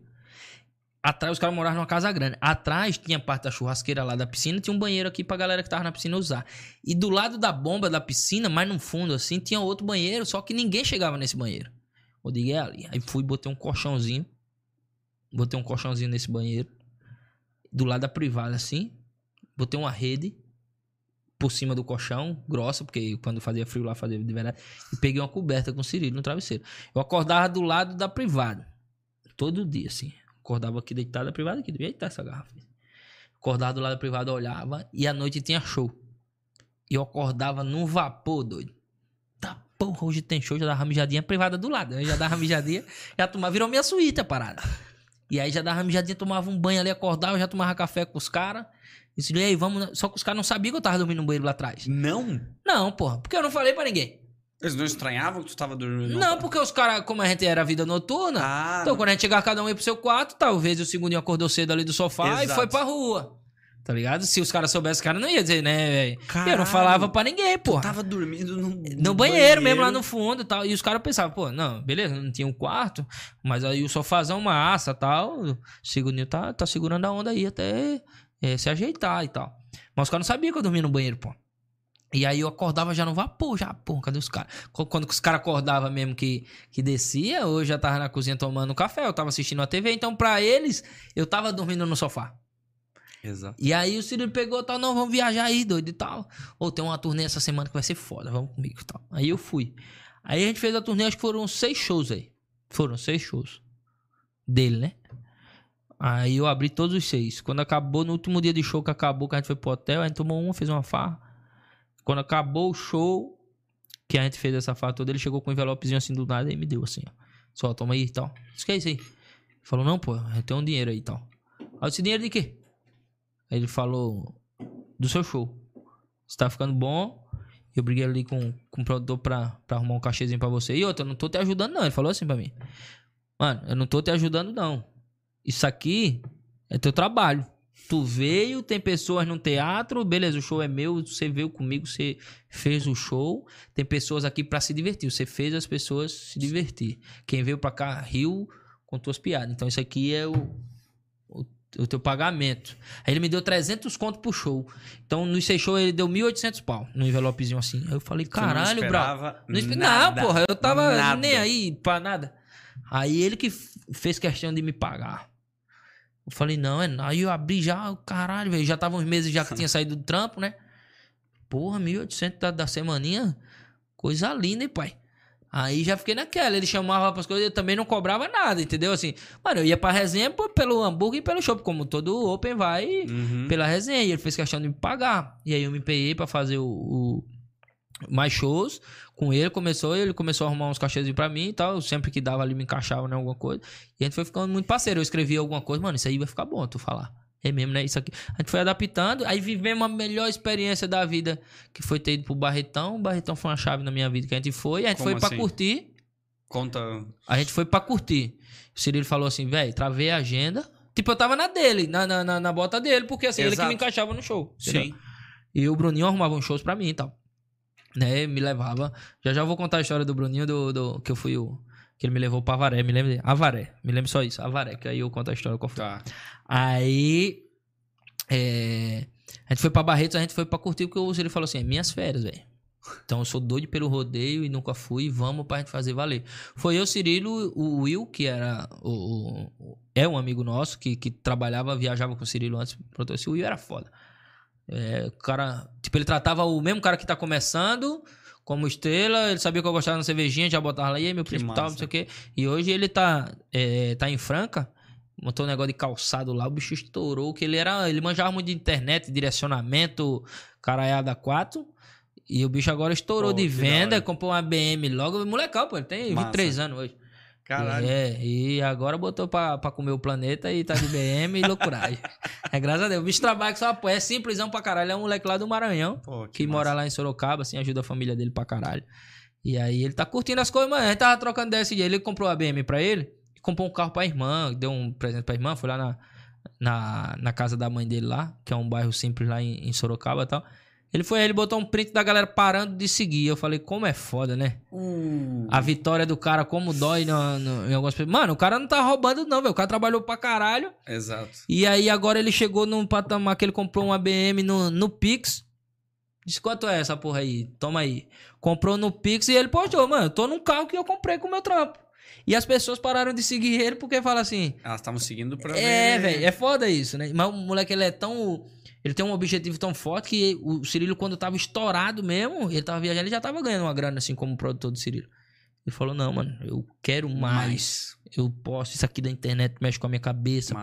Atrás, os caras moravam numa casa grande. Atrás tinha parte da churrasqueira lá da piscina, tinha um banheiro aqui pra galera que tava na piscina usar. E do lado da bomba da piscina, mais no fundo assim, tinha outro banheiro, só que ninguém chegava nesse banheiro. Eu digo, é ali. Aí fui, botei um colchãozinho. Botei um colchãozinho nesse banheiro. Do lado da privada, assim. Botei uma rede por cima do colchão, grossa, porque quando fazia frio lá fazia de verdade. E peguei uma coberta com Cirilo no travesseiro. Eu acordava do lado da privada. Todo dia, assim. Acordava aqui deitado da privada, aqui. Eita, essa garrafa. Acordava do lado da privada, olhava. E à noite tinha show. E eu acordava num vapor, doido. Tá porra, hoje tem show, já dava mijadinha privada do lado. Eu já dava mijadinha, já tomava, virou minha suíte a parada. E aí já dava mijadinha, tomava um banho ali, acordava, já tomava café com os caras. E disse, aí, vamos. Só que os caras não sabiam que eu tava dormindo no banheiro lá atrás. Não? Não, porra. Porque eu não falei pra ninguém. Eles não estranhavam que tu tava dormindo? Não, porque os caras, como a gente era vida noturna, ah, então não. quando a gente chegar cada um ia pro seu quarto, talvez o segundinho acordou cedo ali do sofá Exato. e foi pra rua. Tá ligado? Se os caras soubessem, cara não ia dizer, né, velho? Eu não falava pra ninguém, pô. tava dormindo no, no, no banheiro, banheiro, mesmo lá no fundo e tal. E os caras pensavam, pô, não, beleza, não tinha um quarto, mas aí o sofazão massa e tal. O segundinho tá, tá segurando a onda aí até é, se ajeitar e tal. Mas os caras não sabiam que eu dormia no banheiro, pô. E aí eu acordava já no vapor, já, pô, cadê os caras? Quando os caras acordavam mesmo que, que descia, eu já tava na cozinha tomando café, eu tava assistindo a TV, então para eles, eu tava dormindo no sofá. Exato. E aí o Ciro pegou tal, não, vamos viajar aí, doido e tal. Ou tem uma turnê essa semana que vai ser foda, vamos comigo e tal. Aí eu fui. Aí a gente fez a turnê, acho que foram seis shows aí. Foram seis shows. Dele, né? Aí eu abri todos os seis. Quando acabou, no último dia de show que acabou, que a gente foi pro hotel, a gente tomou uma, fez uma farra. Quando acabou o show, que a gente fez essa farra toda, ele chegou com um envelopezinho assim do nada e me deu assim, ó. Só, toma aí e tal. Isso que é isso aí? Falou, não, pô, tenho um dinheiro aí e tal. Aí esse dinheiro de quê? Aí ele falou, do seu show. Você tá ficando bom. Eu briguei ali com, com o produtor pra, pra arrumar um cachezinho pra você. E outra, eu não tô te ajudando, não. Ele falou assim pra mim. Mano, eu não tô te ajudando, não. Isso aqui é teu trabalho. Tu veio, tem pessoas no teatro, beleza, o show é meu, você veio comigo, você fez o show. Tem pessoas aqui para se divertir, você fez as pessoas se divertir. Quem veio para cá riu com tuas piadas. Então isso aqui é o, o, o, teu pagamento. Aí ele me deu 300 conto pro show. Então no seis show ele deu 1.800 pau, no envelopezinho assim. Aí eu falei, caralho, bravo. Não, esperava, não, porra, eu tava nada. nem aí pra nada. Aí ele que fez questão de me pagar. Eu falei, não, é Aí eu abri já, caralho, velho. Já tava uns meses já que tinha saído do trampo, né? Porra, 1.800 da, da semaninha. Coisa linda, hein, pai? Aí já fiquei naquela. Ele chamava pras coisas, eu também não cobrava nada, entendeu? Assim, mano, eu ia pra resenha pelo hambúrguer e pelo shopping, como todo Open vai uhum. pela resenha. E ele fez questão de me pagar. E aí eu me peguei pra fazer o, o mais shows com ele, começou, ele começou a arrumar uns cachezinhos pra mim e tal. Sempre que dava ali, me encaixava em né, alguma coisa. E a gente foi ficando muito parceiro. Eu escrevia alguma coisa, mano, isso aí vai ficar bom tu falar. É mesmo, né? Isso aqui. A gente foi adaptando, aí vivemos a melhor experiência da vida, que foi ter ido pro Barretão. O Barretão foi uma chave na minha vida que a gente foi. A gente Como foi assim? pra curtir. Conta. A gente foi pra curtir. O Cirilo falou assim, velho, travei a agenda. Tipo, eu tava na dele, na, na, na, na bota dele, porque assim, Exato. ele que me encaixava no show. Entendeu? Sim. E o Bruninho arrumava uns shows pra mim e tal né, me levava. Já já vou contar a história do Bruninho, do, do que eu fui o. Que ele me levou pra Avaré, me lembro. Avaré, me lembro só isso, Avaré, que aí eu conto a história qual foi. Tá. Aí. É, a gente foi pra Barretos, a gente foi pra curtir, porque ele falou assim: é minhas férias, velho. Então eu sou doido pelo rodeio e nunca fui, vamos pra gente fazer valer. Foi eu, Cirilo, o Will, que era o, o é um amigo nosso, que, que trabalhava, viajava com o Cirilo antes. Esse Will era foda. É, o cara, tipo, ele tratava o mesmo cara que tá começando como estrela, ele sabia que eu gostava da cervejinha, já botava lá, e aí, meu príncipe tal, não sei o quê. E hoje ele tá, é, tá em Franca, montou um negócio de calçado lá, o bicho estourou, que ele era, ele manjava muito de internet, direcionamento, caraiada 4. E o bicho agora estourou pô, de venda, comprou uma BM logo, molecão, pô, ele tem Massa. 23 anos hoje. Caralho. É, e agora botou pra, pra comer o planeta e tá de BM e loucuragem. é, graças a Deus. O bicho trabalha que só apoia. É simplesão pra caralho. É um moleque lá do Maranhão, Pô, que, que mora lá em Sorocaba, assim, ajuda a família dele pra caralho. E aí ele tá curtindo as coisas, mano. A gente tava trocando desse dia. Ele comprou a BM pra ele, comprou um carro pra irmã, deu um presente pra irmã, foi lá na, na, na casa da mãe dele lá, que é um bairro simples lá em, em Sorocaba e tal. Ele foi, ele botou um print da galera parando de seguir. Eu falei, como é foda, né? Uh. A vitória do cara, como dói no, no, em algumas pessoas. Mano, o cara não tá roubando, não, velho. O cara trabalhou pra caralho. Exato. E aí agora ele chegou num patamar que ele comprou uma BM no, no Pix. Disse, quanto é essa porra aí? Toma aí. Comprou no Pix e ele postou, mano, eu tô num carro que eu comprei com o meu trampo. E as pessoas pararam de seguir ele porque fala assim. Elas estavam seguindo pra É, velho, é foda isso, né? Mas o moleque, ele é tão ele tem um objetivo tão forte que o Cirilo, quando tava estourado mesmo, ele tava viajando, ele já tava ganhando uma grana, assim, como produtor do Cirilo. Ele falou, não, mano, eu quero mais. mais. Eu posso, isso aqui da internet mexe com a minha cabeça.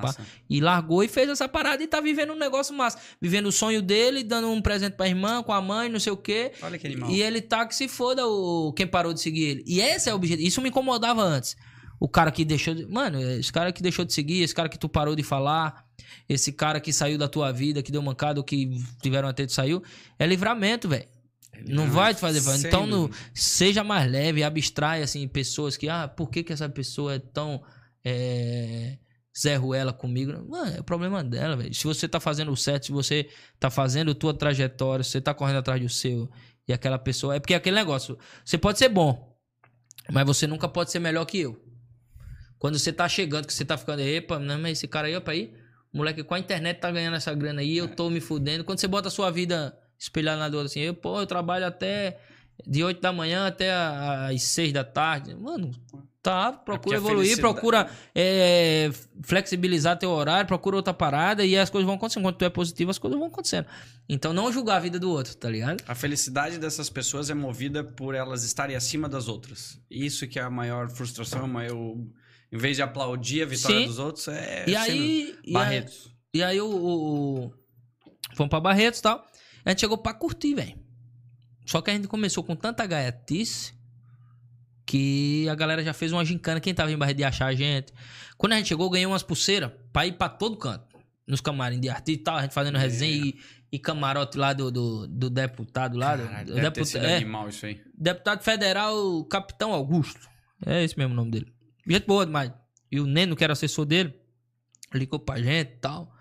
E largou e fez essa parada e tá vivendo um negócio massa. Vivendo o sonho dele, dando um presente pra irmã, com a mãe, não sei o quê. Olha que animal. E ele tá que se foda o, quem parou de seguir ele. E esse é o objetivo. Isso me incomodava antes. O cara que deixou de... Mano, esse cara que deixou de seguir, esse cara que tu parou de falar esse cara que saiu da tua vida, que deu mancada, ou que tiveram até de saiu, é livramento, velho. Não vai te fazer falta. Então, no, seja mais leve, abstrai, assim, pessoas que, ah, por que, que essa pessoa é tão. É, Zé Ruela comigo. Mano, é o problema dela, velho. Se você tá fazendo o certo, se você tá fazendo tua trajetória, se você tá correndo atrás do seu, e aquela pessoa. É porque é aquele negócio. Você pode ser bom, mas você nunca pode ser melhor que eu. Quando você tá chegando, que você tá ficando, epa, não, mas esse cara aí, opa aí. Moleque, com a internet tá ganhando essa grana aí, eu tô me fudendo. Quando você bota a sua vida espelhada na do outro, assim, eu, pô, eu trabalho até de 8 da manhã até as 6 da tarde. Mano, tá, procura é evoluir, procura é, flexibilizar teu horário, procura outra parada e as coisas vão acontecendo. Quando tu é positivo, as coisas vão acontecendo. Então não julgar a vida do outro, tá ligado? A felicidade dessas pessoas é movida por elas estarem acima das outras. Isso que é a maior frustração, a maior em vez de aplaudir a vitória Sim. dos outros, é. E aí. Barretos. E aí, e aí o, o, o. Fomos pra Barretos e tal. A gente chegou pra curtir, velho. Só que a gente começou com tanta gaiatice que a galera já fez uma gincana. Quem tava em Barreto de achar a gente. Quando a gente chegou, ganhei umas pulseiras pra ir pra todo canto. Nos camarim de artista e tal, a gente fazendo é. resenha e, e, camarote lá do, do, do deputado lá. Caralho, do, deve deputado, é, animal isso aí. Deputado federal, Capitão Augusto. É esse mesmo o nome dele. Gente boa demais. E o Neno, que era assessor dele, ligou pra gente e tal.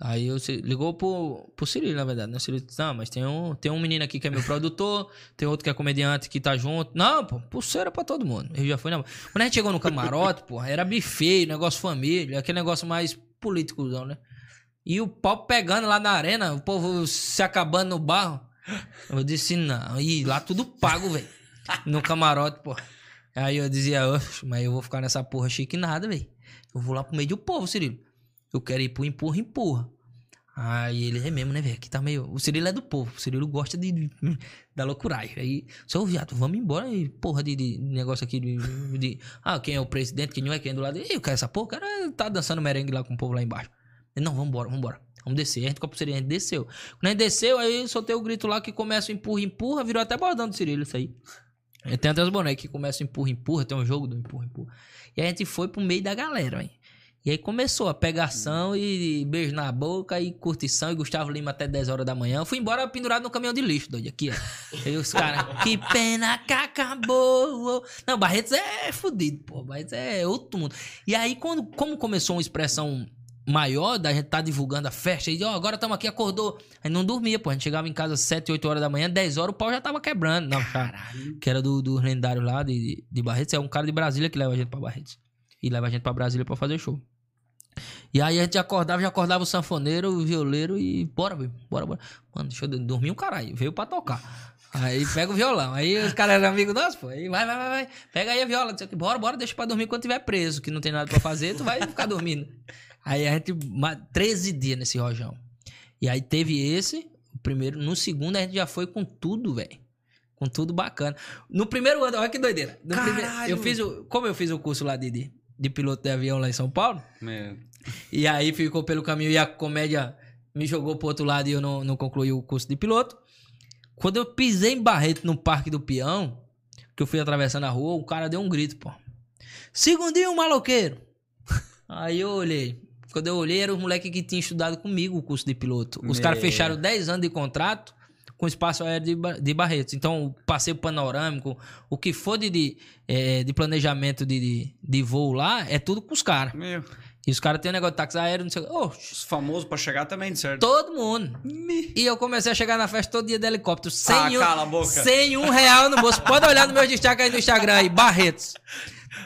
Aí eu ligou pro, pro Cirilo, na verdade. Né? Cirilo disse, não, mas tem um, tem um menino aqui que é meu produtor, tem outro que é comediante que tá junto. Não, pô, pulseira pra todo mundo. Eu já fui, não. Quando a gente chegou no camarote, pô, era buffet, negócio família, aquele negócio mais político, né? E o pau pegando lá na arena, o povo se acabando no barro. Eu disse, não, e lá tudo pago, velho. No camarote, pô. Aí eu dizia, mas eu vou ficar nessa porra chique nada, velho. Eu vou lá pro meio do povo, Cirilo. Eu quero ir pro empurra, empurra. Aí ele é mesmo, né, velho? Aqui tá meio. O Cirilo é do povo. O Cirilo gosta de, de da loucuragem. Aí, seu viado, vamos embora e porra de, de, negócio aqui de, de, Ah, quem é o presidente, quem não é, quem é do lado. Eu quero essa porra. O cara tá dançando merengue lá com o povo lá embaixo. Ele, não, vamos embora, vamos embora. Vamos descer. A gente com a gente desceu. Quando a gente desceu, aí soltei o grito lá que começa o empurra, empurra, virou até bordão do Cirilo isso aí. Tem até os bonecos que começam empurra, empurra, tem um jogo do empurra, empurra. E a gente foi pro meio da galera, hein? E aí começou a pegação e beijo na boca e curtição e Gustavo Lima até 10 horas da manhã. Eu fui embora pendurado no caminhão de lixo, doido, aqui, ó. E os caras, que pena que acabou. Não, Barretos é fudido, pô. Barretos é outro mundo. E aí, quando, como começou uma expressão maior da gente tá divulgando a festa. E, ó, oh, agora estamos aqui, acordou. Aí não dormia, pô. A gente chegava em casa às 7, 8 horas da manhã, 10 horas, o pau já tava quebrando. Não, Caralho. Que era do, do lendário lá de, de Barretos. É um cara de Brasília que leva a gente pra Barretos. E leva a gente pra Brasília pra fazer show. E aí a gente acordava, já acordava o sanfoneiro, o violeiro e bora, bora, bora. Mano, deixa eu dormir um caralho. Veio pra tocar. Aí pega o violão. Aí os caras eram amigos nossos, pô. Aí vai, vai, vai, vai. Pega aí a viola. Bora, bora, deixa pra dormir quando tiver preso, que não tem nada pra fazer, tu vai ficar dormindo. Aí a gente. 13 dias nesse rojão. E aí teve esse, o primeiro. No segundo a gente já foi com tudo, velho. Com tudo bacana. No primeiro ano, olha que doideira. No primeiro, eu fiz o, como eu fiz o curso lá de, de, de, piloto de avião lá em São Paulo. É. E aí ficou pelo caminho e a comédia me jogou pro outro lado e eu não, não concluí o curso de piloto. Quando eu pisei em Barreto no Parque do Peão, que eu fui atravessando a rua, o cara deu um grito, pô. Segundinho, maloqueiro. Aí eu olhei. Quando eu olhei, era o moleque que tinha estudado comigo o curso de piloto. Os caras fecharam 10 anos de contrato com espaço aéreo de, de Barretos. Então, o passeio panorâmico, o que for de, de, é, de planejamento de, de, de, voo lá, é tudo com os caras. E os caras têm um negócio de táxi aéreo, não sei o oh, Os famosos pra chegar também, certo? Todo mundo. Me... E eu comecei a chegar na festa todo dia de helicóptero. Sem, ah, um, cala a boca. sem um real no bolso. Pode olhar no meu destaque aí no Instagram aí, Barretos.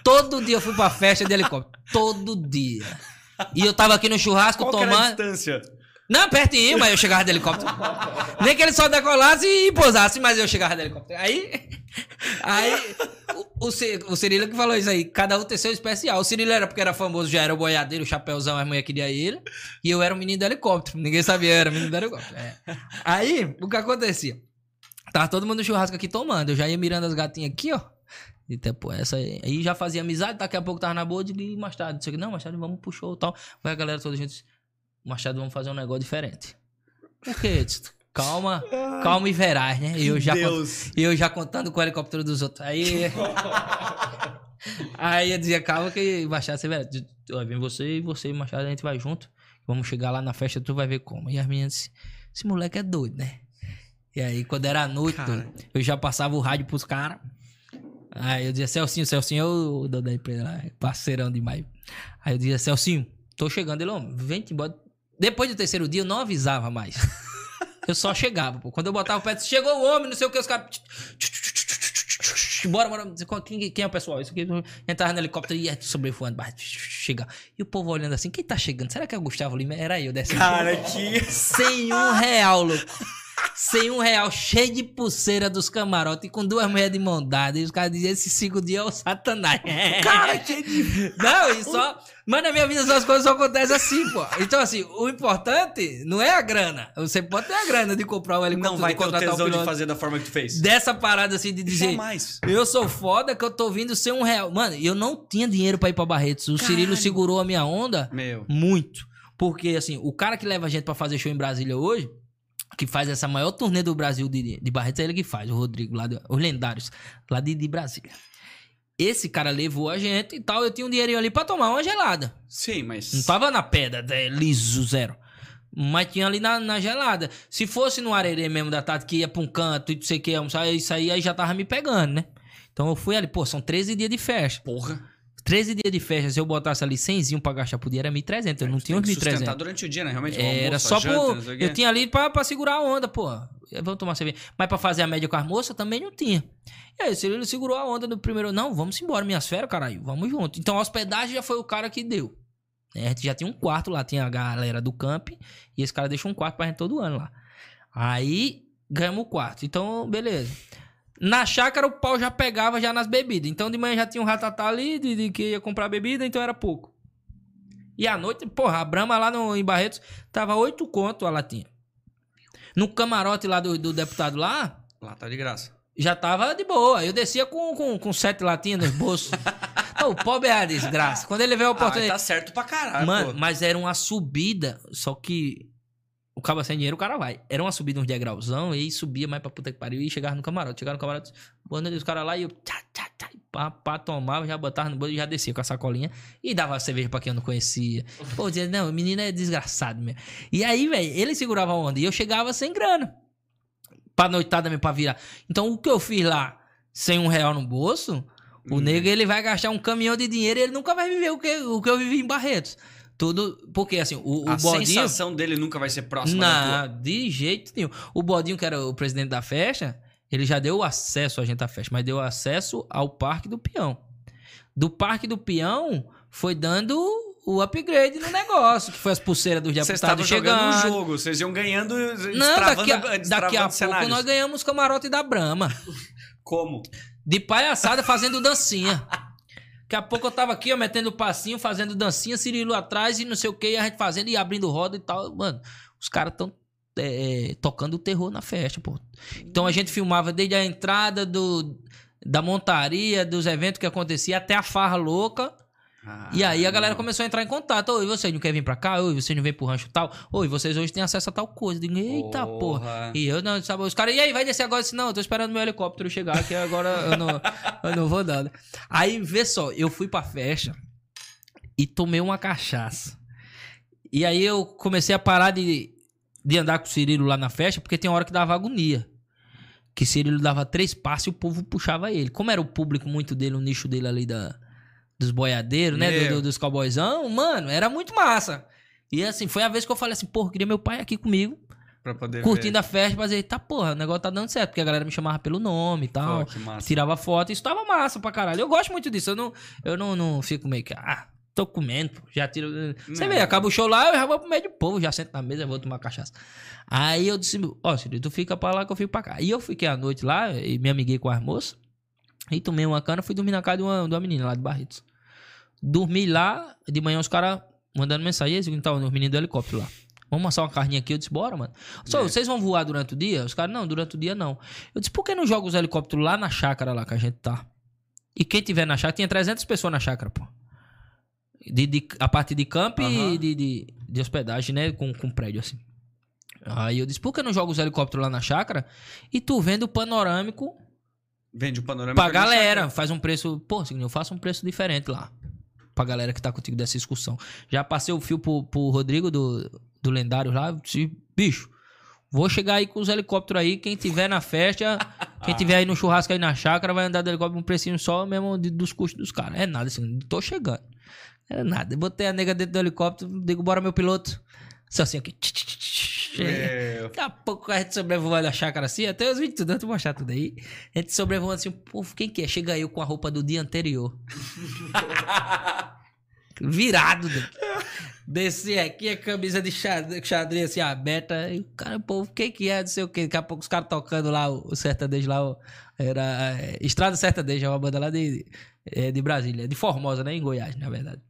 Todo dia eu fui pra festa de helicóptero. Todo dia. E eu tava aqui no churrasco Qual tomando. Qual a distância? Não, pertinho, mas eu chegava de helicóptero. Nem que ele só decolasse e pousasse, mas eu chegava de helicóptero. Aí. Aí. O, o, o Cirilo que falou isso aí. Cada um tem seu especial. O Cirilo era porque era famoso, já era o boiadeiro, o chapéuzão, a mulher queria ele. E eu era o menino do helicóptero. Ninguém sabia, eu era o menino do helicóptero. É. Aí, o que acontecia? Tava todo mundo no churrasco aqui tomando. Eu já ia mirando as gatinhas aqui, ó. E tipo, essa aí, aí já fazia amizade, daqui a pouco tava na boa de tarde. Disse, não, tarde vamos pro show e tal. Vai a galera toda a gente. Machado, vamos fazer um negócio diferente. Por quê? Calma, calma e verás, né? Eu já, Deus. eu já contando com o helicóptero dos outros. Aí. aí eu dizia, calma que Machado, você vai. Vem você e você e Machado, a gente vai junto. Vamos chegar lá na festa, tu vai ver como. E as meninas disse, esse moleque é doido, né? E aí, quando era noite, eu já passava o rádio pros caras. Aí eu dizia, Celcinho, Celcinho, eu, o dono da empresa, parceirão demais. Aí eu dizia, Celcinho, tô chegando. Ele, ó, vem embora depois do terceiro dia, eu não avisava mais. Eu só chegava, pô. Quando eu botava o pé, chegou o homem, não sei o que, os caras. Bora, bora. Quem, quem é o pessoal? Isso aqui. Entrava no helicóptero e ia sobrevoando. Chega. E o povo olhando assim, quem tá chegando? Será que é o Gustavo Lima? Era eu dessa. Cara, que. Sem um real, louco sem um real, cheio de pulseira dos camarotes, com duas mulheres de mão dada. E os caras diziam: esse cinco dias é o Satanás. Cara, que. Não, e só. Mas na minha vida as coisas só acontecem assim, pô. Então, assim, o importante não é a grana. Você pode ter a grana de comprar um helicóptero. Não vai ter o tesão de fazer da forma que tu fez. Dessa parada, assim, de dizer... Jamais. Eu sou foda que eu tô vindo sem um real. Mano, eu não tinha dinheiro pra ir pra Barretos. O Caralho. Cirilo segurou a minha onda Meu. muito. Porque, assim, o cara que leva a gente pra fazer show em Brasília hoje que faz essa maior turnê do Brasil de, de Barretos, é ele que faz, o Rodrigo, lá de, os lendários, lá de, de Brasília. Esse cara levou a gente e tal, eu tinha um dinheirinho ali pra tomar uma gelada. Sim, mas. Não tava na pedra, é, liso, zero. Mas tinha ali na, na gelada. Se fosse no arerê mesmo da tarde, que ia pra um canto e não sei o que, almoçar, isso aí, aí já tava me pegando, né? Então eu fui ali, pô, são 13 dias de festa. Porra. 13 dias de festa, se eu botasse ali 100 pra gastar por dia, era 1.300. Eu não tinha uns 1.300. durante o dia, né? Realmente, Era só janta, por... Eu tinha ali pra, pra segurar a onda, pô. Vamos tomar cerveja. Mas pra fazer a média com as moças, também não tinha. E aí, ele segurou a onda no primeiro... Não, vamos embora, minhas férias, caralho. Vamos junto. Então, a hospedagem já foi o cara que deu. É, a gente já tinha um quarto lá, tinha a galera do camp. E esse cara deixou um quarto pra gente todo ano lá. Aí, ganhamos o quarto. Então, beleza. Na chácara o pau já pegava já nas bebidas. Então de manhã já tinha um ratatá ali de, de que ia comprar bebida, então era pouco. E à noite, porra, a Brama lá no, em Barretos tava oito conto a latinha. No camarote lá do, do deputado lá... Lá tá de graça. Já tava de boa. Eu descia com, com, com sete latinhas nos bolsos. o pobre é a desgraça. Quando ele veio a oportunidade... Ah, tá certo pra caralho, Mano, pô. mas era uma subida, só que o cabo sem dinheiro, o cara vai. Era uma subida, uns degrauzão, e subia mais pra puta que pariu e chegava no camarote. Chegava no camarote, boa noite, os caras lá e eu tchá, tchá, tchá, pá, pá, tomava, já botava no bolso e já descia com a sacolinha e dava cerveja pra quem eu não conhecia. Pô, dizia, não, o menino é desgraçado mesmo. E aí, velho, ele segurava a onda e eu chegava sem grana. Pra noitada mesmo, pra virar. Então, o que eu fiz lá, sem um real no bolso, o hum. nego ele vai gastar um caminhão de dinheiro e ele nunca vai viver o que, o que eu vivi em Barretos. Tudo. Porque assim, o, o a Bodinho. A sensação dele nunca vai ser próxima não, da tua. de jeito nenhum. O Bodinho, que era o presidente da festa, ele já deu acesso a gente à festa, mas deu acesso ao Parque do Peão. Do Parque do Peão foi dando o upgrade no negócio, que foi as pulseiras do deputados chegando. Vocês jogo, vocês iam ganhando, Não, daqui a, daqui a pouco nós ganhamos camarote da Brama. Como? De palhaçada fazendo dancinha. Daqui a pouco eu tava aqui, ó, metendo passinho, fazendo dancinha, Cirilo atrás e não sei o que, a gente fazendo e abrindo roda e tal. Mano, os caras tão é, tocando o terror na festa, pô. Então a gente filmava desde a entrada do, da montaria, dos eventos que acontecia, até a farra louca. Ah, e aí a galera começou a entrar em contato. Oi, você não quer vir pra cá? Oi, você não vem pro rancho tal? Oi, vocês hoje têm acesso a tal coisa. Digo, eita porra. porra. E eu não, sabe, os caras, e aí, vai descer agora? Eu disse, não, eu tô esperando meu helicóptero chegar, que agora eu não, eu não vou dar. Aí, vê só, eu fui pra festa e tomei uma cachaça. E aí eu comecei a parar de, de andar com o Cirilo lá na festa, porque tem hora que dava agonia. Que Cirilo dava três passos e o povo puxava ele. Como era o público muito dele, o nicho dele ali da dos boiadeiros, né? Do, do, dos cowboyzão, mano, era muito massa. E assim, foi a vez que eu falei assim, porra, queria meu pai aqui comigo. Pra poder curtindo ver. a festa, mas aí, tá, porra, o negócio tá dando certo, porque a galera me chamava pelo nome e tal. Oh, tirava foto, isso tava massa pra caralho. Eu gosto muito disso, eu não, eu não, não fico meio que, ah, tô comendo, pô, já tiro. Você vê, acaba o show lá, eu já vou pro meio do povo, já sento na mesa, vou tomar cachaça. Aí eu disse, ó, oh, tu fica pra lá que eu fico pra cá. E eu fiquei a noite lá, e me amiguei com as moças, e tomei uma cana, fui dormir na casa de uma, de uma menina lá de Barretos. Dormi lá, de manhã os caras mandando mensagem. E aí, tava os meninos do helicóptero lá. Vamos assar uma carninha aqui. Eu disse, bora, mano. Só, é. vocês vão voar durante o dia? Os caras, não, durante o dia não. Eu disse, por que não joga os helicópteros lá na chácara lá que a gente tá? E quem tiver na chácara, tinha 300 pessoas na chácara, pô. De, de, a parte de campo uhum. e de, de, de, hospedagem, né? Com, com prédio, assim. Aí eu disse, por que não joga os helicópteros lá na chácara? E tu vendo o panorâmico... Vende o panorâmico Pra galera. Faz um preço... Pô, eu faço um preço diferente lá pra galera que tá contigo dessa excursão. Já passei o fio pro, pro Rodrigo do, do Lendário lá. Disse, bicho, vou chegar aí com os helicópteros aí. Quem tiver na festa, quem tiver aí no churrasco aí na chácara, vai andar de helicóptero um precinho só mesmo de, dos custos dos caras. É nada assim, tô chegando. É nada. Botei a nega dentro do helicóptero, digo, bora meu piloto. Só assim aqui. Daqui a pouco a gente sobrevoando a chácara assim, até os vídeos tudo, eu vou mostrar tudo aí. A gente sobrevoando assim, pô, quem que é? Chega eu com a roupa do dia anterior. Virado. Desci aqui a camisa de xadrez assim aberta. E o cara, pô, quem que é? Não sei o que. Daqui a pouco os caras tocando lá o, sertanejo lá. Era é, Estrada Sertaneja, é uma banda lá de, é, de Brasília. De Formosa, né? Em Goiás, na verdade.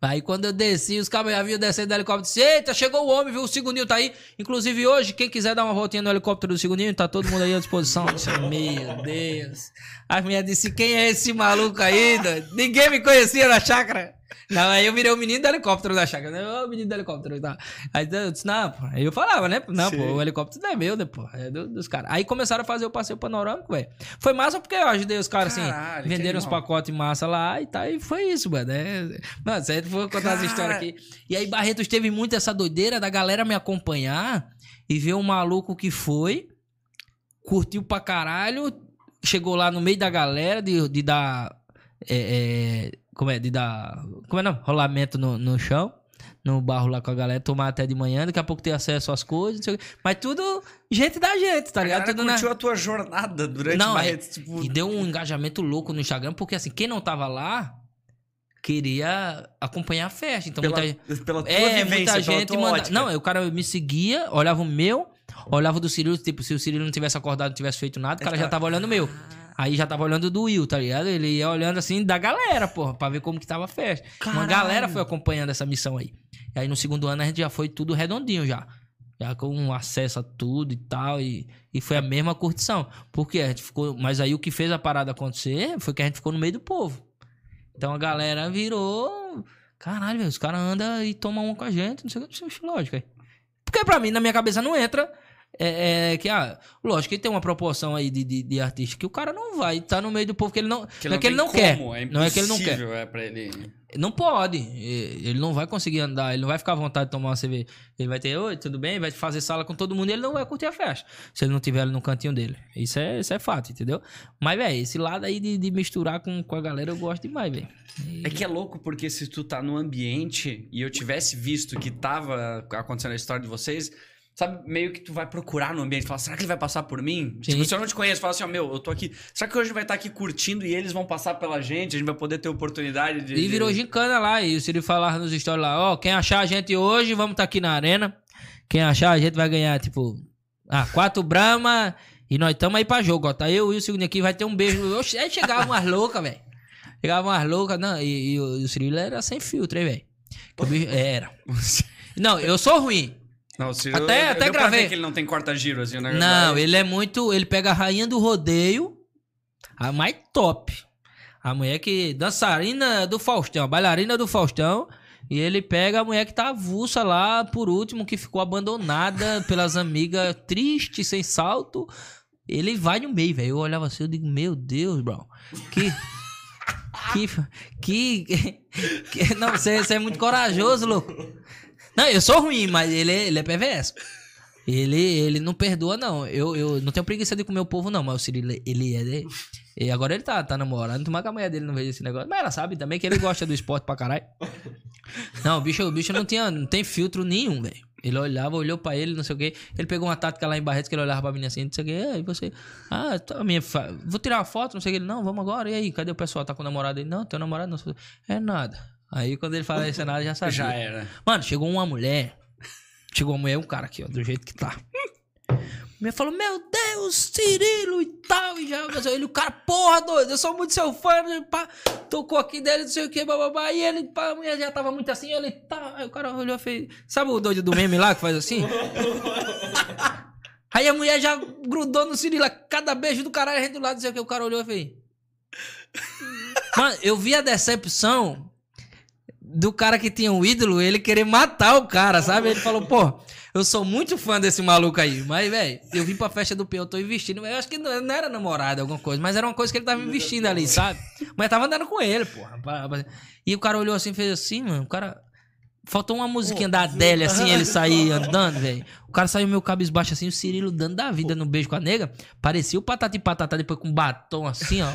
Aí quando eu desci, os caras já vinham descendo do helicóptero. Disse, Eita, chegou o homem, viu? O Segundinho tá aí. Inclusive hoje, quem quiser dar uma voltinha no helicóptero do Segundinho, tá todo mundo aí à disposição. disse, Meu Deus. A minha disse, quem é esse maluco aí? Ninguém me conhecia na chácara. Não, aí eu virei o menino do helicóptero da chácara. Né? O menino do helicóptero. Tá. Aí eu disse, não, pô. Aí eu falava, né? Não, Sim. pô, o helicóptero não é meu, né, pô. É do, dos caras. Aí começaram a fazer o passeio panorâmico, velho. Foi massa porque eu ajudei os caras, assim, venderam uns pacotes massa lá e tal. E foi isso, mano. É... Mano, certo, vou contar Cara... as histórias aqui. E aí Barretos teve muito essa doideira da galera me acompanhar e ver um maluco que foi, curtiu pra caralho, chegou lá no meio da galera de, de dar. É, é, como é? De dar. Como é não? Rolamento no, no chão. No barro lá com a galera, tomar até de manhã, daqui a pouco ter acesso às coisas, mas tudo gente da gente, tá ligado? A tudo curtiu na... a tua jornada durante não, Barreto, é... tipo... E deu um engajamento louco no Instagram, porque assim, quem não tava lá, queria acompanhar a festa. Então, pela, muita, pela tua é, vivência, muita gente manda... Não, o cara me seguia, olhava o meu, olhava do Cirilo, tipo, se o Cirilo não tivesse acordado, não tivesse feito nada, o cara já tava olhando o meu. Aí já tava olhando do Will, tá ligado? Ele ia olhando assim da galera, porra, pra ver como que tava a festa. Caralho. Uma galera foi acompanhando essa missão aí. E aí no segundo ano a gente já foi tudo redondinho já. Já com acesso a tudo e tal. E, e foi a mesma curtição. Porque a gente ficou. Mas aí o que fez a parada acontecer foi que a gente ficou no meio do povo. Então a galera virou. Caralho, velho, os caras andam e tomam um com a gente. Não sei o que, lógico. Aí. Porque pra mim, na minha cabeça, não entra é, é, que, ah, lógico que tem uma proporção aí de, de, de artista que o cara não vai estar tá no meio do povo que ele não. Que não, é que ele não quer. É não é que ele não quer. É pra ele... Não pode. Ele não vai conseguir andar, ele não vai ficar à vontade de tomar uma cerveja. Ele vai ter, oi, tudo bem? Vai fazer sala com todo mundo e ele não vai curtir a festa. Se ele não tiver ali no cantinho dele. Isso é, isso é fato, entendeu? Mas, velho, esse lado aí de, de, misturar com, com a galera eu gosto demais, velho. E... É que é louco porque se tu tá no ambiente e eu tivesse visto que tava acontecendo a história de vocês Sabe, meio que tu vai procurar no ambiente, fala, será que ele vai passar por mim? Sim. Tipo, se eu não te conheço, fala assim, ó, oh, meu, eu tô aqui. Será que hoje vai estar aqui curtindo e eles vão passar pela gente? A gente vai poder ter oportunidade de. E virou de... gincana lá, e o Ciro falar nos stories lá, ó, oh, quem achar a gente hoje, vamos estar tá aqui na arena. Quem achar a gente vai ganhar, tipo, ah, quatro Brahma e nós estamos aí pra jogo, ó. Tá eu e o segundo aqui, vai ter um beijo. Oxe, aí chegava umas loucas, velho. Chegava umas loucas, não, e, e, o, e o Cirilo era sem filtro, hein, velho. Era. Não, eu sou ruim. Não, Ciro, até, eu, até eu gravei. que ele não tem corta-giro, assim, né? Não, ele é muito. Ele pega a rainha do rodeio, a mais top. A mulher que. Dançarina do Faustão, bailarina do Faustão. E ele pega a mulher que tá avulsa lá, por último, que ficou abandonada pelas amigas, triste, sem salto. Ele vai no meio, velho. Eu olhava assim, eu digo, meu Deus, bro. Que. Que. Que. que não, você, você é muito corajoso, louco. Não, eu sou ruim, mas ele, ele é perverso. Ele, ele não perdoa, não. Eu, eu não tenho preguiça de comer o povo, não, mas o Cirilo, ele é. E agora ele tá, tá namorando, tomar que a mulher dele não veja esse negócio. Mas ela sabe também que ele gosta do esporte pra caralho. Não, o bicho, o bicho não, tinha, não tem filtro nenhum, velho. Ele olhava, olhou pra ele, não sei o quê. Ele pegou uma tática lá em Barretos que ele olhava pra mim assim, não sei o quê. Aí você. Ah, tá, minha, vou tirar uma foto, não sei o quê. Ele, não, vamos agora. E aí, cadê o pessoal? Tá com o namorado? Ele, não, teu namorado não. É nada. Aí quando ele fala é nada, já sabia. Já era. Mano, chegou uma mulher. Chegou uma mulher, um cara aqui, ó, do jeito que tá. Me falou, meu Deus, Cirilo e tal. E já, ele, o cara, porra, doido, eu sou muito seu fã. Né, pá, tocou aqui dele, não sei o que, bababá. E ele, pá, a mulher já tava muito assim. Ele, tá. Aí o cara olhou e fez. Sabe o doido do meme lá que faz assim? Aí a mulher já grudou no Cirilo, cada beijo do caralho, a gente do lado, não sei o que. O cara olhou e fez. Mano, eu vi a decepção do cara que tinha um ídolo, ele querer matar o cara, sabe? Ele falou, pô, eu sou muito fã desse maluco aí. Mas, velho, eu vim pra festa do P, eu tô investindo. Eu acho que não, não era namorada, alguma coisa, mas era uma coisa que ele tava investindo ali, sabe? Mas tava andando com ele, porra. E o cara olhou assim fez assim, mano, o cara. Faltou uma musiquinha da Adélia, assim, ele sair andando, velho. O cara saiu meio cabisbaixo assim, o Cirilo dando da vida no beijo com a nega. Parecia o Patati Patata depois com batom assim, ó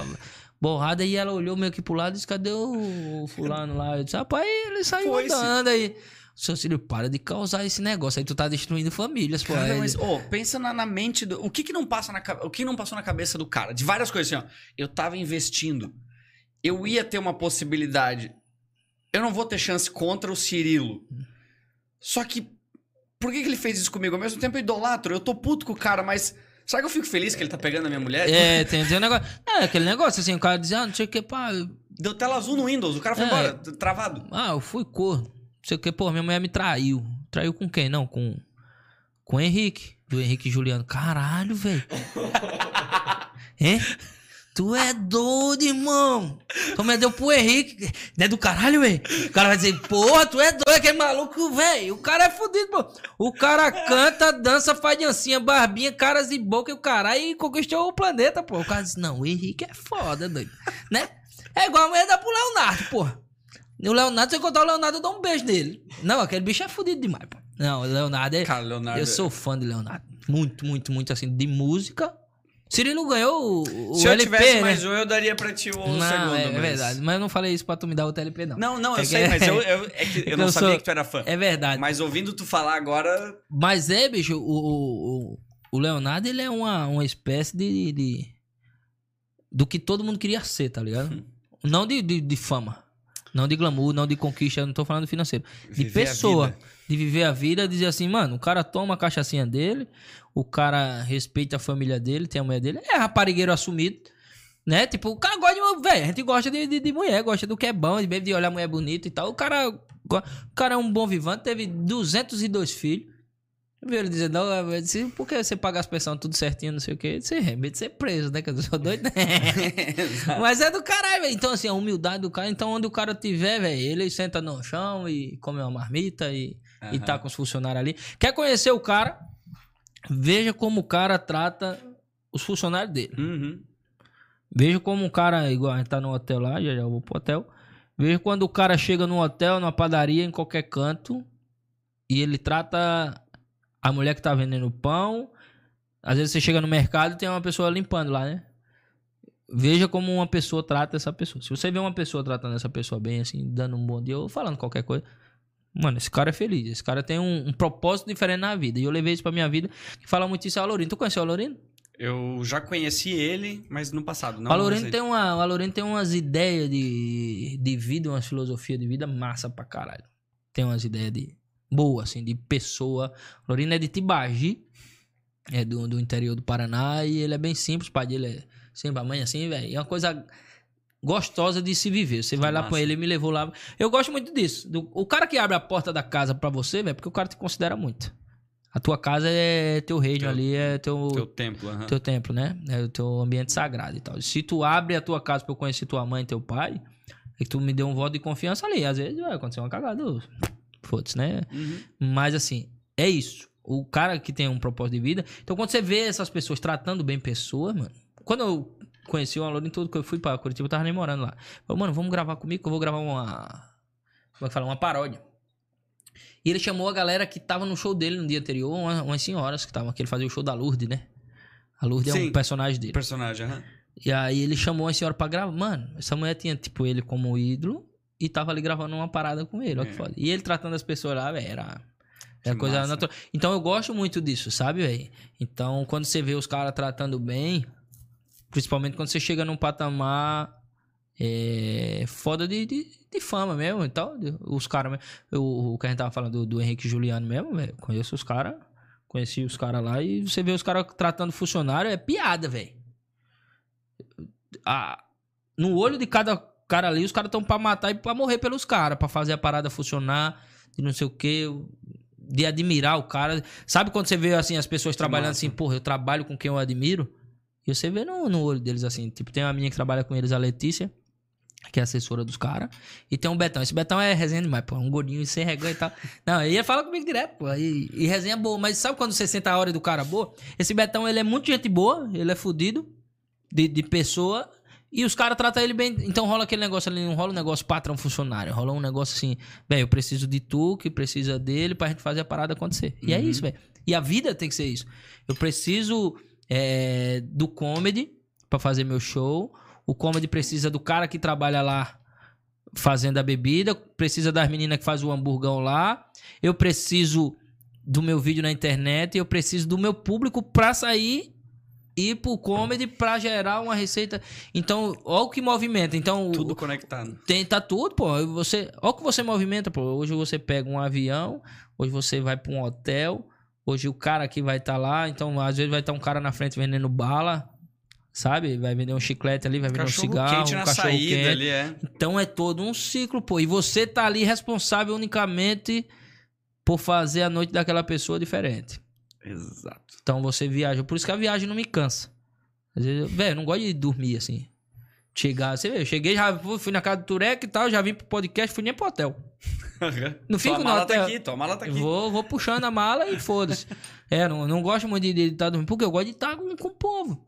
borrada e ela olhou meio que pro lado e disse: Cadê o fulano lá? Eu disse: Rapaz, ele saiu Foi andando aí. Seu filho, para de causar esse negócio. Aí tu tá destruindo famílias, pô. Cara, mas, oh, pensa na, na, mente do. O que que não passa na O que não passou na cabeça do cara? De várias coisas assim, ó. Eu tava investindo. Eu ia ter uma possibilidade. Eu não vou ter chance contra o Cirilo. Só que. Por que, que ele fez isso comigo? Ao mesmo tempo eu idolatro. Eu tô puto com o cara, mas Sabe que eu fico feliz que ele tá pegando a minha mulher? É, tem, tem um negócio. É, aquele negócio assim, o cara dizendo, ah, não sei o que, pá. Deu tela azul no Windows, o cara foi é. embora, travado. Ah, eu fui cor. Não sei o que, pô, minha mulher me traiu. Traiu com quem? Não, com. Com o Henrique. Do Henrique Juliano. Caralho, velho. hein? Tu é doido, irmão. Como é deu pro Henrique. Não é do caralho, velho. O cara vai dizer, porra, tu é doido, aquele maluco, velho. O cara é fudido, pô. O cara canta, dança, faz dancinha, barbinha, caras e boca e o caralho e conquistou o planeta, pô. O cara diz, não, o Henrique é foda, doido. Né? É igual a mulher dá pro Leonardo, porra. O Leonardo, se eu contar o Leonardo, eu dou um beijo nele. Não, aquele bicho é fudido demais, pô. Não, o Leonardo é. Cara, Leonardo. Eu sou fã de Leonardo. Muito, muito, muito assim, de música Cirilo ganhou o, o Se eu tivesse né? mais um, eu daria pra ti o não, segundo. É, mas... verdade. Mas eu não falei isso pra tu me dar o TLP, não. Não, não, eu é sei, que... mas eu, eu, é que eu, não sabia sou... que tu era fã. É verdade. Mas ouvindo tu falar agora. Mas é, bicho, o, o, o Leonardo, ele é uma, uma espécie de, de. Do que todo mundo queria ser, tá ligado? Hum. Não de, de, de, fama. Não de glamour, não de conquista, não tô falando financeiro. De viver pessoa. De viver a vida, dizer assim, mano, o cara toma a cachaçinha dele, o cara respeita a família dele, tem a mulher dele, é raparigueiro assumido, né? Tipo, o cara gosta de. Velho, a gente gosta de, de, de, mulher, gosta do que é bom, de, de olhar a mulher bonita e tal. O cara, o cara é um bom vivante, teve 202 filhos. Veio ele dizer, não, disse, por que você paga as pensões tudo certinho, não sei o quê? Você é medo de ser preso, né? Que eu sou doido, né? Mas é do caralho, velho. Então, assim, a humildade do cara. Então, onde o cara tiver, velho, ele senta no chão e come uma marmita e, uhum. e tá com os funcionários ali. Quer conhecer o cara? Veja como o cara trata os funcionários dele. Uhum. Veja como um cara, igual a gente tá no hotel lá, já já vou pro hotel. Veja quando o cara chega no hotel, numa padaria, em qualquer canto, e ele trata a mulher que tá vendendo pão. Às vezes você chega no mercado e tem uma pessoa limpando lá, né? Veja como uma pessoa trata essa pessoa. Se você vê uma pessoa tratando essa pessoa bem, assim, dando um bom dia ou falando qualquer coisa, Mano, esse cara é feliz. Esse cara tem um, um, propósito diferente na vida. E eu levei isso pra minha vida, que fala muito isso ao Alorino. Tu conheceu o Alorino? Eu já conheci ele, mas no passado. Não o Alorino tem, uma, o Alorino tem umas ideias de, de vida, umas filosofia de vida massa pra caralho. Tem umas ideias de boa, assim, de pessoa. O Alorino é de Tibagi, é do, do interior do Paraná, e ele é bem simples. O pai dele é sempre a mãe assim, velho. É uma coisa gostosa de se viver. Você vai Nossa. lá com ele, ele me levou lá. Eu gosto muito disso. Do, o cara que abre a porta da casa para você, velho, porque o cara te considera muito. A tua casa é teu reino Teu- ali, é teu, Teu templo, aham. teu templo, né? É o teu ambiente sagrado e tal. Se tu abre a tua casa pra eu conhecer tua mãe e teu pai, é que tu me deu um voto de confiança ali. Às vezes vai acontecer uma cagada. Foda-se, né? Uhum. Mas assim, é isso. O cara que tem um propósito de vida. Então, quando você vê essas pessoas tratando bem pessoas, mano. Quando eu conheci o Alô em tudo que eu fui pra Curitiba, eu tava nem morando lá. Falei, mano, vamos gravar comigo que eu vou gravar uma. Como é que fala? Uma paródia. E ele chamou a galera que tava no show dele no dia anterior, uma- umas senhoras que estavam, que ele fazia o show da Lourdes, né? A Lourdes é Sim. um personagem dele. Personagem, aham. E aí ele chamou a senhora pra gravar. Mano, essa mulher tinha, tipo, ele como ídolo e tava ali gravando uma parada com ele. Olha que É. foda. E ele tratando as pessoas lá, velho, era. Era coisa massa. natural. Então eu gosto muito disso, sabe, velho? Então, quando você vê os caras tratando bem, principalmente quando você chega num patamar é, foda de, de, de fama mesmo e tal. de- Os caras. O, o que a gente tava falando do, do Henrique Juliano mesmo, velho. Conheço os caras. Conheci os caras lá e você vê os caras tratando funcionário, é piada, velho. No olho de cada cara ali, os caras estão pra matar e pra morrer pelos caras, pra fazer a parada funcionar, e não sei o que, de admirar o cara. Sabe quando você vê assim as pessoas trabalhando assim, porra, eu trabalho com quem eu admiro? E você vê no, no olho deles assim, tipo, tem uma menina que trabalha com eles, a Letícia, que é assessora dos caras, e tem um Betão. Esse Betão é resenha demais, pô, um gordinho sem reganho e tal. Não, ele fala comigo direto, pô, e, e resenha boa, mas sabe quando você senta a hora do cara boa? Esse Betão, ele é muito gente boa, ele é fudido, de, de pessoa, e os caras tratam ele bem. Então rola aquele negócio ali, não rola um negócio patrão-funcionário. Rola um negócio assim, velho, eu preciso de tu, que precisa dele, pra gente fazer a parada acontecer. E é Uhum. isso, velho. E a vida tem que ser isso. Eu preciso é, do comedy pra fazer meu show. O comedy precisa do cara que trabalha lá fazendo a bebida. Precisa das meninas que fazem o hamburgão lá. Eu preciso do meu vídeo na internet. Eu preciso do meu público pra sair ir pro comedy pra gerar uma receita. Então, ó o que movimenta. Então, o- Tudo conectado. tem, tá tudo, pô. E Você, ó o que você movimenta, pô. Hoje você pega um avião, hoje você vai pra um hotel, hoje o cara aqui vai estar lá, então às vezes vai estar um cara na frente vendendo bala, sabe? Vai vender um chiclete ali, vai vender um cigarro, quente um na cachorro saída quente. ali, é. Então é todo um ciclo, pô. E você tá ali responsável unicamente por fazer a noite daquela pessoa diferente. Exato. Então você viaja. Por isso que a viagem não me cansa. Às vezes, velho, eu não gosto de dormir assim. Chegar, você vê, eu cheguei, já fui na casa do Turek e tal, já vim pro podcast, fui nem pro hotel. Não fico hotel. tá aqui, tua mala tá aqui. Vou, vou puxando a mala e foda-se. É, não, não gosto muito de estar dormindo, porque eu gosto de estar com, com o povo.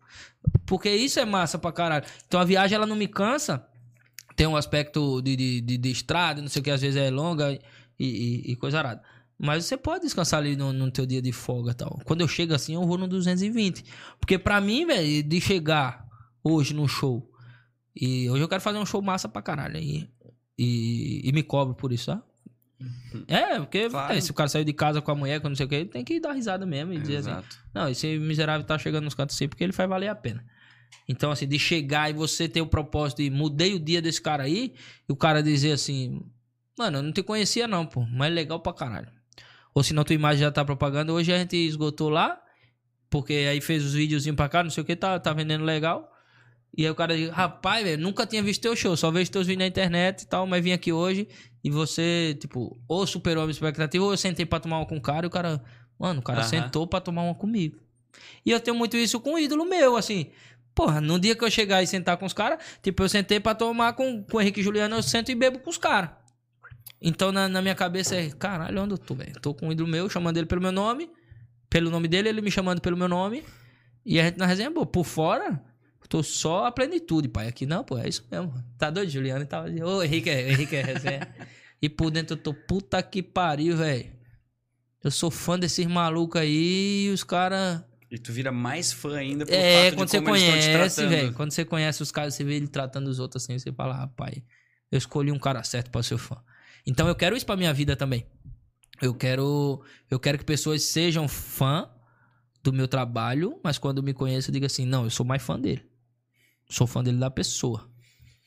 Porque isso é massa pra caralho. Então a viagem, ela não me cansa. Tem um aspecto de, de, de, de estrada, não sei o que, às vezes é longa e, e, e coisa arada. Mas você pode descansar ali no, no teu dia de folga e tal. Quando eu chego assim, eu vou no 220. Porque pra mim, velho, de chegar hoje no show, e hoje eu quero fazer um show massa pra caralho. E, e, e me cobro por isso, tá? É, porque Claro. é, se o cara saiu de casa com a mulher, com não sei o que, ele tem que dar risada mesmo e dizer assim, Exato. não, esse miserável tá chegando nos cantos assim porque ele faz valer a pena. Então, assim, de chegar e você ter o propósito de mudei o dia desse cara aí, e o cara dizer assim, mano, eu não te conhecia não, pô, mas é legal pra caralho. Ou senão tua imagem já tá propaganda, hoje a gente esgotou lá, porque aí fez os videozinhos pra cá, não sei o que, tá, tá vendendo legal. E aí o cara diz, rapaz, velho, nunca tinha visto teu show, só vejo teus vídeos na internet e tal, mas vim aqui hoje e você, tipo, ou superou a minha expectativa, ou eu sentei pra tomar uma com o cara e o cara, mano, o cara sentou pra tomar uma comigo. E eu tenho muito isso com um ídolo meu, assim. Porra, no dia que eu chegar e sentar com os caras, tipo, eu sentei pra tomar com, com o Henrique e Juliano, eu sento e bebo com os caras. Então na, na minha cabeça é, caralho, onde eu tô, velho? Tô com um ídolo meu, chamando ele pelo meu nome, pelo nome dele, ele me chamando pelo meu nome. E a gente na resenha, pô, por fora, tô só a plenitude, pai. Aqui não, pô, é isso mesmo. Tá doido, Juliano? E tava assim, ô, Henrique, Henrique é resenha. e por dentro eu tô, puta que pariu, velho. Eu sou fã desses malucos aí e os caras. E tu vira mais fã ainda pelo É, fato de quando você estão te conhece, velho. Quando você conhece os caras, você vê ele tratando os outros assim, você fala, rapaz, eu escolhi um cara certo pra ser fã. Então eu quero isso pra minha vida também. Eu quero, eu quero que pessoas sejam fã do meu trabalho, mas quando me conheçam, diga assim, não, eu sou mais fã dele. Sou fã dele da pessoa.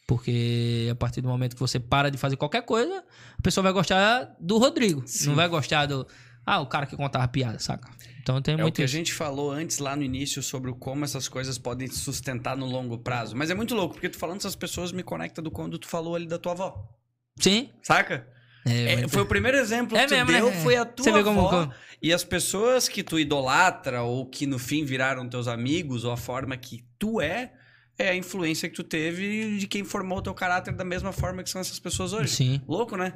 Porque a partir do momento que você para de fazer qualquer coisa, a pessoa vai gostar do Rodrigo. Sim. Não vai gostar do. Ah, o cara que contava piada, saca? Então tem É o muito que a isso. gente falou antes lá no início sobre o como essas coisas podem se sustentar no longo prazo. Mas é muito louco, porque tu falando essas pessoas me conecta do quando tu falou ali da tua avó. Sim, Saca? É, é, foi o primeiro exemplo é que tu deu, né? foi a tua Você vê como, avó. Como... E as pessoas que tu idolatra ou que no fim viraram teus amigos ou a forma que tu é, é a influência que tu teve de quem formou o teu caráter da mesma forma que são essas pessoas hoje. Sim. Louco, né?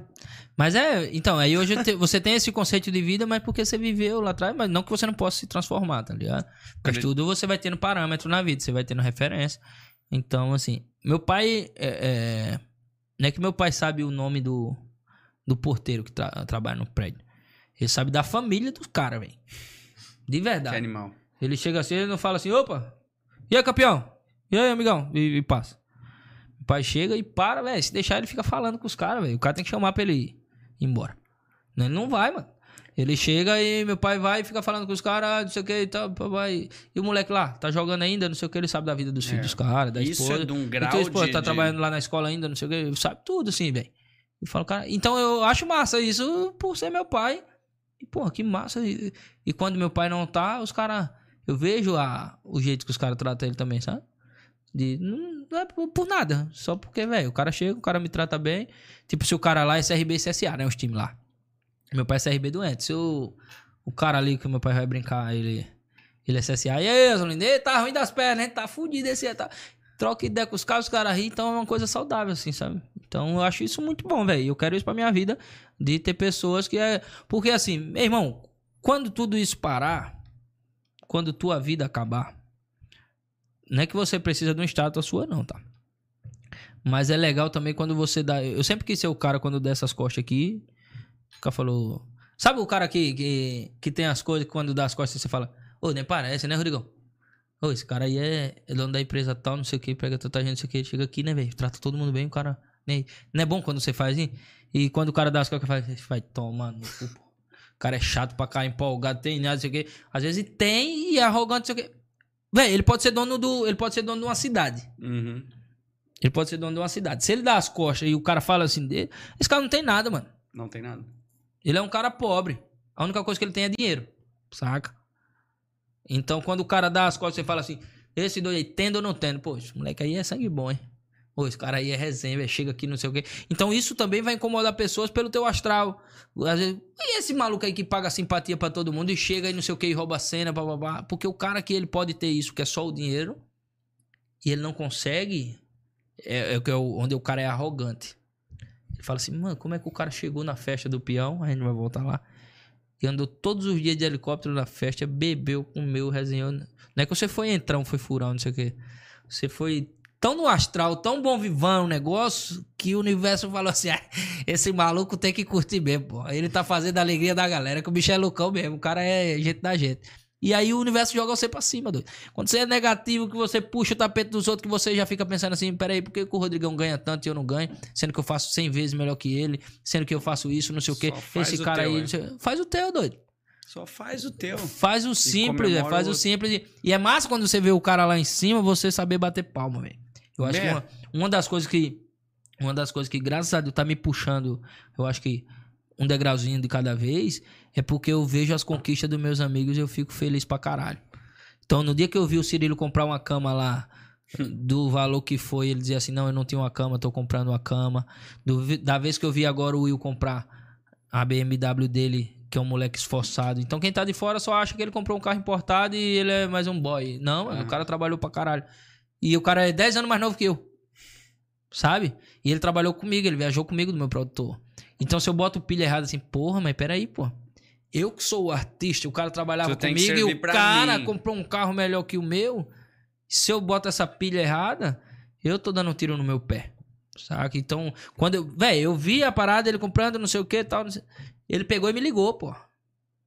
Mas é, então, aí hoje te, você tem esse conceito de vida, mas porque você viveu lá atrás, mas não que você não possa se transformar, tá ligado? Mas tudo você vai tendo parâmetro na vida, você vai tendo referência. Então, assim, meu pai. É, é, não é que meu pai sabe o nome do, do porteiro que tra trabalha no prédio. Ele sabe da família dos caras, velho. De verdade. Que animal. Ele chega assim, ele não fala assim, opa, e aí, campeão? E aí, amigão? E, e passa. O pai chega e para, velho. Se deixar, ele fica falando com os caras, velho. O cara tem que chamar pra ele ir embora. Ele não vai, mano. Ele chega e meu pai vai e fica falando com os caras, não sei o que e tal, vai. E o moleque lá, tá jogando ainda, não sei o que, ele sabe da vida dos filhos é. dos caras, da Isso esposa. é de um grau e esposa de, tá de... trabalhando lá na escola ainda, não sei o que, sabe tudo assim, velho. E falo, cara, então eu acho massa isso por ser meu pai. E, pô, que massa. E, e quando meu pai não tá, os caras. Eu vejo a, o jeito que os caras tratam ele também, sabe? De, não, não é por, por, nada. Só porque, velho, o cara chega, o cara me trata bem. Tipo, se o cara lá é CRB e CSA, né? Os times lá. Meu pai é CRB doente. Se o, o cara ali que meu pai vai brincar, ele. Ele é CSA. E aí, Zolino? Tá ruim das pernas, né? Tá fudido esse. Tá... Troca ideia com os caras, os caras riem, então é uma coisa saudável, assim, sabe? Então eu acho isso muito bom, velho. Eu quero isso pra minha vida, de ter pessoas que é. Porque assim, meu irmão, quando tudo isso parar, quando tua vida acabar, não é que você precisa de um estátua sua, não, tá? Mas é legal também quando você dá. Eu sempre quis ser o cara quando der essas costas aqui. O cara falou. Sabe o cara que, que, que tem as coisas que quando dá as costas você fala, ô, nem parece, né, Rodrigão? Ô, esse cara aí é, é dono da empresa tal, não sei o que, pega tanta gente, não sei o que, chega aqui, né, velho? Trata todo mundo bem, o cara. Né? Não é bom quando você faz assim? E quando o cara dá as costas, faz, vai tomar no cu. O cara é chato pra cá, empolgado, tem nada, não sei o que. Às vezes tem e é arrogante, não sei o que. Véi, ele pode ser dono do. Ele pode ser dono de uma cidade. Uhum. Ele pode ser dono de uma cidade. Se ele dá as costas e o cara fala assim dele, esse cara não tem nada, mano. Não tem nada. Ele é um cara pobre. A única coisa que ele tem é dinheiro. Saca? Então, quando o cara dá as costas, você fala assim: esse doido aí, tendo ou não tendo? Pô, esse moleque aí é sangue bom, hein? Pô, esse cara aí é resenha, chega aqui, não sei o quê. Então, isso também vai incomodar pessoas pelo teu astral. Às vezes, e esse maluco aí que paga simpatia para todo mundo e chega e não sei o que, e rouba a cena, blá. Porque o cara que ele pode ter isso, que é só o dinheiro, e ele não consegue, é, é, é onde o cara é arrogante. Ele fala assim, mano, como é que o cara chegou na festa do peão? A gente vai voltar lá. E andou todos os dias de helicóptero na festa, bebeu, comeu, resenhou. Não é que você foi entrar, foi furão, não sei o quê. Você foi tão no astral, tão bom vivão o negócio, que o universo falou assim: ah, esse maluco tem que curtir mesmo, pô. Ele tá fazendo a alegria da galera, que o bicho é loucão mesmo, o cara é gente da gente. E aí o universo joga você pra cima, doido. Quando você é negativo, que você puxa o tapete dos outros, que você já fica pensando assim, peraí, por que, que o Rodrigão ganha tanto e eu não ganho? Sendo que eu faço 100 vezes melhor que ele, sendo que eu faço isso, não sei o quê. Esse cara teu, aí, é. sei... faz o teu, doido. Só faz o teu. Faz o simples, é, faz o, o simples. E é massa quando você vê o cara lá em cima, você saber bater palma, velho. Eu acho que uma, uma das coisas que. Uma das coisas que, graças a Deus, tá me puxando, eu acho que um degrauzinho de cada vez, é porque eu vejo as conquistas dos meus amigos e eu fico feliz pra caralho. Então, no dia que eu vi o Cirilo comprar uma cama lá, do valor que foi, ele dizia assim: Não, eu não tenho uma cama, tô comprando uma cama. Do, da vez que eu vi agora o Will comprar a BMW dele, que é um moleque esforçado. Então, quem tá de fora só acha que ele comprou um carro importado e ele é mais um boy. Não, uhum. o cara trabalhou pra caralho. E o cara é 10 anos mais novo que eu. Sabe? E ele trabalhou comigo, ele viajou comigo do meu produtor. Então, se eu boto pilha errada assim, porra, mas peraí, pô. Eu que sou o artista, o cara trabalhava comigo e o cara mim. comprou um carro melhor que o meu. Se eu boto essa pilha errada, eu tô dando um tiro no meu pé. Saca? Então, quando eu. Véi, eu vi a parada, ele comprando, não sei o que tal. Ele pegou e me ligou, pô.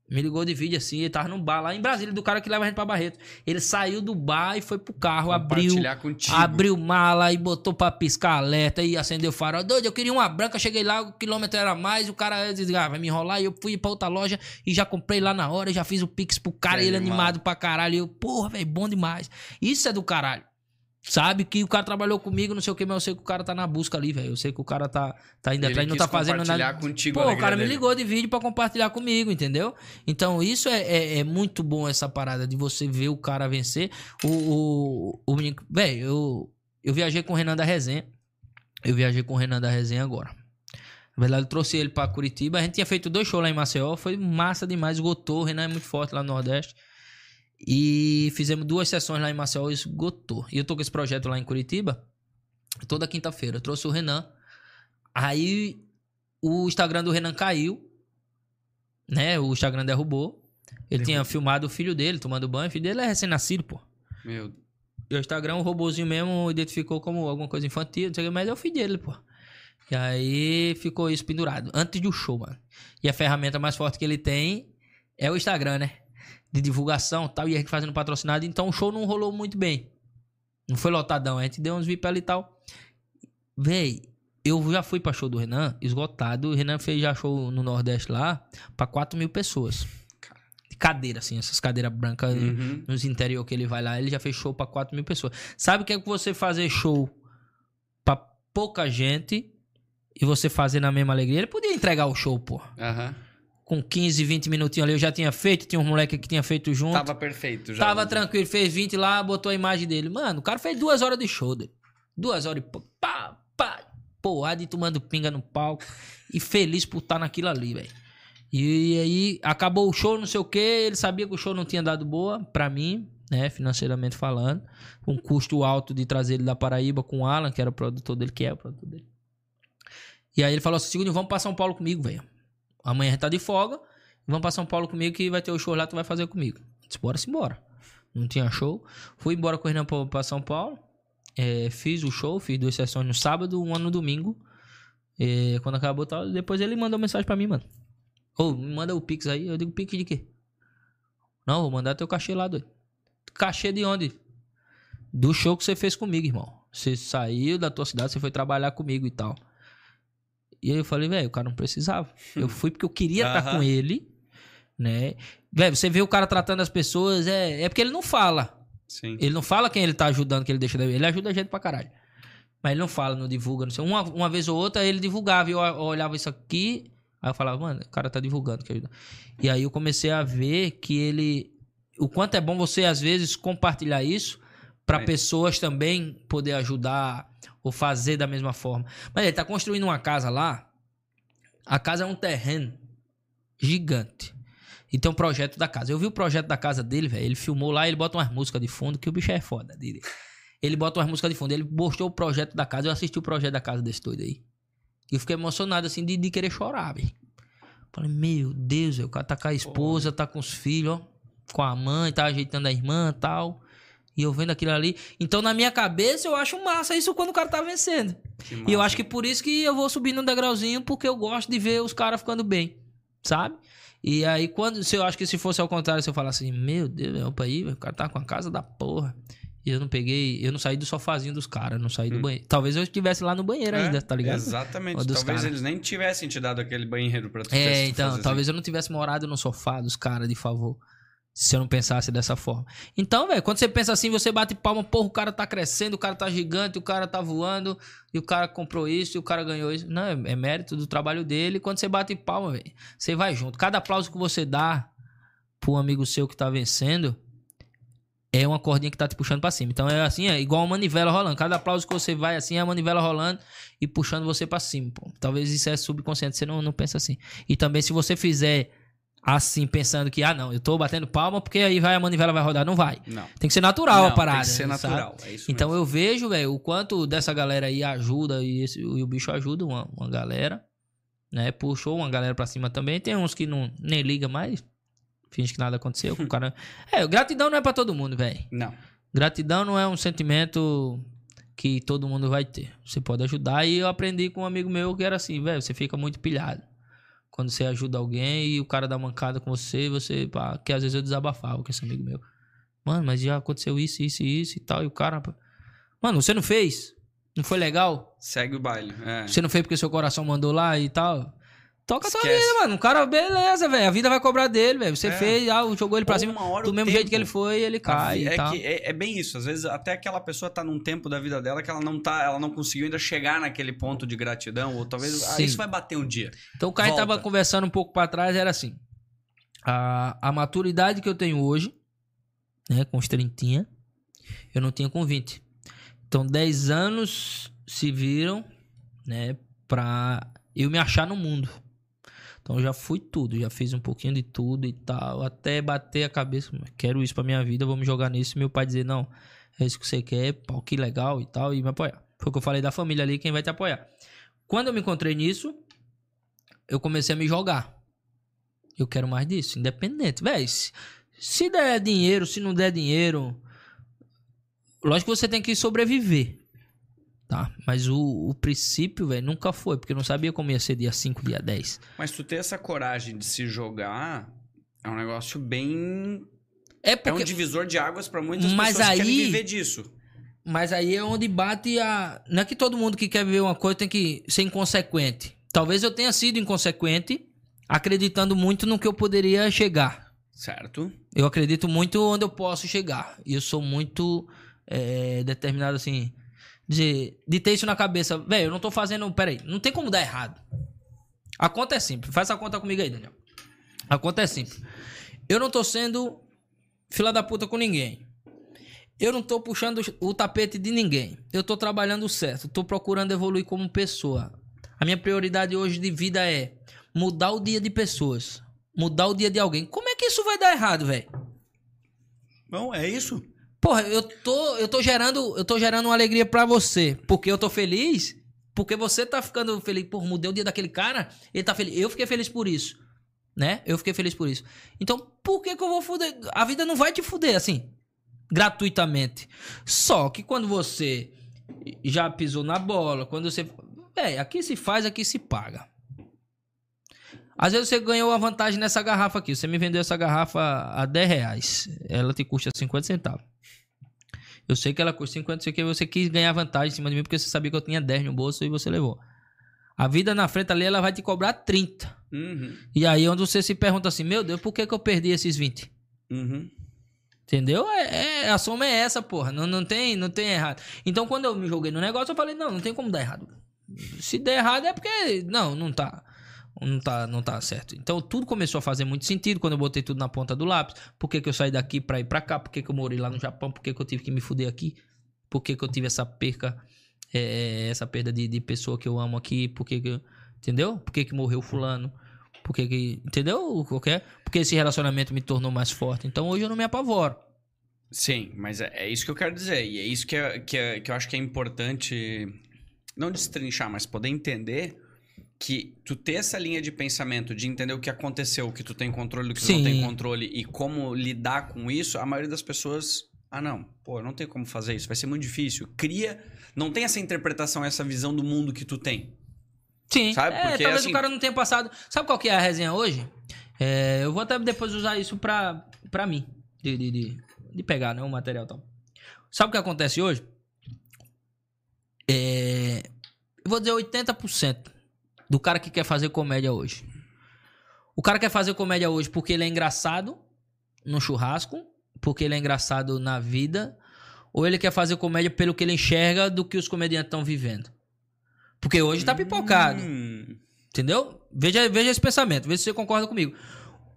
Me ligou de vídeo assim, ele tava no bar lá em Brasília, do cara que leva a gente pra Barreto. Ele saiu do bar e foi pro carro, abriu. Contigo. Abriu mala e botou pra piscar alerta e acendeu o farol. Doido, eu queria uma branca, cheguei lá, o quilômetro era mais, o cara disse, ah, vai me enrolar. E eu fui pra outra loja e já comprei lá na hora, já fiz o pix pro cara, é, ele animado pra caralho. E eu, porra, velho, bom demais. Isso é do caralho. Sabe que o cara trabalhou comigo, não sei o que, mas eu sei que o cara tá na busca ali, velho. Eu sei que o cara tá, tá indo atrás, não tá fazendo nada. Contigo Pô, o cara dele. me ligou de vídeo para compartilhar comigo, entendeu? Então, isso é, é, é, muito bom, essa parada de você ver o cara vencer. O, o, o menino. Velho, eu, eu viajei com o Renan da Resenha. Eu viajei com o Renan da Resenha agora. Na verdade, eu trouxe ele pra Curitiba. A gente tinha feito dois shows lá em Maceió. Foi massa demais, esgotou. O Renan é muito forte lá no Nordeste. E fizemos duas sessões lá em Maceió e esgotou. E eu tô com esse projeto lá em Curitiba toda quinta-feira. Eu trouxe o Renan. Aí o Instagram do Renan caiu. Né? O Instagram derrubou. Ele tinha filmado o filho dele tomando banho. O filho dele é recém-nascido, pô. Meu. E o Instagram, o robôzinho mesmo, identificou como alguma coisa infantil, não sei o que, mas é o filho dele, pô. E aí ficou isso pendurado. Antes do show, mano. E a ferramenta mais forte que ele tem é o Instagram, né? De divulgação e tal. E a gente fazendo patrocinado. Então o show não rolou muito bem. Não foi lotadão. A gente deu uns VIP ali e tal. Véi, eu já fui pra show do Renan, esgotado. O Renan fez já show no Nordeste lá pra 4 mil pessoas. De cadeira, assim, essas cadeiras brancas Uhum. nos interior que ele vai lá, ele já fez show pra 4 mil pessoas. Sabe o que é que você fazer show pra pouca gente e você fazer na mesma alegria? Ele podia entregar o show, pô. Aham. Com 15, 20 minutinhos ali, eu já tinha feito, tinha um moleque que tinha feito junto. Tava perfeito já. Tava tranquilo, fez 20 lá, botou a imagem dele. Mano, o cara fez duas horas de show, dele. Duas horas e pá, pá, porrada e tomando pinga no palco. E feliz por estar naquilo ali, velho. E aí, acabou o show, não sei o que. Ele sabia que o show não tinha dado boa pra mim, né, financeiramente falando. Um custo alto de trazer ele da Paraíba com o Alan, que era o produtor dele, que é o produtor dele. E aí ele falou assim: segundo, vamos pra São Paulo comigo, velho. Amanhã tá de folga. Vamos pra São Paulo comigo que vai ter o show lá, tu vai fazer comigo. Disse, bora, simbora. Não tinha show. Fui embora com o Renan pra, pra São Paulo. É, fiz o show, fiz duas sessões no sábado, uma no domingo. É, quando acabou, tal, depois ele mandou mensagem pra mim, mano. Ô, me manda o Pix aí. Eu digo, Pix de quê? Não, vou mandar teu cachê lá, doido. Cachê de onde? Do show que você fez comigo, irmão. Você saiu da tua cidade, você foi trabalhar comigo e tal. E aí eu falei, velho, o cara não precisava. Eu fui porque eu queria estar Aham. com ele, né? Velho, você vê o cara tratando as pessoas, é, é porque ele não fala. Sim. Ele não fala quem ele tá ajudando, que ele deixa. Ele ajuda a gente pra caralho. Mas ele não fala, não divulga, não sei. Uma, uma vez ou outra ele divulgava e eu, eu olhava isso aqui. Aí eu falava, mano, o cara tá divulgando. Que ajuda. E aí eu comecei a ver que ele. O quanto é bom você, às vezes, compartilhar isso pra É. pessoas também poder ajudar ou fazer da mesma forma. Mas ele tá construindo uma casa lá. A casa é um terreno gigante. E tem um projeto da casa. Eu vi o projeto da casa dele, velho. Ele filmou lá, ele bota umas músicas de fundo, que o bicho é foda. Dele. Ele bota umas músicas de fundo. Ele mostrou o projeto da casa. Eu assisti o projeto da casa desse doido aí. E eu fiquei emocionado, assim, de, de querer chorar, velho. Falei, meu Deus, o cara tá com a esposa, tá com os filhos, ó. Com a mãe, tá ajeitando a irmã e tal. E eu vendo aquilo ali. Então, na minha cabeça, eu acho massa isso quando o cara tá vencendo. E eu acho que por isso que eu vou subindo um degrauzinho, porque eu gosto de ver os caras ficando bem, sabe? E aí, quando. Se eu acho que se fosse ao contrário, se eu falasse assim, meu Deus, é opa aí, o cara tá com a casa da porra. E eu não peguei, eu não saí do sofazinho dos caras, não saí do banheiro. Talvez eu estivesse lá no banheiro É, ainda, tá ligado? Exatamente. Talvez cara. eles nem tivessem te dado aquele banheiro pra tu É, então, talvez eu não tivesse morado no sofá dos caras de favor. Se eu não pensasse dessa forma. Então, velho, quando você pensa assim, você bate palma, porra, o cara tá crescendo, o cara tá gigante, o cara tá voando, e o cara comprou isso, e o cara ganhou isso. Não, é, é mérito do trabalho dele. Quando você bate palma, velho, você vai junto. Cada aplauso que você dá pro amigo seu que tá vencendo é uma cordinha que tá te puxando pra cima. Então é assim, é igual uma manivela rolando. Cada aplauso que você vai assim é a manivela rolando e puxando você pra cima, pô. Talvez isso é subconsciente, você não, não pensa assim. E também se você fizer assim, pensando que, ah, não, eu tô batendo palma porque aí vai a manivela vai rodar. Não vai. Não. Tem que ser natural a Não, parada. Tem que ser natural. É isso Então mesmo. eu vejo, velho, o quanto dessa galera aí ajuda e, esse- e o bicho ajuda uma, uma galera, né? Puxou uma galera pra cima também. Tem uns que não nem liga mais, finge que nada aconteceu. o cara... É, gratidão não é pra todo mundo, velho. Não. Gratidão não é um sentimento que todo mundo vai ter. Você pode ajudar e eu aprendi com um amigo meu que era assim, velho, você fica muito pilhado. Quando você ajuda alguém e o cara dá mancada com você, você, pá, que às vezes eu desabafava com esse amigo meu. Mano, mas já aconteceu isso, isso isso e tal. E o cara, mano, você não fez? Não foi legal? Segue o baile. É. Você não fez porque seu coração mandou lá e tal? Toca a tua vida, mano. O cara, beleza, velho. A vida vai cobrar dele, velho. Você É. fez, ah, jogou ele pra Ou cima. uma hora Do mesmo tempo. jeito que ele foi, ele cai e é, tal. que é, é bem isso. Às vezes até aquela pessoa tá num tempo da vida dela que ela não tá, ela não conseguiu ainda chegar naquele ponto de gratidão, ou talvez ah, isso vai bater um dia. Então o cara Volta. tava conversando um pouco pra trás, era assim. A, a maturidade que eu tenho hoje, né, com os 30, eu não tinha com 20. Então 10 anos se viram, né, pra eu me achar no mundo. Então já fui tudo, já fiz um pouquinho de tudo e tal, até bater a cabeça, quero isso pra minha vida, vou me jogar nisso. E meu pai dizer, não, é isso que você quer, pau, que legal e tal, e me apoiar. Foi o que eu falei da família ali, quem vai te apoiar. Quando eu me encontrei nisso, eu comecei a me jogar. Eu quero mais disso, independente. Véi, se, se der dinheiro, se não der dinheiro, lógico que você tem que sobreviver. Tá, mas o, o princípio, velho, nunca foi, porque eu não sabia como ia ser dia 5, dia 10. Mas tu ter essa coragem de se jogar é um negócio bem. É, porque... é um divisor de águas para muitas mas pessoas aí... que querem viver disso. Mas aí é onde bate a. Não é que todo mundo que quer viver uma coisa tem que ser inconsequente. Talvez eu tenha sido inconsequente, acreditando muito no que eu poderia chegar. Certo. Eu acredito muito onde eu posso chegar. E eu sou muito é, determinado assim de, de ter isso na cabeça. Velho, eu não tô fazendo. Peraí, não tem como dar errado. A conta é simples. Faz a conta comigo aí, Daniel. A conta é simples. Eu não tô sendo fila da puta com ninguém. Eu não tô puxando o tapete de ninguém. Eu tô trabalhando certo. Tô procurando evoluir como pessoa. A minha prioridade hoje de vida é mudar o dia de pessoas. Mudar o dia de alguém. Como é que isso vai dar errado, velho? Não, é isso. Porra, eu tô, eu tô gerando, eu tô gerando uma alegria para você, porque eu tô feliz, porque você tá ficando feliz, porra, mudei o dia daquele cara, ele tá feliz. Eu fiquei feliz por isso, né? Eu fiquei feliz por isso. Então, por que que eu vou fuder? A vida não vai te fuder assim, gratuitamente. Só que quando você já pisou na bola, quando você, é, aqui se faz, aqui se paga. Às vezes você ganhou uma vantagem nessa garrafa aqui. Você me vendeu essa garrafa a 10 reais. Ela te custa 50 centavos. Eu sei que ela custa 50, sei que você quis ganhar vantagem em cima de mim porque você sabia que eu tinha 10 no bolso e você levou. A vida na frente ali, ela vai te cobrar 30. Uhum. E aí onde você se pergunta assim, meu Deus, por que, que eu perdi esses 20? Uhum. Entendeu? É, é, a soma é essa, porra. Não, não, tem, não tem errado. Então, quando eu me joguei no negócio, eu falei, não, não tem como dar errado. Se der errado é porque. Não, não tá não tá, não tá certo. Então tudo começou a fazer muito sentido quando eu botei tudo na ponta do lápis. Por que, que eu saí daqui pra ir pra cá? Por que, que eu morei lá no Japão? Por que, que eu tive que me fuder aqui? Por que, que eu tive essa perca, é, essa perda de, de pessoa que eu amo aqui? Por que, que entendeu? Por que, que morreu fulano? Por que, que entendeu? Qualquer? Porque esse relacionamento me tornou mais forte. Então hoje eu não me apavoro. Sim, mas é, é isso que eu quero dizer. E é isso que, é, que, é, que eu acho que é importante não destrinchar, mas poder entender que tu ter essa linha de pensamento de entender o que aconteceu, o que tu tem controle, o que tu não tem controle e como lidar com isso, a maioria das pessoas, ah não, pô, não tem como fazer isso, vai ser muito difícil. Cria, não tem essa interpretação, essa visão do mundo que tu tem. Sim. Sabe? É, Porque, talvez assim... o cara não tenha passado. Sabe qual que é a resenha hoje? É, eu vou até depois usar isso pra, pra mim, de, de, de, de pegar né, o material tal. Sabe o que acontece hoje? É, eu vou dizer 80% do cara que quer fazer comédia hoje. O cara quer fazer comédia hoje porque ele é engraçado no churrasco, porque ele é engraçado na vida, ou ele quer fazer comédia pelo que ele enxerga do que os comediantes estão vivendo. Porque hoje tá pipocado. Hum. Entendeu? Veja, veja esse pensamento, veja se você concorda comigo.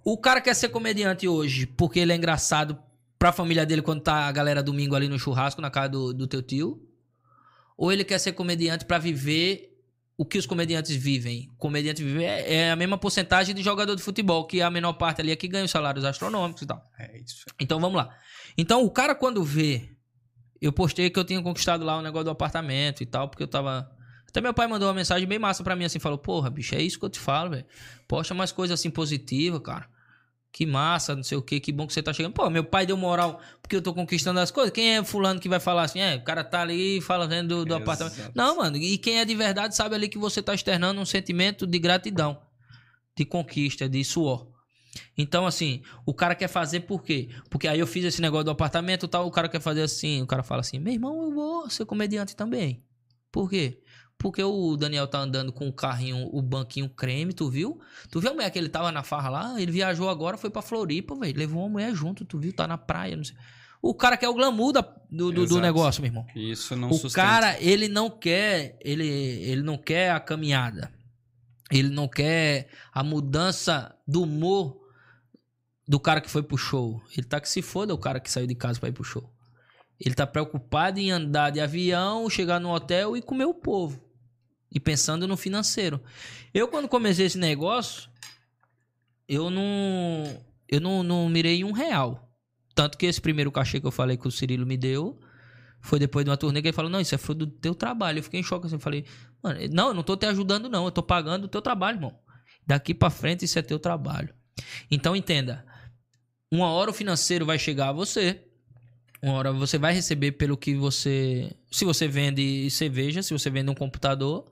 O cara quer ser comediante hoje porque ele é engraçado pra família dele quando tá a galera domingo ali no churrasco na casa do, do teu tio. Ou ele quer ser comediante para viver o que os comediantes vivem. O comediante vive é, é, a mesma porcentagem de jogador de futebol, que a menor parte ali é que ganha os salários astronômicos e tal. É isso. Então vamos lá. Então o cara quando vê. Eu postei que eu tinha conquistado lá o negócio do apartamento e tal, porque eu tava. Até meu pai mandou uma mensagem bem massa pra mim assim, falou: Porra, bicho, é isso que eu te falo, velho. Posta mais coisas assim positivas, cara. Que massa, não sei o que, que bom que você tá chegando. Pô, meu pai deu moral porque eu tô conquistando as coisas. Quem é fulano que vai falar assim, é, o cara tá ali falando do, do apartamento. Não, mano, e quem é de verdade sabe ali que você tá externando um sentimento de gratidão, de conquista, de suor. Então, assim, o cara quer fazer por quê? Porque aí eu fiz esse negócio do apartamento tal, o cara quer fazer assim, o cara fala assim, meu irmão, eu vou ser comediante também. Por quê? Porque o Daniel tá andando com o carrinho, o banquinho creme, tu viu? Tu viu a mulher que ele tava na farra lá? Ele viajou agora, foi pra Floripa, velho. Levou uma mulher junto, tu viu? Tá na praia, não sei. O cara quer o glamour da, do, do, do, negócio, meu irmão. Isso não O sustenta. cara, ele não quer, ele, ele não quer a caminhada. Ele não quer a mudança do humor do cara que foi pro show. Ele tá que se foda o cara que saiu de casa pra ir pro show. Ele tá preocupado em andar de avião, chegar no hotel e comer o povo. E pensando no financeiro. Eu, quando comecei esse negócio, eu não. Eu não, não mirei um real. Tanto que esse primeiro cachê que eu falei que o Cirilo me deu foi depois de uma turnê que ele falou: Não, isso é fruto do teu trabalho. Eu fiquei em choque assim. Falei: Mano, não, eu não tô te ajudando, não. Eu tô pagando o teu trabalho, irmão. Daqui para frente isso é teu trabalho. Então entenda: uma hora o financeiro vai chegar a você. Uma hora você vai receber pelo que você. Se você vende cerveja, se você vende um computador,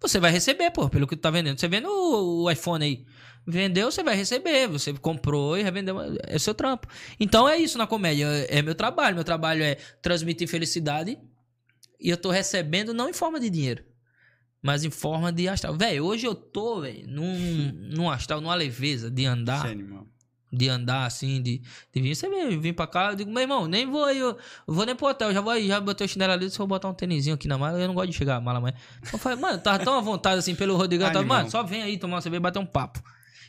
você vai receber, pô, pelo que tu tá vendendo. Você vende o, o iPhone aí. Vendeu, você vai receber. Você comprou e revendeu. É seu trampo. Então é isso na comédia. É meu trabalho. Meu trabalho é transmitir felicidade. E eu tô recebendo não em forma de dinheiro, mas em forma de astral. Velho, hoje eu tô, velho, num, num astral, numa leveza de andar. De andar assim, de, de vir. Você vem, vim pra cá, eu digo, meu irmão, nem vou aí, eu, eu vou nem pro hotel, já vou aí, já botei o chinelo ali, só vou botar um tênisinho aqui na mala, eu não gosto de chegar a mala, mas. Eu falei, mano, tava tão à vontade assim pelo Rodrigo, eu tava, mano, só vem aí tomar uma cerveja e bater um papo.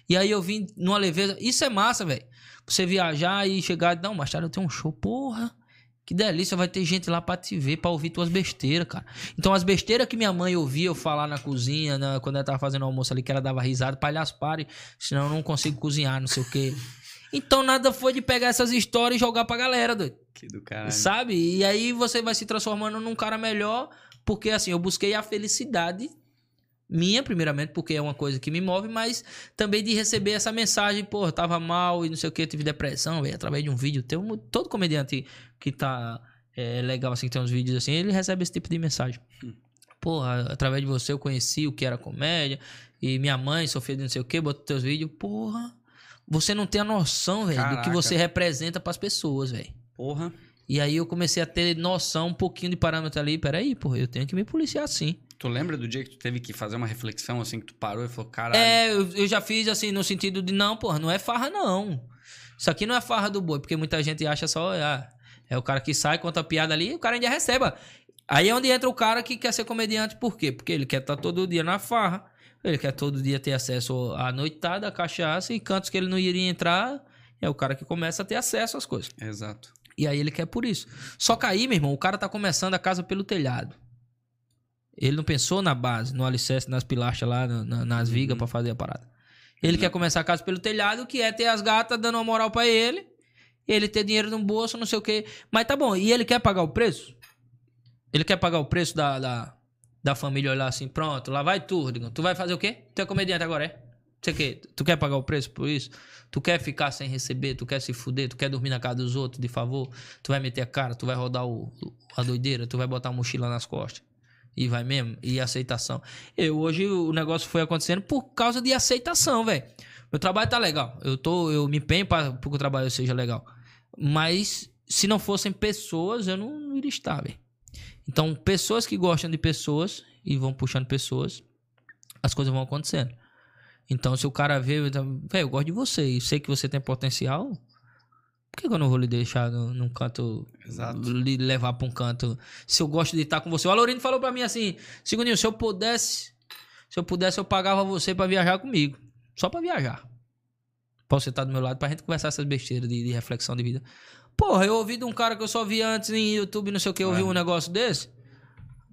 E aí eu vim numa leveza, isso é massa, velho. Você viajar e chegar, não, mais tarde eu tenho um show, porra. Que delícia, vai ter gente lá pra te ver, pra ouvir tuas besteiras, cara. Então, as besteiras que minha mãe ouvia eu falar na cozinha, quando ela tava fazendo almoço ali, que ela dava risada, palhaço, pare, senão eu não consigo cozinhar, não sei o quê. Então, nada foi de pegar essas histórias e jogar pra galera, doido. Que do caralho. Sabe? E aí você vai se transformando num cara melhor, porque assim, eu busquei a felicidade minha, primeiramente, porque é uma coisa que me move, mas também de receber essa mensagem, pô, tava mal e não sei o que, tive depressão, véio, através de um vídeo. Um, todo comediante que tá é, legal, assim, que tem uns vídeos assim, ele recebe esse tipo de mensagem. Hum. Porra, através de você eu conheci o que era comédia, e minha mãe sofreu de não sei o que, botou teus vídeos, porra. Você não tem a noção, velho, do que você representa para as pessoas, velho. Porra. E aí eu comecei a ter noção, um pouquinho de parâmetro ali. Peraí, porra, eu tenho que me policiar sim. Tu lembra do dia que tu teve que fazer uma reflexão, assim, que tu parou e falou, caralho... É, eu, eu já fiz, assim, no sentido de, não, porra, não é farra, não. Isso aqui não é farra do boi, porque muita gente acha só, ah, é o cara que sai, conta a piada ali, o cara ainda receba. Aí é onde entra o cara que quer ser comediante, por quê? Porque ele quer estar tá todo dia na farra, ele quer todo dia ter acesso à noitada, à cachaça, e cantos que ele não iria entrar, é o cara que começa a ter acesso às coisas. Exato. E aí ele quer por isso. Só que aí, meu irmão, o cara tá começando a casa pelo telhado. Ele não pensou na base, no alicerce, nas pilastras lá, na, nas vigas uhum. para fazer a parada. Ele uhum. quer começar a casa pelo telhado, que é ter as gatas dando uma moral para ele, ele ter dinheiro no bolso, não sei o quê. Mas tá bom, e ele quer pagar o preço? Ele quer pagar o preço da, da, da família olhar assim, pronto, lá vai tu, Rodrigo. Tu vai fazer o quê? Tu é comediante agora, é? Você quer, tu quer pagar o preço por isso? Tu quer ficar sem receber? Tu quer se fuder? Tu quer dormir na casa dos outros de favor? Tu vai meter a cara? Tu vai rodar o, a doideira? Tu vai botar a mochila nas costas? E vai mesmo? E aceitação. Eu hoje o negócio foi acontecendo por causa de aceitação, velho. Meu trabalho tá legal. Eu tô, eu me empenho para que o trabalho seja legal. Mas se não fossem pessoas, eu não iria estar, velho. Então, pessoas que gostam de pessoas e vão puxando pessoas, as coisas vão acontecendo. Então, se o cara vê, velho, eu gosto de você e sei que você tem potencial, que, eu não vou lhe deixar no, num canto, Exato. lhe levar pra um canto, se eu gosto de estar com você? O Alorino falou pra mim assim, Segundinho, se eu pudesse, se eu pudesse, eu pagava você para viajar comigo. Só para viajar. Pra você estar do meu lado, pra gente conversar essas besteiras de, de reflexão de vida. Porra, eu ouvi de um cara que eu só vi antes em YouTube, não sei o que, eu ouvi é. um negócio desse.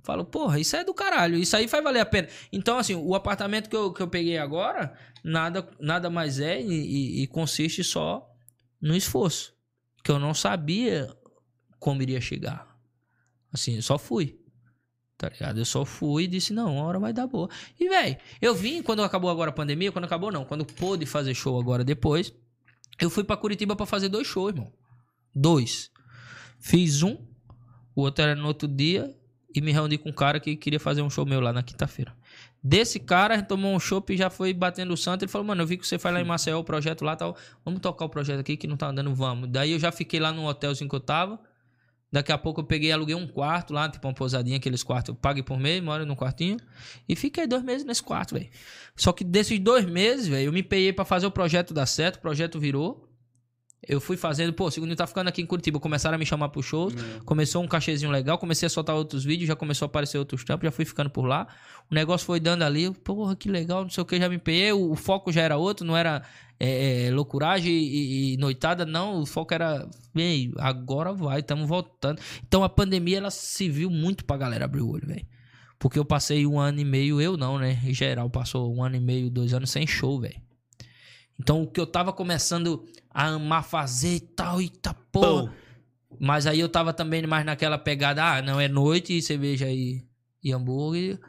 Falo, porra, isso é do caralho. Isso aí vai valer a pena. Então, assim, o apartamento que eu, que eu peguei agora, nada, nada mais é e, e, e consiste só no esforço. Que eu não sabia como iria chegar. Assim, eu só fui. Tá ligado? Eu só fui e disse, não, a hora vai dar boa. E, velho, eu vim quando acabou agora a pandemia, quando acabou não, quando pôde fazer show agora depois, eu fui para Curitiba para fazer dois shows, irmão. Dois. Fiz um, o outro era no outro dia, e me reuni com um cara que queria fazer um show meu lá na quinta-feira. Desse cara, a gente tomou um chopp e já foi batendo o santo. Ele falou, mano, eu vi que você faz lá em Maceió o projeto lá tal. Vamos tocar o projeto aqui que não tá andando, vamos. Daí eu já fiquei lá no hotelzinho que eu tava. Daqui a pouco eu peguei aluguei um quarto lá, tipo uma pousadinha, aqueles quartos. Eu paguei por mês, moro num quartinho. E fiquei dois meses nesse quarto, velho. Só que desses dois meses, velho, eu me peguei para fazer o projeto dar certo. O projeto virou. Eu fui fazendo, pô, o segundo tá ficando aqui em Curitiba. Começaram a me chamar pro shows. É. Começou um cachezinho legal. Comecei a soltar outros vídeos. Já começou a aparecer outros trampos. Já fui ficando por lá. O negócio foi dando ali. Porra, que legal. Não sei o que. Já me peguei. O, o foco já era outro. Não era é, é, loucuragem e, e, noitada. Não. O foco era. Bem, agora vai. Estamos voltando. Então a pandemia, ela se viu muito pra galera abrir o olho, velho. Porque eu passei um ano e meio, eu não, né? Em geral, passou um ano e meio, dois anos sem show, velho. Então, o que eu tava começando a amar fazer e tal, e tá porra. Mas aí eu tava também mais naquela pegada, ah, não, é noite, cerveja e, e hambúrguer.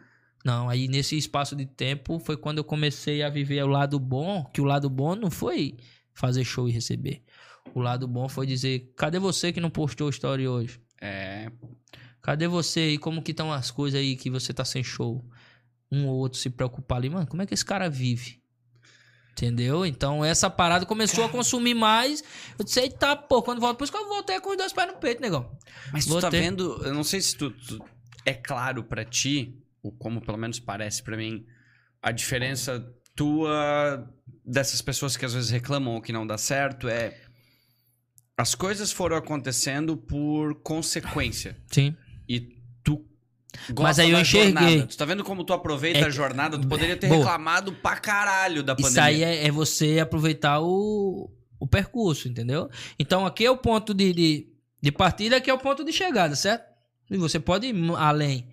Não, aí nesse espaço de tempo foi quando eu comecei a viver o lado bom, que o lado bom não foi fazer show e receber. O lado bom foi dizer, cadê você que não postou story hoje? É. Cadê você e como que estão as coisas aí que você tá sem show? Um ou outro se preocupar ali, mano, como é que esse cara vive? Entendeu? Então essa parada começou a consumir mais. Eu disse, eita, pô, quando volto, por isso que eu voltei com os dois pés no peito, negão. Mas tu tá vendo, eu não sei se tu, tu é claro para ti, ou como pelo menos parece para mim, a diferença tua dessas pessoas que às vezes reclamam ou que não dá certo é as coisas foram acontecendo por consequência. Sim. E tu mas aí eu enxerguei. Jornada. Tu tá vendo como tu aproveita é... a jornada? Tu poderia ter Boa. reclamado pra caralho da pandemia. Isso aí é, é, você aproveitar o, o percurso, entendeu? Então aqui é o ponto de, de, de partida, aqui é o ponto de chegada, certo? E você pode ir além.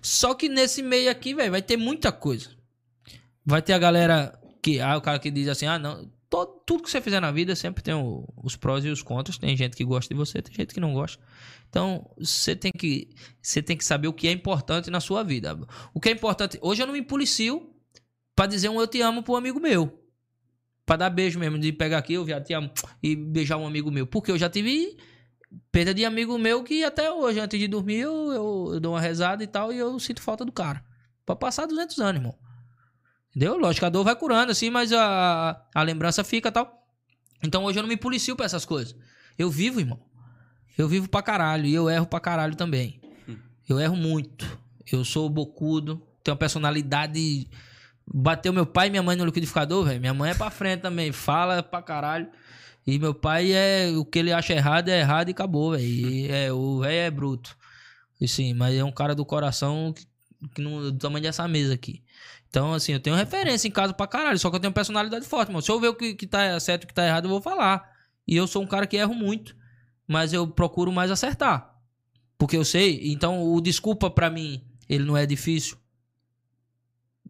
Só que nesse meio aqui, velho, vai ter muita coisa. Vai ter a galera que. Ah, o cara que diz assim: ah, não. Todo, tudo que você fizer na vida sempre tem o, os prós e os contras. Tem gente que gosta de você, tem gente que não gosta. Então, você tem que você tem que saber o que é importante na sua vida. O que é importante, hoje eu não me policio para dizer um eu te amo para um amigo meu. Para dar beijo mesmo, de pegar aqui, eu já te amo e beijar um amigo meu, porque eu já tive perda de amigo meu que até hoje antes de dormir eu, eu, eu dou uma rezada e tal e eu sinto falta do cara. Para passar 200 anos, irmão. Entendeu? Lógico, a dor vai curando assim, mas a, a lembrança fica tal. Então hoje eu não me policio para essas coisas. Eu vivo, irmão. Eu vivo pra caralho e eu erro pra caralho também. Hum. Eu erro muito. Eu sou bocudo, tenho uma personalidade. Bateu meu pai e minha mãe no liquidificador, velho. Minha mãe é pra frente também, fala pra caralho. E meu pai é. O que ele acha errado é errado e acabou, velho. É, o velho é bruto. E sim, mas é um cara do coração que, que não, do tamanho dessa mesa aqui. Então, assim, eu tenho referência em casa pra caralho. Só que eu tenho personalidade forte, mano. Se eu ver o que, que tá certo e o que tá errado, eu vou falar. E eu sou um cara que erro muito mas eu procuro mais acertar. Porque eu sei, então o desculpa para mim, ele não é difícil.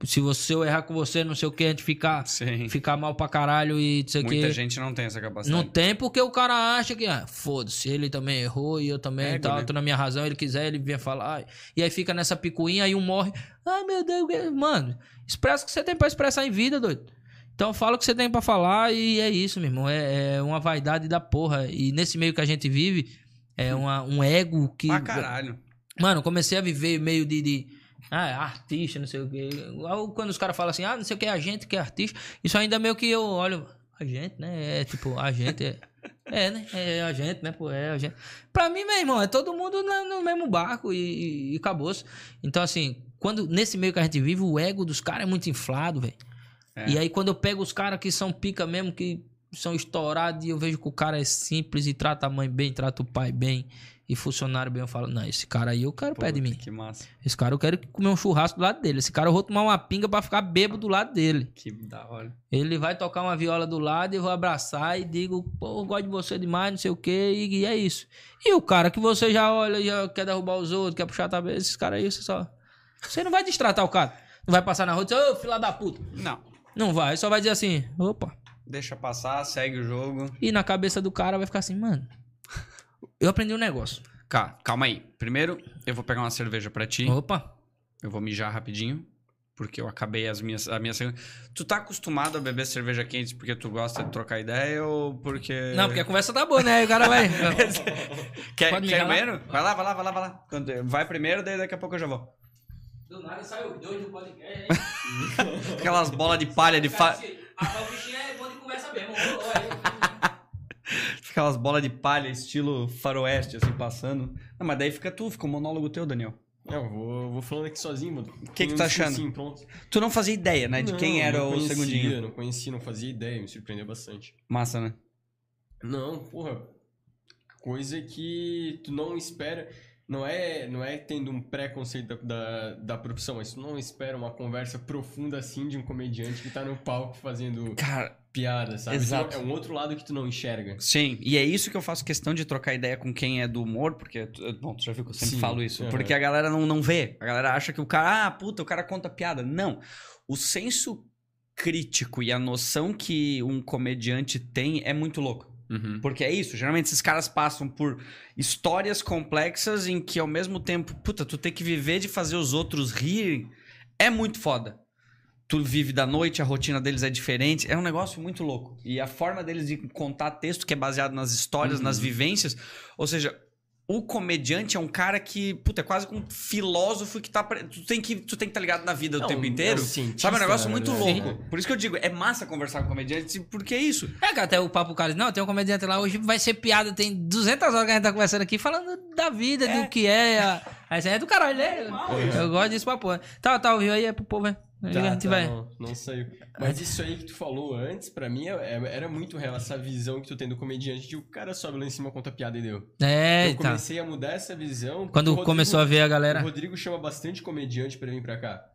Se você eu errar com você, não sei o que, a gente ficar, ficar mal pra caralho e não sei o que. Muita gente não tem essa capacidade. Não tem porque o cara acha que, ah, foda-se, ele também errou e eu também é, tal, né? tô na minha razão, ele quiser, ele vem falar. E aí fica nessa picuinha, aí um morre. Ai meu Deus, mano, expressa o que você tem pra expressar em vida, doido. Então fala o que você tem para falar e é isso, meu irmão. É, é, uma vaidade da porra. E nesse meio que a gente vive, é uma, um ego que. Ah, caralho. Mano, comecei a viver meio de. de ah, artista, não sei o quê. Quando os caras falam assim, ah, não sei o que, a gente que é artista. Isso ainda meio que eu olho. A gente, né? É tipo, a gente é. É, né? É a gente, né? Pô, é a gente. Pra mim, meu irmão, é todo mundo no, no mesmo barco e, e, e acabou-se. Então, assim, quando nesse meio que a gente vive, o ego dos caras é muito inflado, velho. É. E aí, quando eu pego os caras que são pica mesmo, que são estourados, e eu vejo que o cara é simples e trata a mãe bem, trata o pai bem, e funcionário bem, eu falo, não, esse cara aí eu quero perto de mim. Que massa. Esse cara eu quero comer um churrasco do lado dele. Esse cara eu vou tomar uma pinga para ficar bêbado do lado dele. Que da hora. Ele vai tocar uma viola do lado e eu vou abraçar e digo, pô, eu gosto de você demais, não sei o quê, e, e é isso. E o cara que você já olha, já quer derrubar os outros, quer puxar a cabeça, esses caras aí, você só. Você não vai destratar o cara. Não vai passar na rua e dizer, ô, oh, da puta. Não. Não vai, só vai dizer assim, opa. Deixa passar, segue o jogo. E na cabeça do cara vai ficar assim, mano. Eu aprendi um negócio. Cá, calma aí. Primeiro, eu vou pegar uma cerveja para ti. Opa. Eu vou mijar rapidinho. Porque eu acabei as minhas, a minha Tu tá acostumado a beber cerveja quente porque tu gosta de trocar ideia ou porque. Não, porque a conversa tá boa, né? Aí o cara vai. quer Pode quer primeiro? Vai lá, vai lá, vai lá, vai lá. Vai primeiro, daí daqui a pouco eu já vou. Do nada saiu dois do podcast. Aquelas bolas de palha de fa... Ah, o bichinho é bom de conversa mesmo. Aquelas bolas de palha, estilo faroeste, assim, passando. Não, mas daí fica tu, fica o um monólogo teu, Daniel. Não, vou, vou falando aqui sozinho, mano. O que, que tu tá achando? Sim, pronto. Tu não fazia ideia, né, de não, quem era o segundinho? Não conhecia, não fazia ideia, me surpreendeu bastante. Massa, né? Não, porra. Coisa que tu não espera. Não é, não é tendo um preconceito da, da, da profissão, mas tu não espera uma conversa profunda assim de um comediante que tá no palco fazendo Cara, piada, sabe? Exato. Então, é um outro lado que tu não enxerga. Sim, e é isso que eu faço questão de trocar ideia com quem é do humor, porque, bom, tu já viu que eu sempre Sim, falo isso, porque a galera não, não vê. A galera acha que o cara, ah, puta, o cara conta piada. Não. O senso crítico e a noção que um comediante tem é muito louco. Uhum. Porque é isso, geralmente esses caras passam por histórias complexas em que ao mesmo tempo, puta, tu tem que viver de fazer os outros rirem, é muito foda. Tu vive da noite, a rotina deles é diferente, é um negócio muito louco. E a forma deles de contar texto que é baseado nas histórias, Uhum. nas vivências, ou seja, o comediante é um cara que, puta, é quase um filósofo que tá. Tu tem que tu tem que estar ligado na vida o Não, tempo é um inteiro. cientista, Sabe, é um negócio na muito verdade, louco. né? Por isso que eu digo, é massa conversar com comediante, porque é isso. É, cara, até o papo cara não, tem um comediante lá, hoje vai ser piada, tem 200 horas que a gente tá conversando aqui, falando da vida, do que é. A... Aí você é do caralho, né? Eu gosto disso pra porra. Tá, tá, ouviu aí, é pro povo, né? Tá, gente tá, vai. não, não saiu. Mas isso aí que tu falou antes, pra mim, é- é- era muito real. Essa visão que tu tem do comediante de o cara sobe lá em cima, conta piada e deu. É, eu tá. comecei a mudar essa visão. Quando o Rodrigo- começou a ver a O galera. Rodrigo chama bastante comediante pra vir pra cá.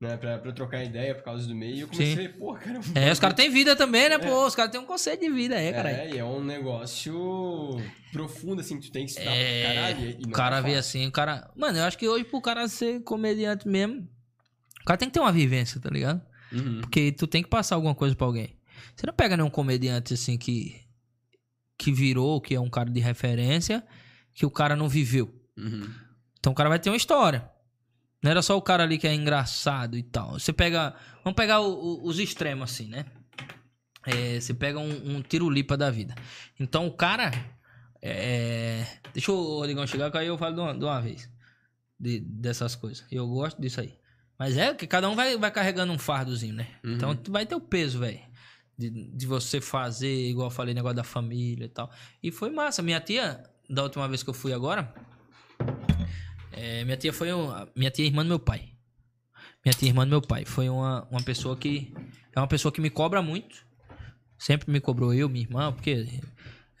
Né, pra, pra trocar ideia por causa do meio. E eu comecei Sim. a ver, pô, cara. É, os caras têm vida também, né, pô? Os caras têm um conceito de vida, é, cara. É, e é um negócio profundo, assim, que tu tem que estudar É, pra caralho. O cara é vê assim, o cara. Mano, eu acho que hoje pro cara ser comediante mesmo, o cara tem que ter uma vivência, tá ligado? Uhum. Porque tu tem que passar alguma coisa pra alguém. Você não pega nenhum comediante assim que. que virou, que é um cara de referência, que o cara não viveu. Uhum. Então o cara vai ter uma história. Não era só o cara ali que é engraçado e tal. Você pega. Vamos pegar o- o- os extremos assim, né? É, você pega um, um tiro-lipa da vida. Então o cara. é, deixa o Rodrigão chegar, que aí eu falo de uma, de uma vez. de- dessas coisas. Eu gosto disso aí. Mas é que cada um vai, vai carregando um fardozinho, né? Uhum. Então tu vai ter o peso, velho. De, de você fazer, igual eu falei, negócio da família e tal. E foi massa. Minha tia, da última vez que eu fui agora, é, minha tia foi um, minha tia é irmã do meu pai. Minha tia é irmã do meu pai. Foi uma, uma pessoa que é uma pessoa que me cobra muito. Sempre me cobrou eu, minha irmã, porque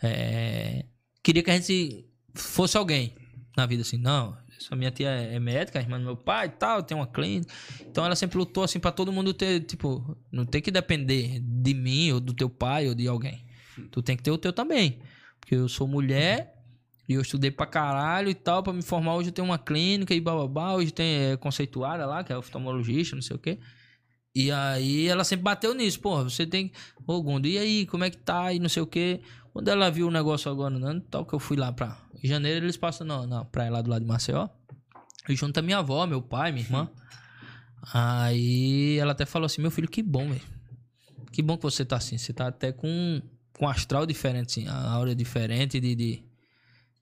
é, queria que a gente fosse alguém na vida assim. Não, essa minha tia é médica, a irmã do meu pai e tal, tem uma clínica. Então ela sempre lutou assim pra todo mundo ter, tipo, não tem que depender de mim ou do teu pai ou de alguém. Tu tem que ter o teu também. Porque eu sou mulher e eu estudei pra caralho e tal, pra me formar. Hoje eu tenho uma clínica e bababá. Hoje tem é, conceituada lá, que é oftalmologista, não sei o quê. E aí ela sempre bateu nisso. Pô, você tem. Ô, Gundo, e aí, como é que tá? E não sei o quê. Quando ela viu o negócio agora, não, tal, que eu fui lá pra. Em janeiro eles passam na, na praia lá do lado de Maceió. E junto a minha avó, meu pai, minha irmã. Aí ela até falou assim: Meu filho, que bom, velho. Que bom que você tá assim. Você tá até com, com astral diferente, assim. A aura diferente de, de,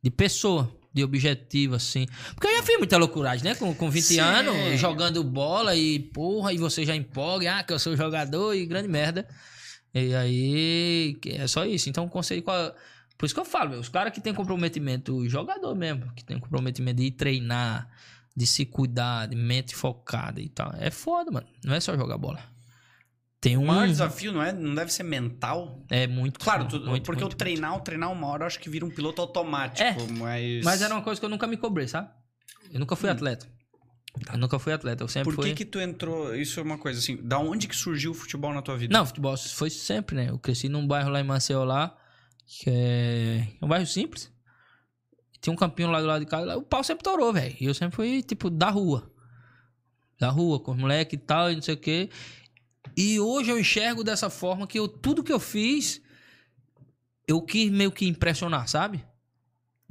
de pessoa, de objetivo, assim. Porque eu já fiz muita loucuragem, né? Com, com 20 Sim. anos, jogando bola e porra, e você já empolga, ah, que eu sou jogador e grande merda. E aí, é só isso. Então, conselho. Qual... Por isso que eu falo, os caras que tem comprometimento, o jogador mesmo, que tem comprometimento de ir treinar, de se cuidar, de mente focada e tal. É foda, mano. Não é só jogar bola. Tem um. O maior desafio não, é, não deve ser mental. É muito. Claro, tu- muito, porque muito, o treinar, o treinar uma hora, eu acho que vira um piloto automático. É, mas... Mas era uma coisa que eu nunca me cobrei, sabe? Eu nunca fui atleta. Eu nunca fui atleta. Eu sempre. Por que fui. que tu entrou... Isso é uma coisa assim... Da onde que surgiu o futebol na tua vida? Não, futebol foi sempre, né? Eu cresci num bairro lá em Maceió lá, que é é um bairro simples. Tinha um campinho lá do lado de casa, lá, o pau sempre torou, velho. E eu sempre fui, tipo, da rua. Da rua, com os moleques e tal, e não sei o quê. E hoje eu enxergo dessa forma que eu, tudo que eu fiz, eu quis meio que impressionar, sabe?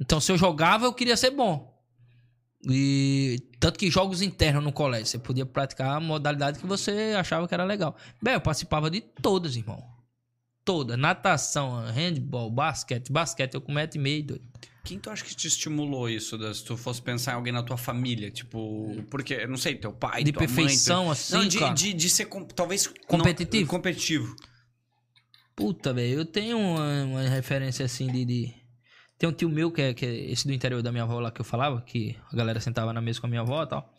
Então, se eu jogava, eu queria ser bom. E tanto que jogos internos no colégio, você podia praticar a modalidade que você achava que era legal. Bem, eu participava de todas, irmão. Todas. Natação, handball, basquete. Basquete eu com metro e meio, doido. Quem tu acha que te estimulou isso? Se tu fosse pensar em alguém na tua família, tipo... Porque, não sei, teu pai, De tua mãe... perfeição, teu- assim, Não, de, cara. de, de ser, talvez... não- Competitivo? competitivo. Puta, velho, eu tenho uma, uma referência assim de, de- Tem um tio meu que é, que é esse do interior da minha avó lá que eu falava, que a galera sentava na mesa com a minha avó e tal.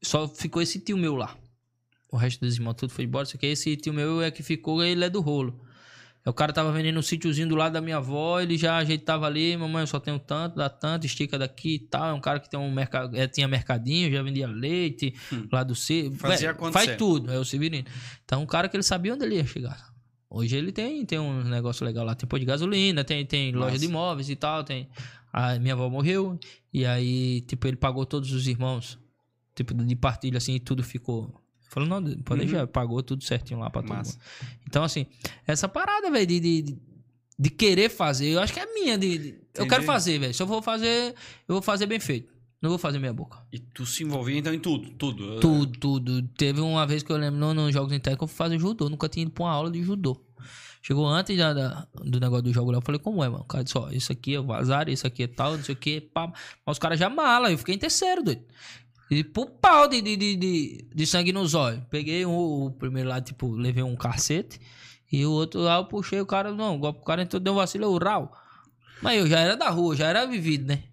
Só ficou esse tio meu lá. O resto dos irmãos tudo foi embora, só que esse tio meu é que ficou, ele é do rolo. O cara tava vendendo um sítiozinho do lado da minha avó, ele já ajeitava ali, mamãe, eu só tenho tanto, dá tanto, estica daqui e tal. É um cara que tem um mercado, é, tinha mercadinho, já vendia leite hum. lá do sítio. Fazia acontecer. Faz tudo, é o Severino. Então, um cara que ele sabia onde ele ia chegar. Hoje ele tem, tem um negócio legal lá, tem pôr de gasolina, tem, tem loja de imóveis e tal, tem... A minha avó morreu, e aí, tipo, ele pagou todos os irmãos, tipo, de partilha, assim, e tudo ficou Falou, não, pode uhum. deixar, pagou tudo certinho lá pra todo mundo. Então, assim, essa parada, velho, de, de, de, querer fazer, eu acho que é minha. De, de eu quero fazer, velho. Se eu vou fazer, eu vou fazer bem feito. Não vou fazer meia boca. E tu se envolvia então em tudo, tudo? Tudo, tudo. Teve uma vez que eu lembro, nos no Jogos em Tech, eu fui fazer judô. Nunca tinha ido pra uma aula de judô. Chegou antes da, da, do negócio do jogo lá, eu falei, como é, mano? O cara disse, ó, isso aqui é vazar, isso aqui é tal, não sei o que, pá. Mas os caras já mala, eu fiquei em terceiro, doido. E pro pau de, de, de, de, sangue nos olhos. Peguei um, o primeiro lá, tipo, levei um cacete. E o outro lá eu puxei o cara, não, o cara entrou, deu vacilo, o rau. Mas eu já era da rua, já era vivido, né?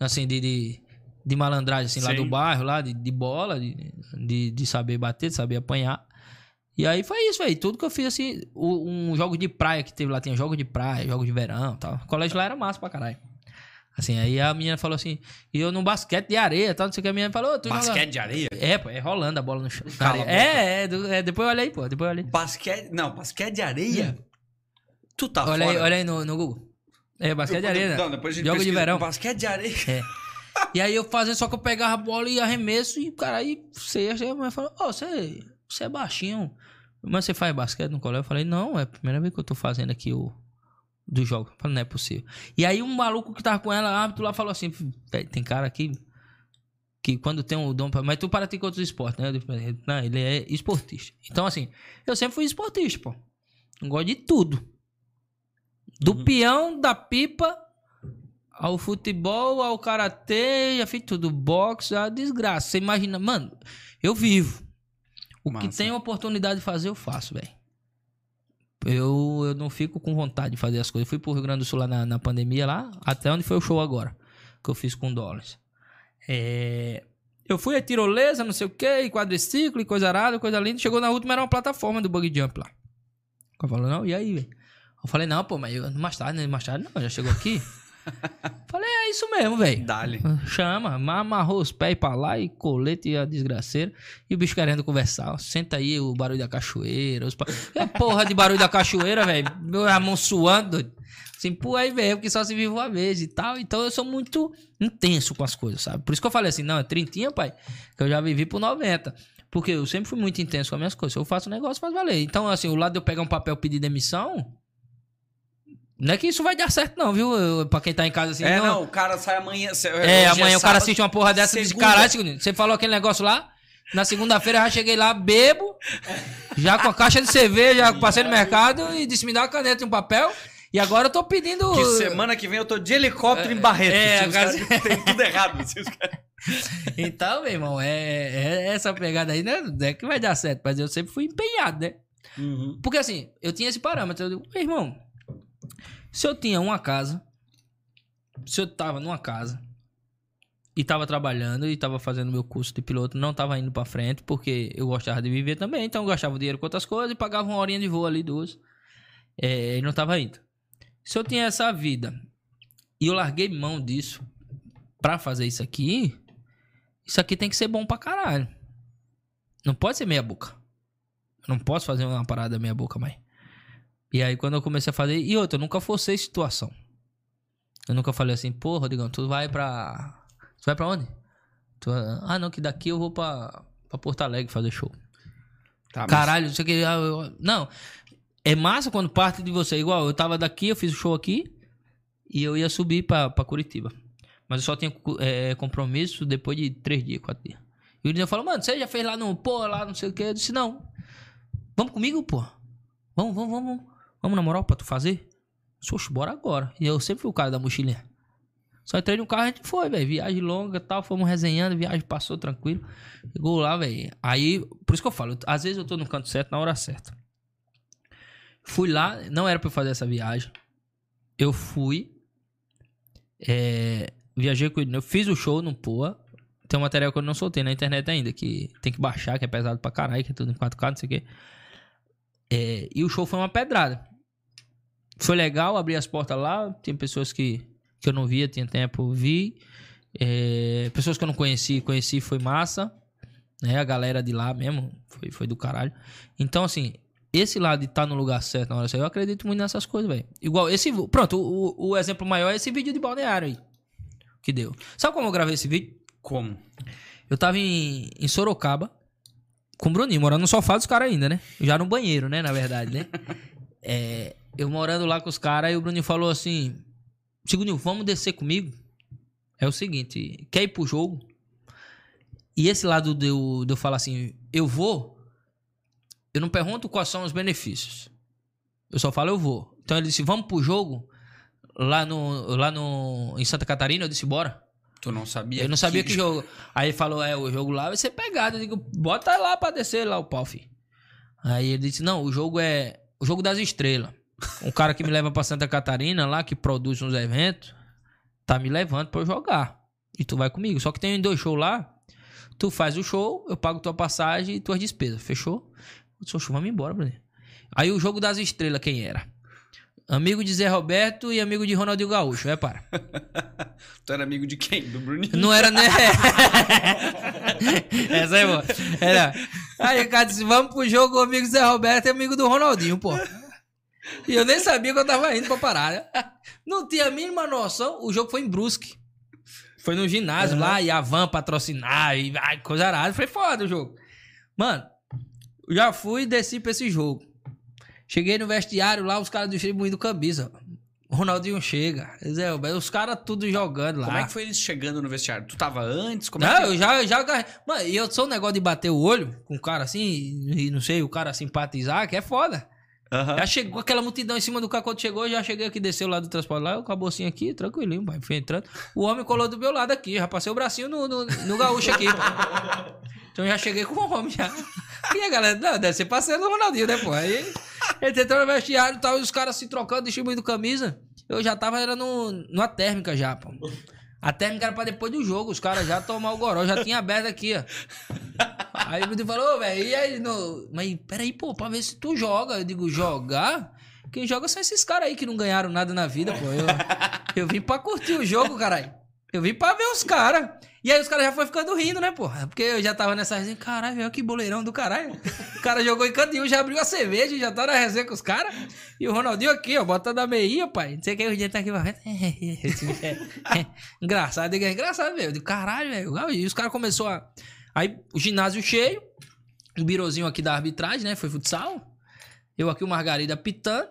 Assim, de, de, de malandragem, assim, Sim. lá do bairro, lá, de, de bola, de, de, de saber bater, de saber apanhar. E aí foi isso, velho. Tudo que eu fiz, assim, um jogo de praia que teve lá, tinha jogo de praia, jogo de verão tal. O colégio lá era massa pra caralho. Assim, aí a menina falou assim, e eu num basquete de areia, tal, não sei o que, a menina falou... Tu basquete joga... de areia? É, pô, é rolando a bola no chão. É, é, é, depois olha aí, pô, depois olha aí. Basquete, não, basquete de areia? Hum. Tu tá olha fora. Aí, olha aí no, no Google. É, basquete de areia, Não, depois a gente Jogo de verão. Basquete de areia? É. e aí eu fazia, só que eu pegava a bola e arremesso, e o cara aí, você, a mãe falou, ó, oh, você, você é baixinho, mas você faz basquete no colégio? Eu falei, não, é a primeira vez que eu tô fazendo aqui o do jogo. Falei, não é possível. E aí um maluco que tava com ela, árbitro lá, falou assim: tem cara aqui que quando tem um dom. Pra... Mas tu para ter com outros esportes, né? Não, ele é esportista. Então, assim, eu sempre fui esportista, pô. Eu gosto de tudo. Do uhum. peão, da pipa, ao futebol, ao karatê, já fiz tudo. Boxe, a desgraça. Você imagina, mano, eu vivo. O Massa. que tem oportunidade de fazer, eu faço, velho eu, eu não fico com vontade de fazer as coisas. Eu fui pro Rio Grande do Sul lá na, na pandemia, lá, até onde foi o show agora, que eu fiz com dólares. É, eu fui a tirolesa, não sei o que, quadriciclo, e coisa arada, coisa linda. Chegou na última, era uma plataforma do bug jump lá. Eu falei, não, e aí, velho? Eu falei, não, pô, mas eu, mais tarde, né? Mais tarde, não, já chegou aqui. Falei, é isso mesmo, velho. Dale. Chama, amarrou os pés pra lá e colete e a desgraceira. E o bicho querendo conversar. Senta aí o barulho da cachoeira. Os... É porra de barulho da cachoeira, velho. Meu irmão suando. Assim, pô, aí, velho, porque só se vive uma vez e tal. Então eu sou muito intenso com as coisas, sabe? Por isso que eu falei assim, não, é trintinha, pai, que eu já vivi por 90. Porque eu sempre fui muito intenso com as minhas coisas. Se eu faço um negócio, faz valer. Então, assim, o lado de eu pegar um papel pedir demissão, não é que isso vai dar certo, não, viu? Pra quem tá em casa assim. É, não, não o cara sai amanhã. É, amanhã é o cara assiste uma porra dessa segunda. de caralho. Você falou aquele negócio lá? Na segunda-feira eu já cheguei lá, bebo, já com a caixa de cerveja, já passei no mercado e disse: me dá uma caneta e um papel. E agora eu tô pedindo. Que semana que vem eu tô de helicóptero é, em Barreto. É, cara... tem tudo errado. então, meu irmão, é, é, essa pegada aí, né? É que vai dar certo, mas eu sempre fui empenhado, né? Uhum. Porque assim, eu tinha esse parâmetro. Eu digo, meu irmão, se eu tinha uma casa, se eu tava numa casa e tava trabalhando e tava fazendo meu curso de piloto, não tava indo para frente porque eu gostava de viver também, então eu gastava dinheiro com outras coisas e pagava uma horinha de voo ali, duas, é, e não tava indo. Se eu tinha essa vida e eu larguei mão disso para fazer isso aqui, isso aqui tem que ser bom pra caralho. Não pode ser meia boca. Eu não posso fazer uma parada meia boca, mãe. E aí quando eu comecei a fazer. E outra, eu nunca forcei situação. Eu nunca falei assim, pô, Rodrigão, tu vai pra. Tu vai pra onde? Tu... Ah, não, que daqui eu vou pra, pra Porto Alegre fazer show. Tá, Caralho, mas... isso aqui. Ah, não. É massa quando parte de você. Igual, eu tava daqui, eu fiz o show aqui. E eu ia subir pra, pra Curitiba. Mas eu só tinha é, compromisso depois de três dias, quatro dias. E o Daniel falou, mano, você já fez lá no, pô, lá não sei o que. Eu disse, não. Vamos comigo, pô. Vamos, vamos, vamos. Vamos na moral pra tu fazer? Oxe, bora agora. E eu sempre fui o cara da mochilinha. Só entrei no carro e a gente foi, velho. Viagem longa e tal. Fomos resenhando, viagem passou tranquilo. Chegou lá, velho. Aí, por isso que eu falo, às vezes eu tô no canto certo na hora certa. Fui lá, não era pra eu fazer essa viagem. Eu fui. É, viajei com ele. Eu fiz o show no Poa. Tem um material que eu não soltei na internet ainda, que tem que baixar, que é pesado pra caralho, que é tudo em 4K, não sei o quê. É, e o show foi uma pedrada. Foi legal abrir as portas lá. Tem pessoas que, que eu não via, tinha tempo, vi. É, pessoas que eu não conheci, conheci, foi massa. Né? A galera de lá mesmo, foi, foi do caralho. Então, assim, esse lado de estar tá no lugar certo na hora certa, eu acredito muito nessas coisas, velho. Igual esse. Pronto, o, o exemplo maior é esse vídeo de balneário aí. Que deu. Sabe como eu gravei esse vídeo? Como? Eu tava em, em Sorocaba com o Bruninho, morando no sofá dos caras ainda, né? Já no banheiro, né? Na verdade, né? é, eu morando lá com os caras, e o Bruninho falou assim: Segundinho, vamos descer comigo? É o seguinte, quer ir pro jogo? E esse lado de eu, de eu falar assim, eu vou, eu não pergunto quais são os benefícios. Eu só falo, eu vou. Então ele disse, vamos pro jogo lá no, lá no em Santa Catarina. Eu disse, bora. Tu não sabia? Eu não sabia que, que jogo. Aí ele falou, é, o jogo lá vai ser pegado. Eu digo, bota lá pra descer lá o pau, filho. Aí ele disse, não, o jogo é o jogo das estrelas. Um cara que me leva pra Santa Catarina lá, que produz uns eventos, tá me levando pra eu jogar. E tu vai comigo. Só que tem dois shows lá. Tu faz o show, eu pago tua passagem e tuas despesas. Fechou? Eu disse, vamos embora, Bruno. Aí o jogo das estrelas, quem era? Amigo de Zé Roberto e amigo de Ronaldinho Gaúcho, é para. tu era amigo de quem? Do Bruninho? Não era, né? Essa é boa. Era. Aí o cara disse: vamos pro jogo, amigo Zé Roberto e amigo do Ronaldinho, pô. E eu nem sabia que eu tava indo pra parada. Não tinha a mínima noção. O jogo foi em Brusque. Foi no ginásio uhum. lá, e a Van patrocinar, e ai, coisa arada. Foi foda o jogo. Mano, já fui e desci pra esse jogo. Cheguei no vestiário lá, os caras distribuindo camisa. O Ronaldinho chega. Os caras tudo jogando lá. Como é que foi eles chegando no vestiário? Tu tava antes? Como não, é que... eu já, já. Mano, e eu sou um negócio de bater o olho com o cara assim, e não sei, o cara simpatizar, que é foda. Uhum. Já chegou aquela multidão em cima do carro quando chegou, já cheguei aqui, desceu lá do transporte lá, o assim aqui, tranquilinho, pai. Fui entrando. O homem colou do meu lado aqui, já passei o bracinho no, no, no gaúcho aqui. Então já cheguei com o homem já. E a galera, não, deve ser parceiro do Ronaldinho, né, pô? Aí ele entrou no vestiário e tal, e os caras se trocando, distribuindo camisa. Eu já tava, era no, numa térmica já, pô. A térmica era pra depois do jogo, os caras já tomar o goró, já tinha aberto aqui, ó. Aí o falou, velho, e aí, no... mas peraí, pô, pra ver se tu joga. Eu digo, jogar? Quem joga são esses caras aí que não ganharam nada na vida, pô. Eu, eu vim pra curtir o jogo, caralho. Eu vim pra ver os caras. E aí os caras já foi ficando rindo, né, porra? Porque eu já tava nessa resenha, caralho, que boleirão do caralho. O cara jogou em cantinho, já abriu a cerveja, já tá na resenha com os caras. E o Ronaldinho aqui, ó, botando a meia, pai. Não sei o que, o dia tá aqui frente. engraçado, é engraçado, velho. Digo, caralho, velho. E os caras começou a... Aí o ginásio cheio, o birozinho aqui da arbitragem, né, foi futsal. Eu aqui, o Margarida pitando.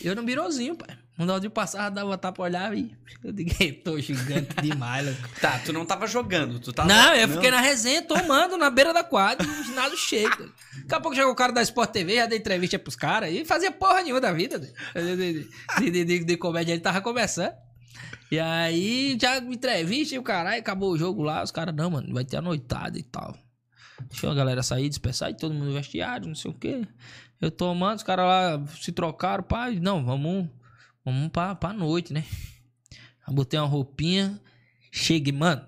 Eu no birozinho, pai. Um de passava, dava tapa olhar e eu digo, tô gigante demais, louco. Tá, tu não tava jogando, tu tava. Não, eu não. fiquei na resenha tomando na beira da quadra, um ginásio cheio. Daqui a pouco chegou o cara da Sport TV, já dei entrevista pros caras e fazia porra nenhuma da vida. De, de, de, de, de comédia, ele tava começando. E aí, já entrevista e o caralho, acabou o jogo lá. Os caras, não, mano, vai ter a noitada e tal. Deixa a galera sair, dispersar e todo mundo no vestiário, não sei o quê. Eu tomando, os caras lá se trocaram, pai, não, vamos Vamos pra, pra noite, né? Eu botei uma roupinha. Cheguei, mano.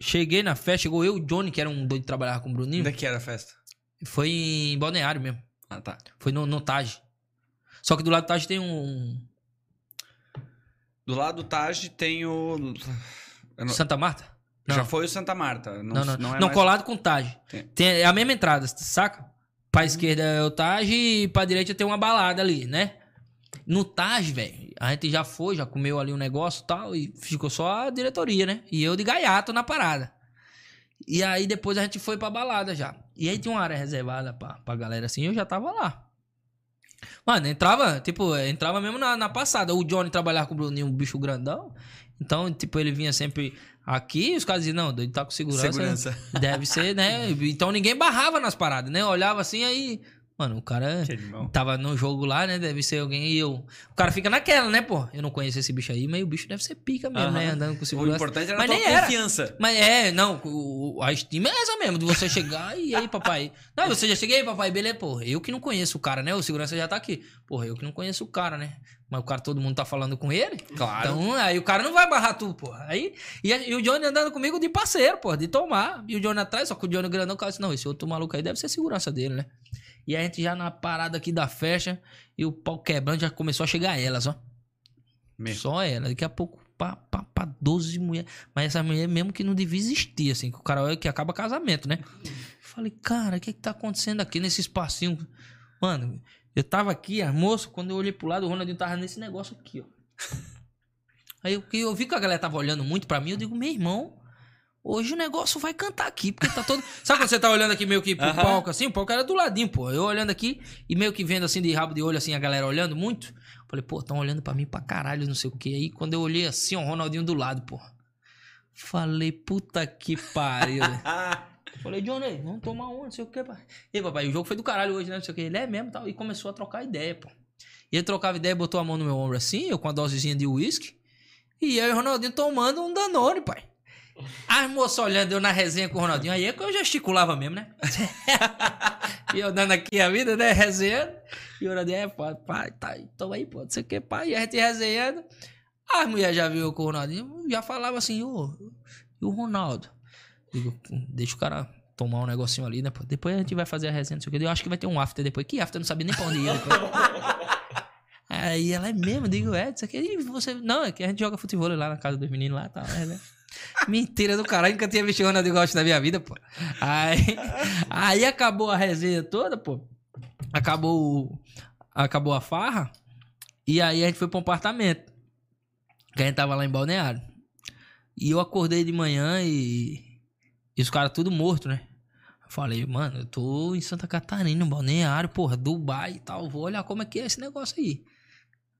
Cheguei na festa, chegou eu e o Johnny, que era um doido de trabalhar com o Bruninho. Onde é que era a festa? Foi em Balneário mesmo. Ah, tá. Foi no, no Taj. Só que do lado do Taj tem um. Do lado do Taj tem o. Não... Santa Marta? Não. Já foi o Santa Marta. Não, não. Não, não, é não mais... colado com o Taj. Tem. tem. É a mesma entrada, saca? Pra uhum. esquerda é o Taj e pra direita tem uma balada ali, né? No Taj, velho, a gente já foi, já comeu ali um negócio e tal, e ficou só a diretoria, né? E eu de gaiato na parada. E aí depois a gente foi pra balada já. E aí tinha uma área reservada pra, pra galera assim, eu já tava lá. Mano, entrava, tipo, entrava mesmo na, na passada. O Johnny trabalhava com o Bruninho, um bicho grandão. Então, tipo, ele vinha sempre aqui os caras diziam, não, ele tá com segurança. Segurança. Deve ser, né? Então ninguém barrava nas paradas, né? olhava assim, aí Mano, o cara tava no jogo lá, né? Deve ser alguém e eu. O cara fica naquela, né, pô? Eu não conheço esse bicho aí, mas o bicho deve ser pica mesmo, né? Andando com segurança. O importante era mas a tua confiança. Era. Mas é, não, o, a estima é essa mesmo, de você chegar e aí, papai. Não, você já cheguei, papai, beleza, pô. Eu que não conheço o cara, né? O segurança já tá aqui. Porra, eu que não conheço o cara, né? Mas o cara, todo mundo tá falando com ele. Claro. Então, aí o cara não vai barrar tu, pô. Aí, e, e, o Johnny andando comigo de parceiro, pô, de tomar. E o Johnny atrás, só que o Johnny grandão, o cara disse, não, esse outro maluco aí deve ser segurança dele, né? E a gente já na parada aqui da festa, e o pau quebrando já começou a chegar elas, ó. Mesmo. Só ela. Daqui a pouco, pá, pá, pá, 12 mulheres. Mas essa mulher mesmo que não devia existir, assim, que o cara que acaba casamento, né? Falei, cara, o que que tá acontecendo aqui nesse espacinho? Mano, eu tava aqui, a moça, quando eu olhei pro lado, o Ronaldinho tava nesse negócio aqui, ó. Aí eu, eu vi que a galera tava olhando muito pra mim, eu digo, meu irmão, hoje o negócio vai cantar aqui, porque tá todo. Sabe quando você tá olhando aqui meio que pro uhum. palco assim? O palco era do ladinho, pô. Eu olhando aqui e meio que vendo assim de rabo de olho, assim, a galera olhando muito. Falei, pô, tão olhando pra mim pra caralho, não sei o que. Aí quando eu olhei assim, o Ronaldinho do lado, pô. Falei, puta que pariu. Falei, Johnny, vamos tomar um, não sei o que, pai. E papai, o jogo foi do caralho hoje, né? Não sei o que. Ele é mesmo tal. E começou a trocar ideia, pô. E ele trocava ideia, botou a mão no meu ombro assim, eu com a dosezinha de uísque. E aí o Ronaldinho tomando um Danone, pai. As moças olhando eu na resenha com o Ronaldinho. Aí é que eu gesticulava mesmo, né? e eu dando aqui a vida, né? Resenhando. E o Ronaldinho, é, pai, pai, tá, então aí, pô, não sei o que, pai. E a gente resenhando. As mulheres já viu com o Ronaldinho, já falava assim, ô, e o Ronaldo? Digo, deixa o cara tomar um negocinho ali, né? Pô? Depois a gente vai fazer a resenha, não sei o que. Eu acho que vai ter um after depois. Que after? Eu não sabia nem pra onde ia depois. Aí ela é mesmo, digo, é, isso aqui. E você. Não, é que a gente joga futebol lá na casa dos meninos lá e tal, né? Mentira do caralho, nunca tinha visto Ronaldinho Gaúcho na minha vida, pô. Aí, aí acabou a resenha toda, pô. Acabou, acabou a farra. E aí a gente foi pro apartamento. Que a gente tava lá em Balneário. E eu acordei de manhã e. E os caras tudo morto, né? Falei, mano, eu tô em Santa Catarina, Balneário, porra, Dubai e tal. Vou olhar como é que é esse negócio aí.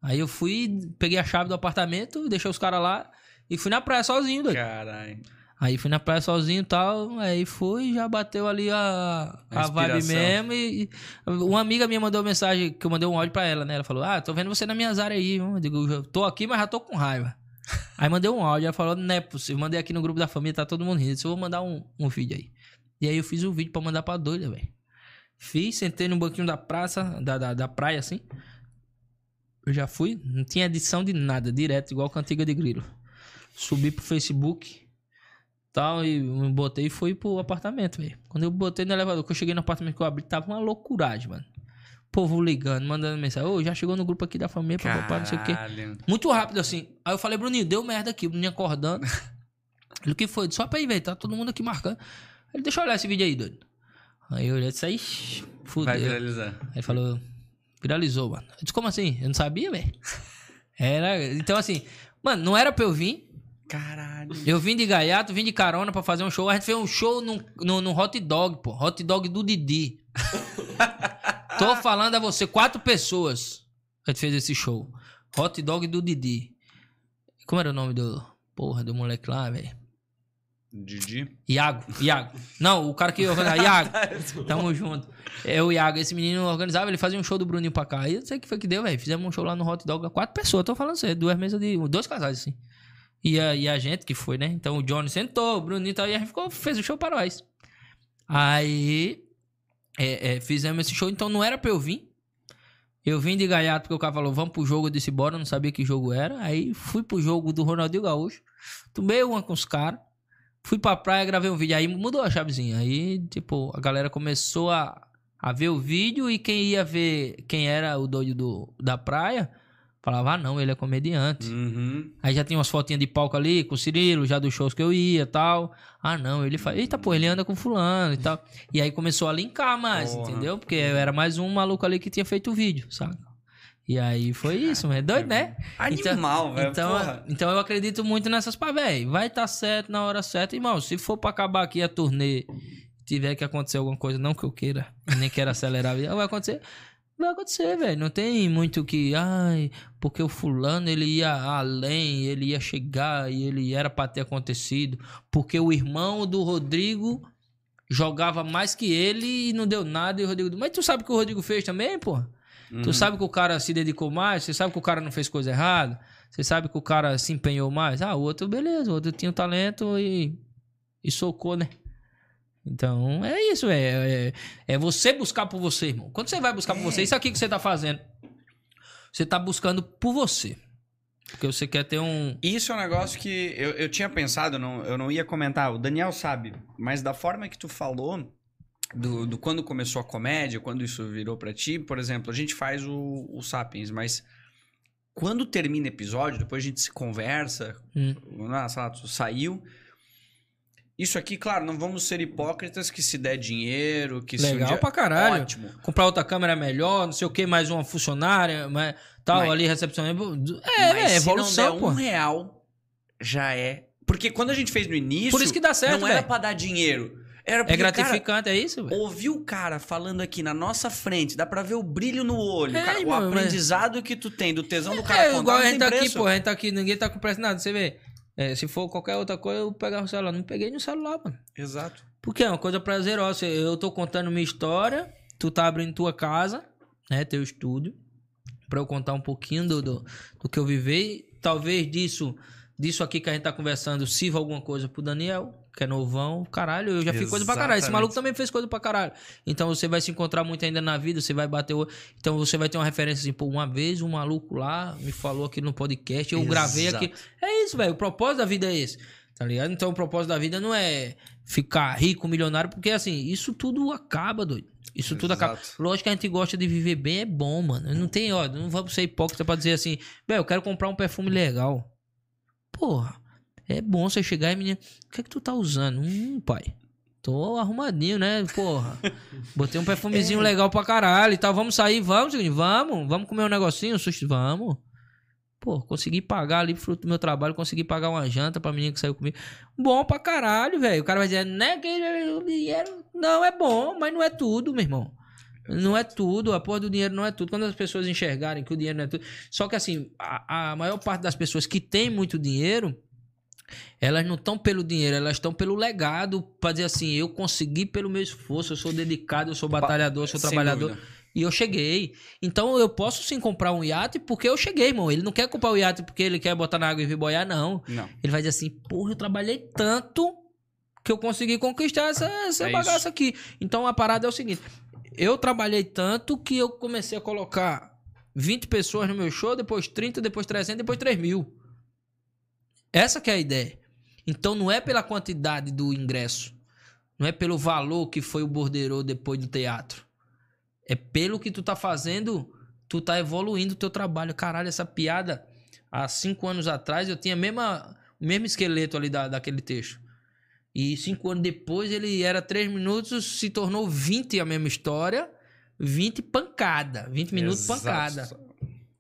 Aí eu fui, peguei a chave do apartamento, deixei os caras lá e fui na praia sozinho, doido. Caralho. Aí fui na praia sozinho e tal, aí fui já bateu ali a, a, a vibe mesmo. E, uma amiga minha mandou mensagem, que eu mandei um áudio pra ela, né? Ela falou: Ah, tô vendo você na minha áreas aí. Eu digo, tô aqui, mas já tô com raiva. aí mandei um áudio, ela falou: Não é possível. Mandei aqui no grupo da família, tá todo mundo rindo. Eu vou mandar um, um vídeo aí. E aí eu fiz o um vídeo pra mandar pra doida, velho. Fiz, sentei no banquinho da praça, da, da, da praia assim. Eu já fui, não tinha edição de nada, direto, igual cantiga de grilo. Subi pro Facebook tal, e me botei e fui pro apartamento, velho. Quando eu botei no elevador, que eu cheguei no apartamento que eu abri, tava uma loucuragem, mano. Povo ligando, mandando mensagem. Ô, oh, já chegou no grupo aqui da família, papapá, não sei o quê. Muito rápido assim. Aí eu falei, Bruninho, deu merda aqui, Bruninho acordando. Ele, o que foi? Só pra ir, velho, tá todo mundo aqui marcando. Ele, deixa eu olhar esse vídeo aí, doido. Aí eu olhei e disse, aí, fudeu. Vai viralizar. Aí falou, Viralizou, mano. Eu disse, como assim? Eu não sabia, velho. Era. Então, assim, mano, não era pra eu vir. Caralho. Eu vim de gaiato, vim de carona pra fazer um show. A gente fez um show no, no, no hot dog, pô. Hot dog do Didi. Tô falando a você, quatro pessoas. A gente fez esse show. Hot dog do Didi. Como era o nome do. Porra, do moleque lá, velho? Didi? Iago, Iago. Não, o cara que organizava. Iago. Tamo junto. É o Iago. Esse menino organizava, ele fazia um show do Bruninho pra cá. E eu não sei o que foi que deu, velho. Fizemos um show lá no Hot Dog. Quatro pessoas, tô falando sério. Duas mesas de. Dois casais, assim. E a, e a gente que foi, né? Então o Johnny sentou, o Bruninho e tal. E a gente ficou, fez o show para nós. Aí. É, é, fizemos esse show, então não era pra eu vir. Eu vim de gaiato porque o cara falou, vamos pro jogo. Eu disse, bora, não sabia que jogo era. Aí fui pro jogo do Ronaldinho Gaúcho. Tomei uma com os caras. Fui pra praia, gravei um vídeo. Aí mudou a chavezinha. Aí, tipo, a galera começou a, a ver o vídeo e quem ia ver quem era o doido do, da praia, falava, ah, não, ele é comediante. Uhum. Aí já tinha umas fotinhas de palco ali com o Cirilo, já dos shows que eu ia tal. Ah, não, ele faz. Eita, pô, ele anda com fulano e tal. E aí começou a linkar mais, Porra. entendeu? Porque eu era mais um maluco ali que tinha feito o vídeo, sabe? E aí foi isso, mas é doido, né? Animal, então, velho. Então, então eu acredito muito nessas pá, velho. Vai estar tá certo na hora certa, irmão. Se for pra acabar aqui a turnê, tiver que acontecer alguma coisa, não que eu queira, nem quero acelerar, vai acontecer. Vai acontecer, velho. Não tem muito que, ai, porque o fulano ele ia além, ele ia chegar e ele era pra ter acontecido. Porque o irmão do Rodrigo jogava mais que ele e não deu nada. E o Rodrigo. Mas tu sabe o que o Rodrigo fez também, pô? Uhum. Tu sabe que o cara se dedicou mais, você sabe que o cara não fez coisa errada, você sabe que o cara se empenhou mais. Ah, o outro, beleza, o outro tinha o talento e, e socou, né? Então, é isso, é, é, é, você buscar por você, irmão. Quando você vai buscar por você, isso aqui que você tá fazendo, você tá buscando por você. Porque você quer ter um. Isso é um negócio que eu, eu tinha pensado, não, eu não ia comentar, o Daniel sabe, mas da forma que tu falou, do, do quando começou a comédia, quando isso virou para ti, por exemplo, a gente faz o, o Sapiens, mas quando termina o episódio, depois a gente se conversa, hum. lá, tu saiu. Isso aqui, claro, não vamos ser hipócritas que se der dinheiro, que Legal se um dia... pra caralho. Ótimo. Comprar outra câmera melhor, não sei o que, mais uma funcionária, mas, tal, mas, ali, recepção. É, é, evolução, se não der um real, já é. Porque quando a gente fez no início. Por isso que dá certo, Não véio. era pra dar dinheiro. Era porque, é gratificante, cara, é isso? Véio? Ouvir o cara falando aqui na nossa frente, dá pra ver o brilho no olho, é, cara, o aprendizado mas... que tu tem, do tesão do cara. É, igual a gente tá preço. aqui, pô, a gente tá aqui, ninguém tá com preço nada, você vê. É, se for qualquer outra coisa, eu pegar o celular. Não peguei no celular, mano. Exato. Porque é uma coisa prazerosa. Eu tô contando minha história, tu tá abrindo tua casa, né? Teu estúdio. Pra eu contar um pouquinho do, do, do que eu vivi. Talvez disso, disso aqui que a gente tá conversando sirva alguma coisa pro Daniel que é novão, caralho, eu já fiz coisa pra caralho. Esse maluco também fez coisa pra caralho. Então você vai se encontrar muito ainda na vida, você vai bater o... Então você vai ter uma referência assim, pô, uma vez um maluco lá me falou aqui no podcast, eu Exato. gravei aqui. É isso, velho, o propósito da vida é esse, tá ligado? Então o propósito da vida não é ficar rico, milionário, porque assim, isso tudo acaba, doido. Isso Exato. tudo acaba. Lógico que a gente gosta de viver bem, é bom, mano. Não tem, ó, não vamos ser hipócrita pra dizer assim, velho, eu quero comprar um perfume legal. Porra. É bom você chegar e menina, o que é que tu tá usando? Hum, pai. Tô arrumadinho, né? Porra. Botei um perfumezinho é. legal pra caralho e tal. Vamos sair, vamos, vamos. Vamos comer um negocinho, um sushi, vamos. Pô, consegui pagar ali, fruto do meu trabalho, consegui pagar uma janta pra menina que saiu comigo. Bom pra caralho, velho. O cara vai dizer, né? Que o dinheiro. Não, é bom, mas não é tudo, meu irmão. Não é tudo, a porra do dinheiro não é tudo. Quando as pessoas enxergarem que o dinheiro não é tudo. Só que assim, a, a maior parte das pessoas que tem muito dinheiro elas não estão pelo dinheiro, elas estão pelo legado para dizer assim, eu consegui pelo meu esforço, eu sou dedicado, eu sou batalhador, eu sou Sem trabalhador. Dúvida. E eu cheguei. Então eu posso sim comprar um iate porque eu cheguei, irmão. Ele não quer comprar o iate porque ele quer botar na água e vir boiar, não. não. Ele vai dizer assim, porra, eu trabalhei tanto que eu consegui conquistar essa, essa é bagaça isso. aqui. Então a parada é o seguinte: eu trabalhei tanto que eu comecei a colocar 20 pessoas no meu show, depois 30, depois 300, depois 3 mil. Essa que é a ideia. Então não é pela quantidade do ingresso, não é pelo valor que foi o borderô depois do teatro. É pelo que tu tá fazendo, tu tá evoluindo o teu trabalho. Caralho, essa piada há cinco anos atrás eu tinha mesma, o mesmo esqueleto ali da, daquele texto. E cinco anos depois ele era três minutos, se tornou 20 a mesma história, 20 pancada, 20 minutos Exato. pancada.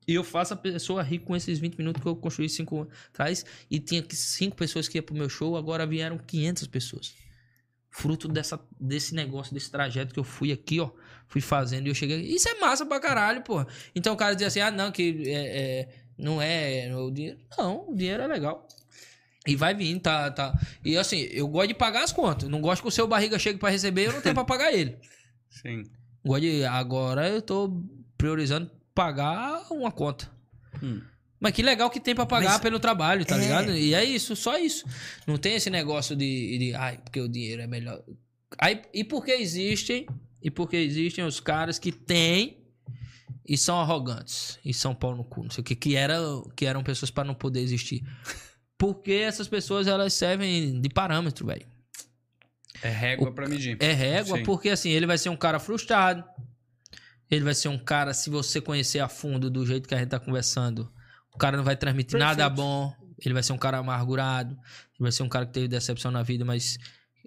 E eu faço a pessoa rir com esses 20 minutos que eu construí cinco anos atrás. E tinha cinco pessoas que iam pro meu show, agora vieram 500 pessoas. Fruto dessa, desse negócio, desse trajeto que eu fui aqui, ó. Fui fazendo e eu cheguei. Isso é massa pra caralho, pô. Então o cara dizia assim: ah, não, que é, é, não é o dinheiro. Não, o dinheiro é legal. E vai vir, tá, tá. E assim, eu gosto de pagar as contas. Não gosto que o seu barriga chegue para receber eu não tenho pra pagar ele. Sim. Gosto de, agora eu tô priorizando pagar uma conta. Hum. Mas que legal que tem para pagar Mas, pelo trabalho, tá é... ligado? E é isso, só isso. Não tem esse negócio de, de ai, porque o dinheiro é melhor. Aí, e porque existem, e porque existem os caras que têm e são arrogantes e são pau no cu, não sei o que, que, era, que eram pessoas para não poder existir. Porque essas pessoas elas servem de parâmetro, velho. É régua para medir. É régua, Sim. porque assim, ele vai ser um cara frustrado, ele vai ser um cara, se você conhecer a fundo do jeito que a gente tá conversando, o cara não vai transmitir Perfeito. nada bom. Ele vai ser um cara amargurado. Ele vai ser um cara que teve decepção na vida, mas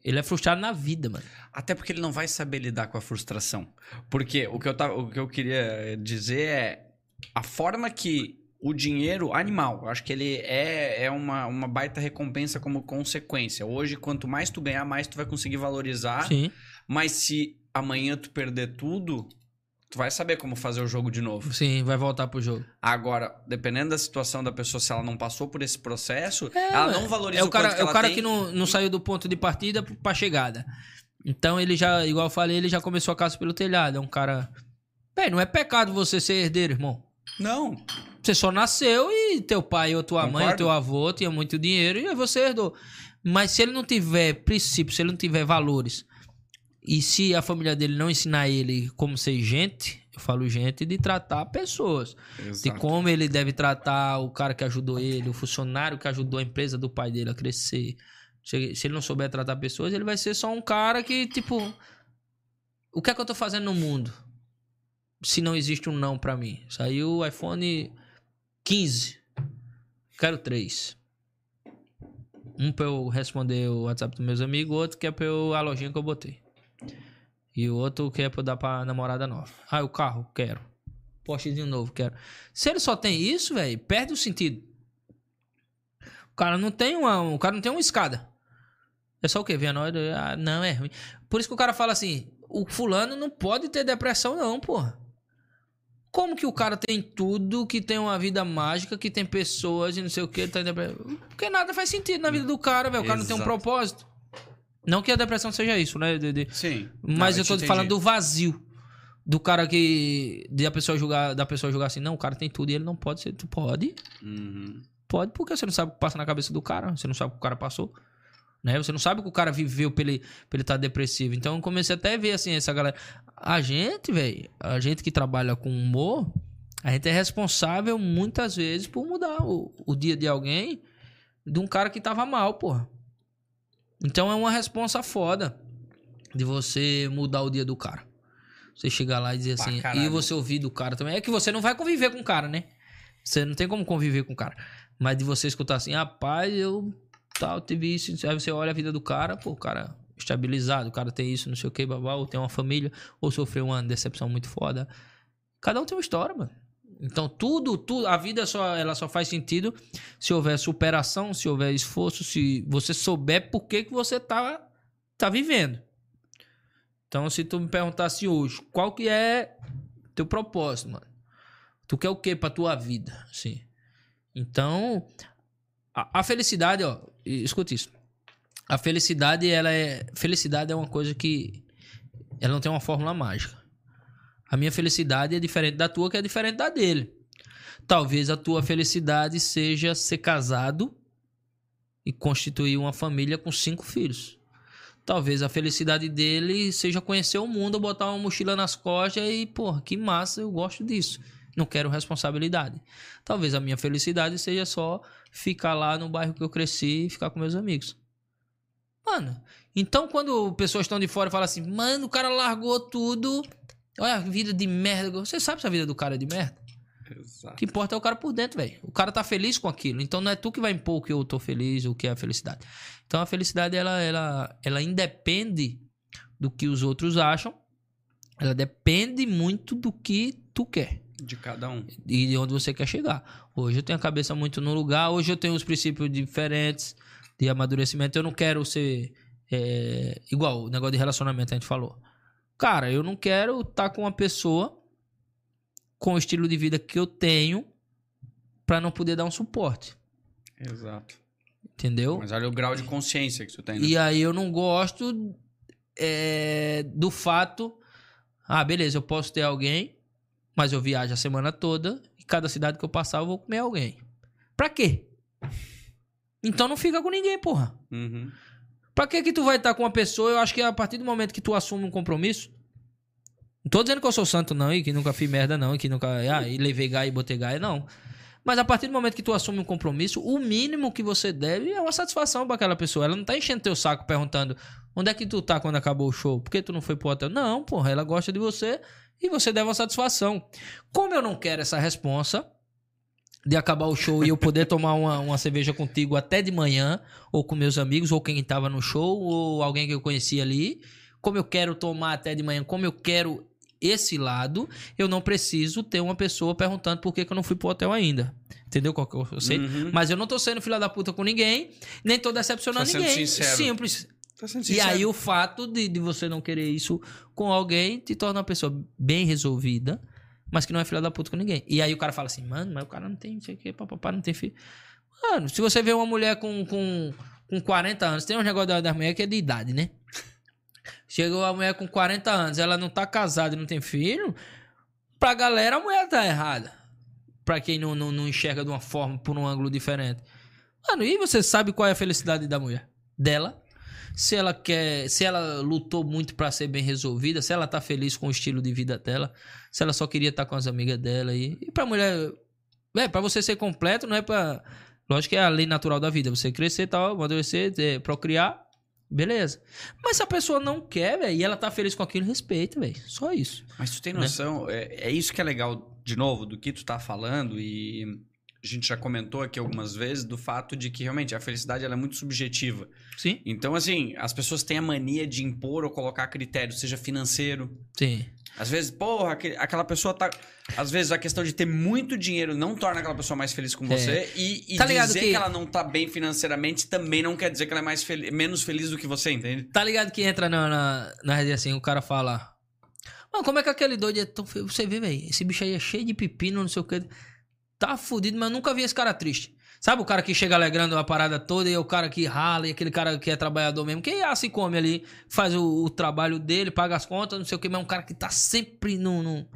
ele é frustrado na vida, mano. Até porque ele não vai saber lidar com a frustração. Porque o que eu, tava, o que eu queria dizer é a forma que o dinheiro animal, eu acho que ele é, é uma, uma baita recompensa como consequência. Hoje, quanto mais tu ganhar, mais tu vai conseguir valorizar. Sim. Mas se amanhã tu perder tudo, tu vai saber como fazer o jogo de novo. Sim, vai voltar pro jogo. Agora, dependendo da situação da pessoa, se ela não passou por esse processo, é, ela não valoriza é o, cara, É o cara tem. que não, não saiu do ponto de partida pra chegada. Então ele já, igual eu falei, ele já começou a casa pelo telhado. É um cara. Bem, não é pecado você ser herdeiro, irmão. Não. Você só nasceu e teu pai ou tua Concordo. mãe ou teu avô tinha muito dinheiro e você herdou. Mas se ele não tiver princípios, se ele não tiver valores, e se a família dele não ensinar ele como ser gente, eu falo gente, de tratar pessoas. Exato. De como ele deve tratar o cara que ajudou ele, o funcionário que ajudou a empresa do pai dele a crescer. Se, se ele não souber tratar pessoas, ele vai ser só um cara que, tipo. O que é que eu tô fazendo no mundo? Se não existe um não para mim. Saiu o iPhone 15. Quero três. Um pra eu responder o WhatsApp dos meus amigos, outro que é pra eu a lojinha que eu botei. E o outro que é pra dar pra namorada nova. Ah, o carro, quero. Postezinho novo, quero. Se ele só tem isso, velho, perde o sentido. O cara não tem uma, o cara não tem uma escada. É só o quê? A Ah, não, é ruim. Por isso que o cara fala assim: o fulano não pode ter depressão, não, porra. Como que o cara tem tudo, que tem uma vida mágica, que tem pessoas e não sei o que, tá em depressão? Porque nada faz sentido na vida do cara, velho. O cara não tem um propósito. Não que a depressão seja isso, né, Dede? Sim. Mas não, eu tô te falando do vazio. Do cara que. De a pessoa julgar, da pessoa julgar assim, não, o cara tem tudo e ele não pode ser. Tu pode? Uhum. Pode, porque você não sabe o que passa na cabeça do cara, você não sabe o que o cara passou. Né? Você não sabe o que o cara viveu pra ele, pra ele estar tá depressivo. Então eu comecei até a ver assim, essa galera. A gente, velho, a gente que trabalha com humor, a gente é responsável muitas vezes por mudar o, o dia de alguém de um cara que tava mal, porra. Então é uma responsa foda de você mudar o dia do cara. Você chegar lá e dizer assim, e você ouvir do cara também. É que você não vai conviver com o cara, né? Você não tem como conviver com o cara. Mas de você escutar assim, rapaz, eu tal, tive isso. Aí você olha a vida do cara, pô, o cara estabilizado, o cara tem isso, não sei o que, babá, ou tem uma família, ou sofreu uma decepção muito foda. Cada um tem uma história, mano. Então tudo, tudo, a vida só, ela só faz sentido se houver superação, se houver esforço, se você souber por que, que você tá, tá vivendo. Então, se tu me perguntasse hoje, qual que é teu propósito, mano? Tu quer o que pra tua vida, assim? Então, a, a felicidade, ó, escuta isso. A felicidade, ela é, felicidade é uma coisa que ela não tem uma fórmula mágica. A minha felicidade é diferente da tua, que é diferente da dele. Talvez a tua felicidade seja ser casado e constituir uma família com cinco filhos. Talvez a felicidade dele seja conhecer o mundo, botar uma mochila nas costas e, porra, que massa, eu gosto disso. Não quero responsabilidade. Talvez a minha felicidade seja só ficar lá no bairro que eu cresci e ficar com meus amigos. Mano, então quando pessoas estão de fora e falam assim, mano, o cara largou tudo Olha a vida de merda. Você sabe se a vida do cara é de merda? Exato. O que importa é o cara por dentro, velho. O cara tá feliz com aquilo. Então não é tu que vai impor o que eu tô feliz, o que é a felicidade. Então a felicidade, ela, ela, ela independe do que os outros acham. Ela depende muito do que tu quer. De cada um. E de onde você quer chegar. Hoje eu tenho a cabeça muito no lugar. Hoje eu tenho os princípios diferentes de amadurecimento. Eu não quero ser é, igual o negócio de relacionamento a gente falou. Cara, eu não quero estar tá com uma pessoa com o estilo de vida que eu tenho para não poder dar um suporte. Exato. Entendeu? Mas olha o grau de consciência que você tem. Né? E aí eu não gosto é, do fato. Ah, beleza, eu posso ter alguém, mas eu viajo a semana toda e cada cidade que eu passar eu vou comer alguém. Pra quê? Então não fica com ninguém, porra. Uhum. Pra que que tu vai estar com uma pessoa? Eu acho que a partir do momento que tu assume um compromisso. Não tô dizendo que eu sou santo, não, e que nunca fiz merda, não, e que nunca. Ah, e levei gai e botei gai, não. Mas a partir do momento que tu assume um compromisso, o mínimo que você deve é uma satisfação para aquela pessoa. Ela não tá enchendo teu saco perguntando onde é que tu tá quando acabou o show? Por que tu não foi pro hotel? Não, porra, ela gosta de você e você deve uma satisfação. Como eu não quero essa responsa, de acabar o show e eu poder tomar uma, uma cerveja contigo até de manhã, ou com meus amigos, ou quem estava no show, ou alguém que eu conhecia ali. Como eu quero tomar até de manhã, como eu quero esse lado, eu não preciso ter uma pessoa perguntando por que, que eu não fui pro hotel ainda. Entendeu qual que eu sei? Uhum. Mas eu não tô sendo filha da puta com ninguém, nem tô decepcionando ninguém. Sincero. Simples. E aí o fato de, de você não querer isso com alguém te torna uma pessoa bem resolvida mas que não é filha da puta com ninguém. E aí o cara fala assim, mano, mas o cara não tem, não sei o que, papapá, não tem filho. Mano, se você vê uma mulher com, com, com 40 anos, tem um negócio da, mulher que é de idade, né? Chegou a mulher com 40 anos, ela não tá casada e não tem filho, pra galera a mulher tá errada. Pra quem não, não, não enxerga de uma forma, por um ângulo diferente. Mano, e você sabe qual é a felicidade da mulher? Dela? Se ela quer, se ela lutou muito para ser bem resolvida, se ela tá feliz com o estilo de vida dela, se ela só queria estar tá com as amigas dela e, e pra mulher, é, para você ser completo, não é para lógico que é a lei natural da vida, você crescer tal, amadurecer, é, procriar, beleza. Mas se a pessoa não quer, velho, e ela tá feliz com aquilo, respeita, velho. Só isso. Mas tu tem né? noção, né? é, é isso que é legal de novo do que tu tá falando e a gente já comentou aqui algumas vezes do fato de que realmente a felicidade ela é muito subjetiva. Sim. Então, assim, as pessoas têm a mania de impor ou colocar critério, seja financeiro. Sim. Às vezes, porra, aquela pessoa tá. Às vezes a questão de ter muito dinheiro não torna aquela pessoa mais feliz com você. É. E, e tá dizer que... que... ela não tá bem financeiramente também não quer dizer que ela é mais fel... menos feliz do que você, entende? Tá ligado que entra na, na, na rede assim, o cara fala. Mano, como é que aquele doido é tão feio? Você vê, velho, esse bicho aí é cheio de pepino, não sei o que. Tá fudido, mas eu nunca vi esse cara triste. Sabe o cara que chega alegrando a parada toda e é o cara que rala e aquele cara que é trabalhador mesmo, que se come ali, faz o, o, trabalho dele, paga as contas, não sei o que, mas é um cara que tá sempre num, num,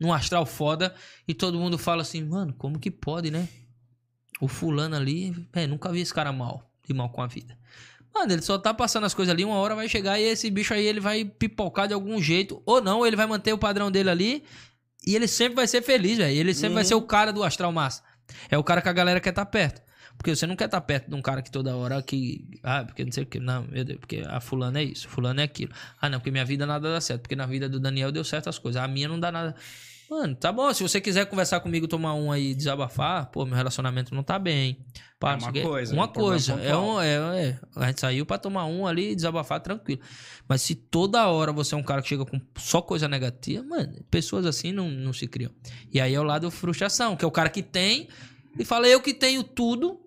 num astral foda e todo mundo fala assim, mano, como que pode, né? O fulano ali, é, nunca vi esse cara mal, de mal com a vida. Mano, ele só tá passando as coisas ali, uma hora vai chegar e esse bicho aí ele vai pipocar de algum jeito, ou não, ele vai manter o padrão dele ali e ele sempre vai ser feliz, velho. Ele sempre uhum. vai ser o cara do astral massa. É o cara que a galera quer estar tá perto. Porque você não quer estar tá perto de um cara que toda hora que. Ah, porque não sei o que. Não, meu Deus, porque a fulana é isso, fulano é aquilo. Ah, não, porque minha vida nada dá certo. Porque na vida do Daniel deu certo as coisas. A minha não dá nada. Mano, tá bom. Se você quiser conversar comigo, tomar um aí desabafar, pô, meu relacionamento não tá bem. Pá, é uma coisa. Uma coisa. É, um, é, é, A gente saiu pra tomar um ali e desabafar tranquilo. Mas se toda hora você é um cara que chega com só coisa negativa, mano, pessoas assim não, não se criam. E aí é o lado frustração, que é o cara que tem e fala, eu que tenho tudo.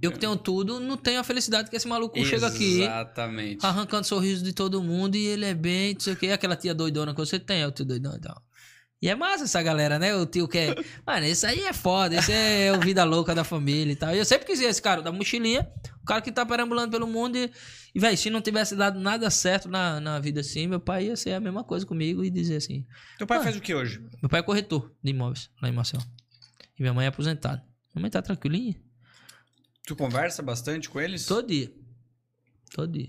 eu que tenho tudo, não tenho a felicidade que esse maluco Exatamente. chega aqui. Exatamente. Arrancando sorriso de todo mundo e ele é bem, não sei o que. Aquela tia doidona que você tem, é o tio doidão e tal. E é massa essa galera, né? O tio que é. Mano, esse aí é foda. Esse é o vida louca da família e tal. E eu sempre quis esse cara da mochilinha. O cara que tá perambulando pelo mundo. E, e velho, se não tivesse dado nada certo na, na vida assim, meu pai ia ser a mesma coisa comigo e dizer assim. Teu pai ah, faz o que hoje? Meu pai é corretor de imóveis lá em Marcel. E minha mãe é aposentada. Minha mãe tá tranquilinha. Tu conversa bastante com eles? Todo dia. Todo dia.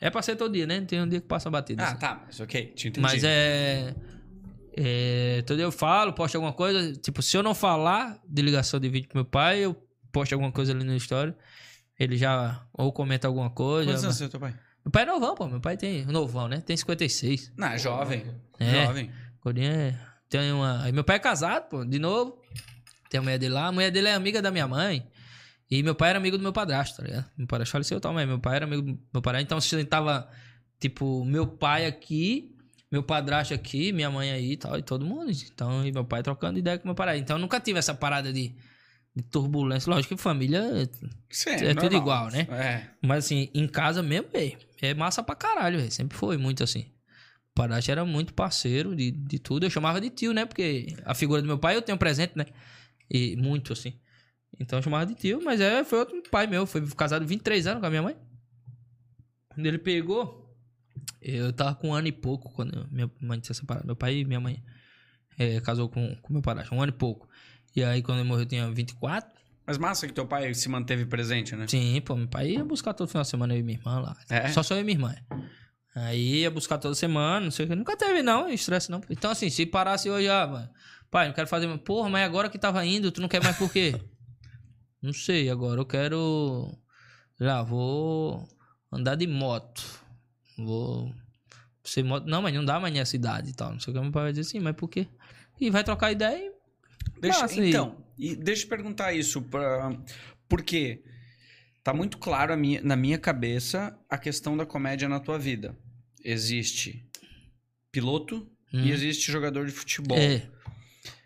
É pra ser todo dia, né? Tem um dia que passa batida. Ah, assim. tá. Mas ok. Te entendi. Mas é. É, todo eu falo, posto alguma coisa. Tipo, se eu não falar de ligação de vídeo com meu pai, eu posto alguma coisa ali na história. Ele já ou comenta alguma coisa. Quantos anos é teu pai? Meu pai é novão, pô. Meu pai tem. Novão, né? Tem 56. Não, é jovem. É. Jovem. Gordinho é. Tem uma. Aí meu pai é casado, pô, de novo. Tem a mulher dele lá. A mulher dele é amiga da minha mãe. E meu pai era amigo do meu padrasto, tá ligado? Meu padrasto faleceu tal, mas meu pai era amigo do meu padrasto. Então, se tava, tipo, meu pai aqui meu padrasto aqui, minha mãe aí e tal, e todo mundo. Então, e meu pai trocando ideia com meu pai. Então, eu nunca tive essa parada de, de turbulência. Lógico que família Sim, é, é tudo igual, né? É. Mas, assim, em casa mesmo, véio, é massa pra caralho, véio. Sempre foi muito assim. O padrasto era muito parceiro de, de tudo. Eu chamava de tio, né? Porque a figura do meu pai eu tenho presente, né? E muito assim. Então eu chamava de tio, mas é, foi outro pai meu. Foi casado 23 anos com a minha mãe. Quando ele pegou, eu tava com um ano e pouco quando minha mãe tinha separado. Meu pai e minha mãe é, casou com, com meu padrasto, um ano e pouco. E aí, quando ele morreu, eu tinha 24. Mas massa que teu pai se manteve presente, né? Sim, pô, meu pai ia buscar todo final de semana eu e minha irmã lá. É? Só sou eu e minha irmã. Aí ia buscar toda semana, não sei o que. Nunca teve, não, estresse não. Então, assim, se parasse hoje, ah, mano, pai, não quero fazer. Porra, mas agora que tava indo, tu não quer mais por quê? não sei, agora eu quero. Já vou andar de moto. Vou. Ser moto. Não, mas não dá mais nessa idade e tal. Não sei o que meu pai vai dizer assim, mas por quê? E vai trocar ideia e. Deixa, então, e deixa eu perguntar isso. Pra, porque tá muito claro minha, na minha cabeça a questão da comédia na tua vida. Existe piloto hum. e existe jogador de futebol. É.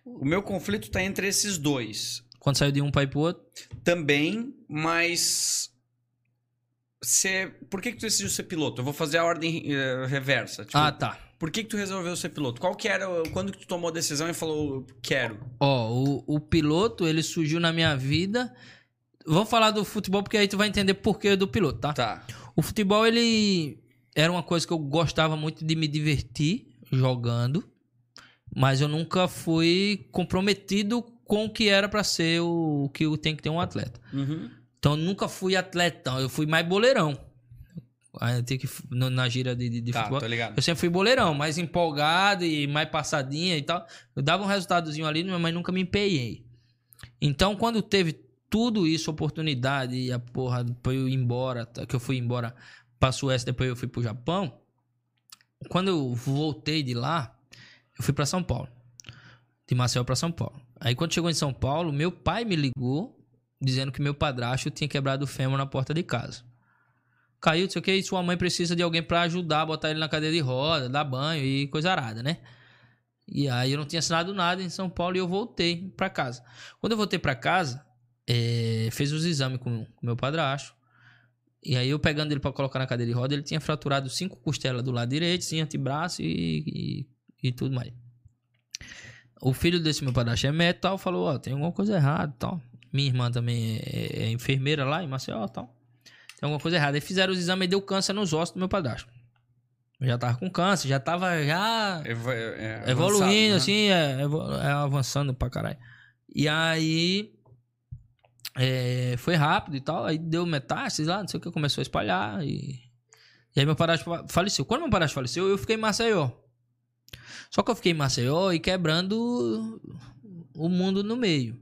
O meu conflito tá entre esses dois. Quando saiu de um pai pro outro? Também, mas ser. Por que, que tu decidiu ser piloto? Eu vou fazer a ordem uh, reversa. Tipo, ah, tá. Por que, que tu resolveu ser piloto? Qual que era. Quando que tu tomou a decisão e falou, quero? Ó, o, o piloto, ele surgiu na minha vida. Vamos falar do futebol, porque aí tu vai entender por que do piloto, tá? Tá. O futebol, ele era uma coisa que eu gostava muito de me divertir jogando, mas eu nunca fui comprometido com o que era para ser o, o que tem que ter um atleta. Uhum. Então eu nunca fui atletão, eu fui mais boleirão. Tem que na gira de, de tá, futebol. Eu sempre fui boleirão, mais empolgado e mais passadinha e tal. Eu dava um resultadozinho ali, mas nunca me empenhei. Então, quando teve tudo isso, oportunidade, e a porra, depois eu ir embora, tá, que eu fui embora pra Suécia, depois eu fui pro Japão. Quando eu voltei de lá, eu fui para São Paulo. De Marcel para São Paulo. Aí quando chegou em São Paulo, meu pai me ligou dizendo que meu padrasto tinha quebrado o fêmur na porta de casa. Caiu, sei o que, sua mãe precisa de alguém para ajudar, botar ele na cadeira de roda, dar banho e coisa arada, né? E aí eu não tinha assinado nada em São Paulo e eu voltei para casa. Quando eu voltei para casa, é, fez os exames com o meu padrasto. E aí eu pegando ele para colocar na cadeira de roda, ele tinha fraturado cinco costelas do lado direito, sim, antebraço e, e, e tudo mais. O filho desse meu padrasto é médico tal, falou, ó, oh, tem alguma coisa errada tal. Minha irmã também é, é enfermeira lá em Maceió tal. Tem alguma coisa errada. Aí fizeram os exames e deu câncer nos ossos do meu padrasto. Eu já tava com câncer, já tava já Evo é, evoluindo, né? assim, é, é, avançando pra caralho. E aí é, foi rápido e tal, aí deu metástase lá, não sei o que, começou a espalhar e, e aí meu padrasto faleceu. Quando meu padrasto faleceu, eu fiquei em Maceió. Só que eu fiquei em Maceió e quebrando o mundo no meio.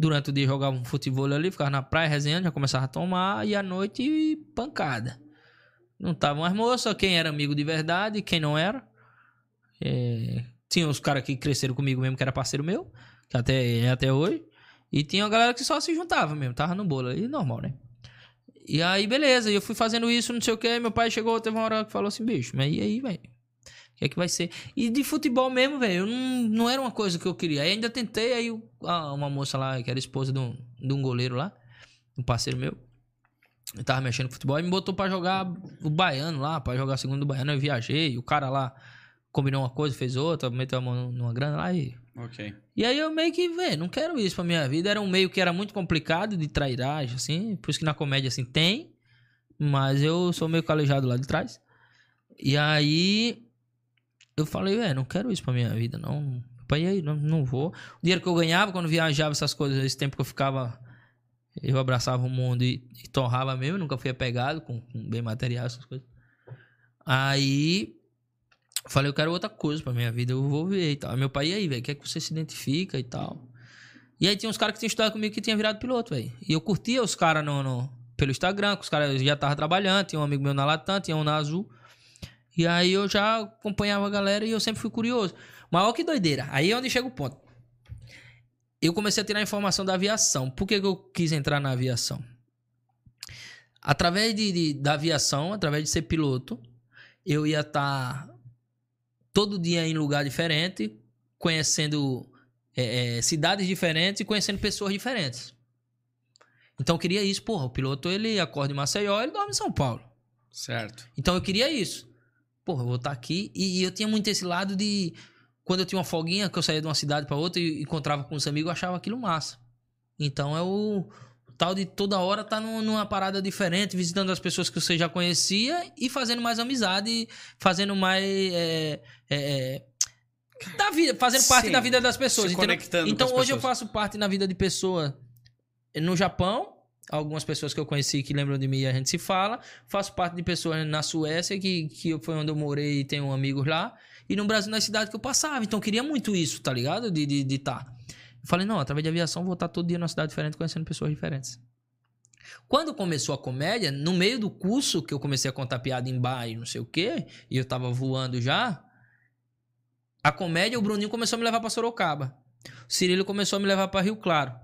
Durante o dia jogava um futebol ali, ficava na praia resenhando, já começava a tomar e à noite pancada. Não estavam as moças, quem era amigo de verdade, quem não era. É, tinha os caras que cresceram comigo mesmo, que era parceiro meu, que até é até hoje. E tinha a galera que só se juntava mesmo, tava no bolo aí, normal, né? E aí, beleza, eu fui fazendo isso, não sei o que. Meu pai chegou, teve uma hora que falou assim, bicho, mas e aí, velho? O que é que vai ser? E de futebol mesmo, velho, não, não era uma coisa que eu queria. Aí ainda tentei, aí uma moça lá, que era esposa de um, de um goleiro lá, um parceiro meu, eu tava mexendo no futebol e me botou para jogar o baiano lá, para jogar segundo do baiano. Eu viajei, o cara lá combinou uma coisa, fez outra, meteu a mão numa grana lá e. Ok. E aí eu meio que, velho, não quero isso pra minha vida. Era um meio que era muito complicado de trairagem, assim. Por isso que na comédia, assim, tem. Mas eu sou meio calejado lá de trás. E aí eu falei, velho, não quero isso pra minha vida, não. Pai, aí, não, não vou. O dinheiro que eu ganhava quando viajava, essas coisas, esse tempo que eu ficava eu abraçava o mundo e, e torrava mesmo, nunca fui apegado com, com bem material, essas coisas. Aí falei, eu quero outra coisa pra minha vida, eu vou ver e tal. Meu pai, e aí, velho, quer que você se identifica e tal. E aí tinha uns caras que tinham estudado comigo que tinham virado piloto, velho. E eu curtia os caras no, no, pelo Instagram, que os caras já estavam trabalhando, tinha um amigo meu na Latam, tinha um na Azul. E aí eu já acompanhava a galera e eu sempre fui curioso. Mas olha que doideira. Aí é onde chega o ponto eu comecei a tirar informação da aviação. Por que, que eu quis entrar na aviação? Através de, de, da aviação, através de ser piloto, eu ia estar tá todo dia em lugar diferente, conhecendo é, é, cidades diferentes e conhecendo pessoas diferentes. Então eu queria isso, porra, o piloto ele acorda em Maceió, ele dorme em São Paulo. Certo. Então eu queria isso. Porra, eu vou estar tá aqui e, e eu tinha muito esse lado de quando eu tinha uma folguinha, que eu saía de uma cidade para outra e encontrava com os amigos, eu achava aquilo massa. Então é o tal de toda hora tá numa parada diferente, visitando as pessoas que você já conhecia e fazendo mais amizade, fazendo mais. É, é, é da vida, fazendo parte Sim, da vida das pessoas. conectando então hoje pessoas. eu faço parte na vida de pessoa no Japão. Algumas pessoas que eu conheci que lembram de mim e a gente se fala. Faço parte de pessoas na Suécia, que, que foi onde eu morei e tenho amigos lá e no Brasil na cidade que eu passava. Então eu queria muito isso, tá ligado? De estar. De, de tá. Falei, não, através de aviação vou estar todo dia numa cidade diferente, conhecendo pessoas diferentes. Quando começou a comédia, no meio do curso que eu comecei a contar piada em bar e não sei o quê, e eu tava voando já, a comédia, o Bruninho começou a me levar para Sorocaba. O Cirilo começou a me levar para Rio Claro.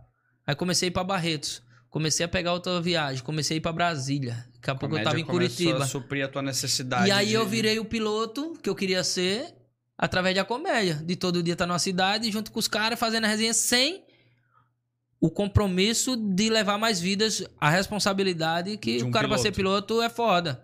Aí comecei a ir pra Barretos. Comecei a pegar outra viagem, comecei a ir pra Brasília. Daqui a pouco eu tava em Curitiba. A suprir a tua necessidade. E aí de... eu virei o piloto que eu queria ser através da comédia. De todo dia estar tá numa cidade, junto com os caras, fazendo a resenha sem o compromisso de levar mais vidas, a responsabilidade que um o cara para ser piloto é foda.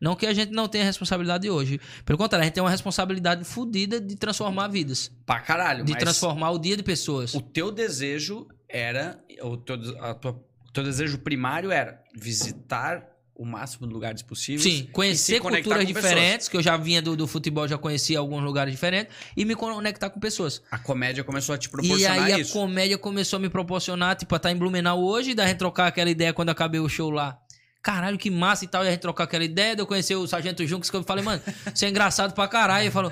Não que a gente não tenha responsabilidade hoje. Pelo contrário, a gente tem uma responsabilidade fodida de transformar vidas. Pra caralho. De transformar o dia de pessoas. O teu desejo era. O teu, a tua, teu desejo primário era visitar o máximo de lugares possíveis. Sim, conhecer culturas diferentes, pessoas. que eu já vinha do, do futebol, já conhecia alguns lugares diferentes, e me conectar com pessoas. A comédia começou a te proporcionar E aí isso. a comédia começou a me proporcionar, tipo, a estar em Blumenau hoje, da gente trocar aquela ideia quando acabei o show lá. Caralho, que massa e tal, e a gente trocar aquela ideia, de eu conhecer o Sargento Junks, que eu falei, mano, você é engraçado pra caralho. Ele falou,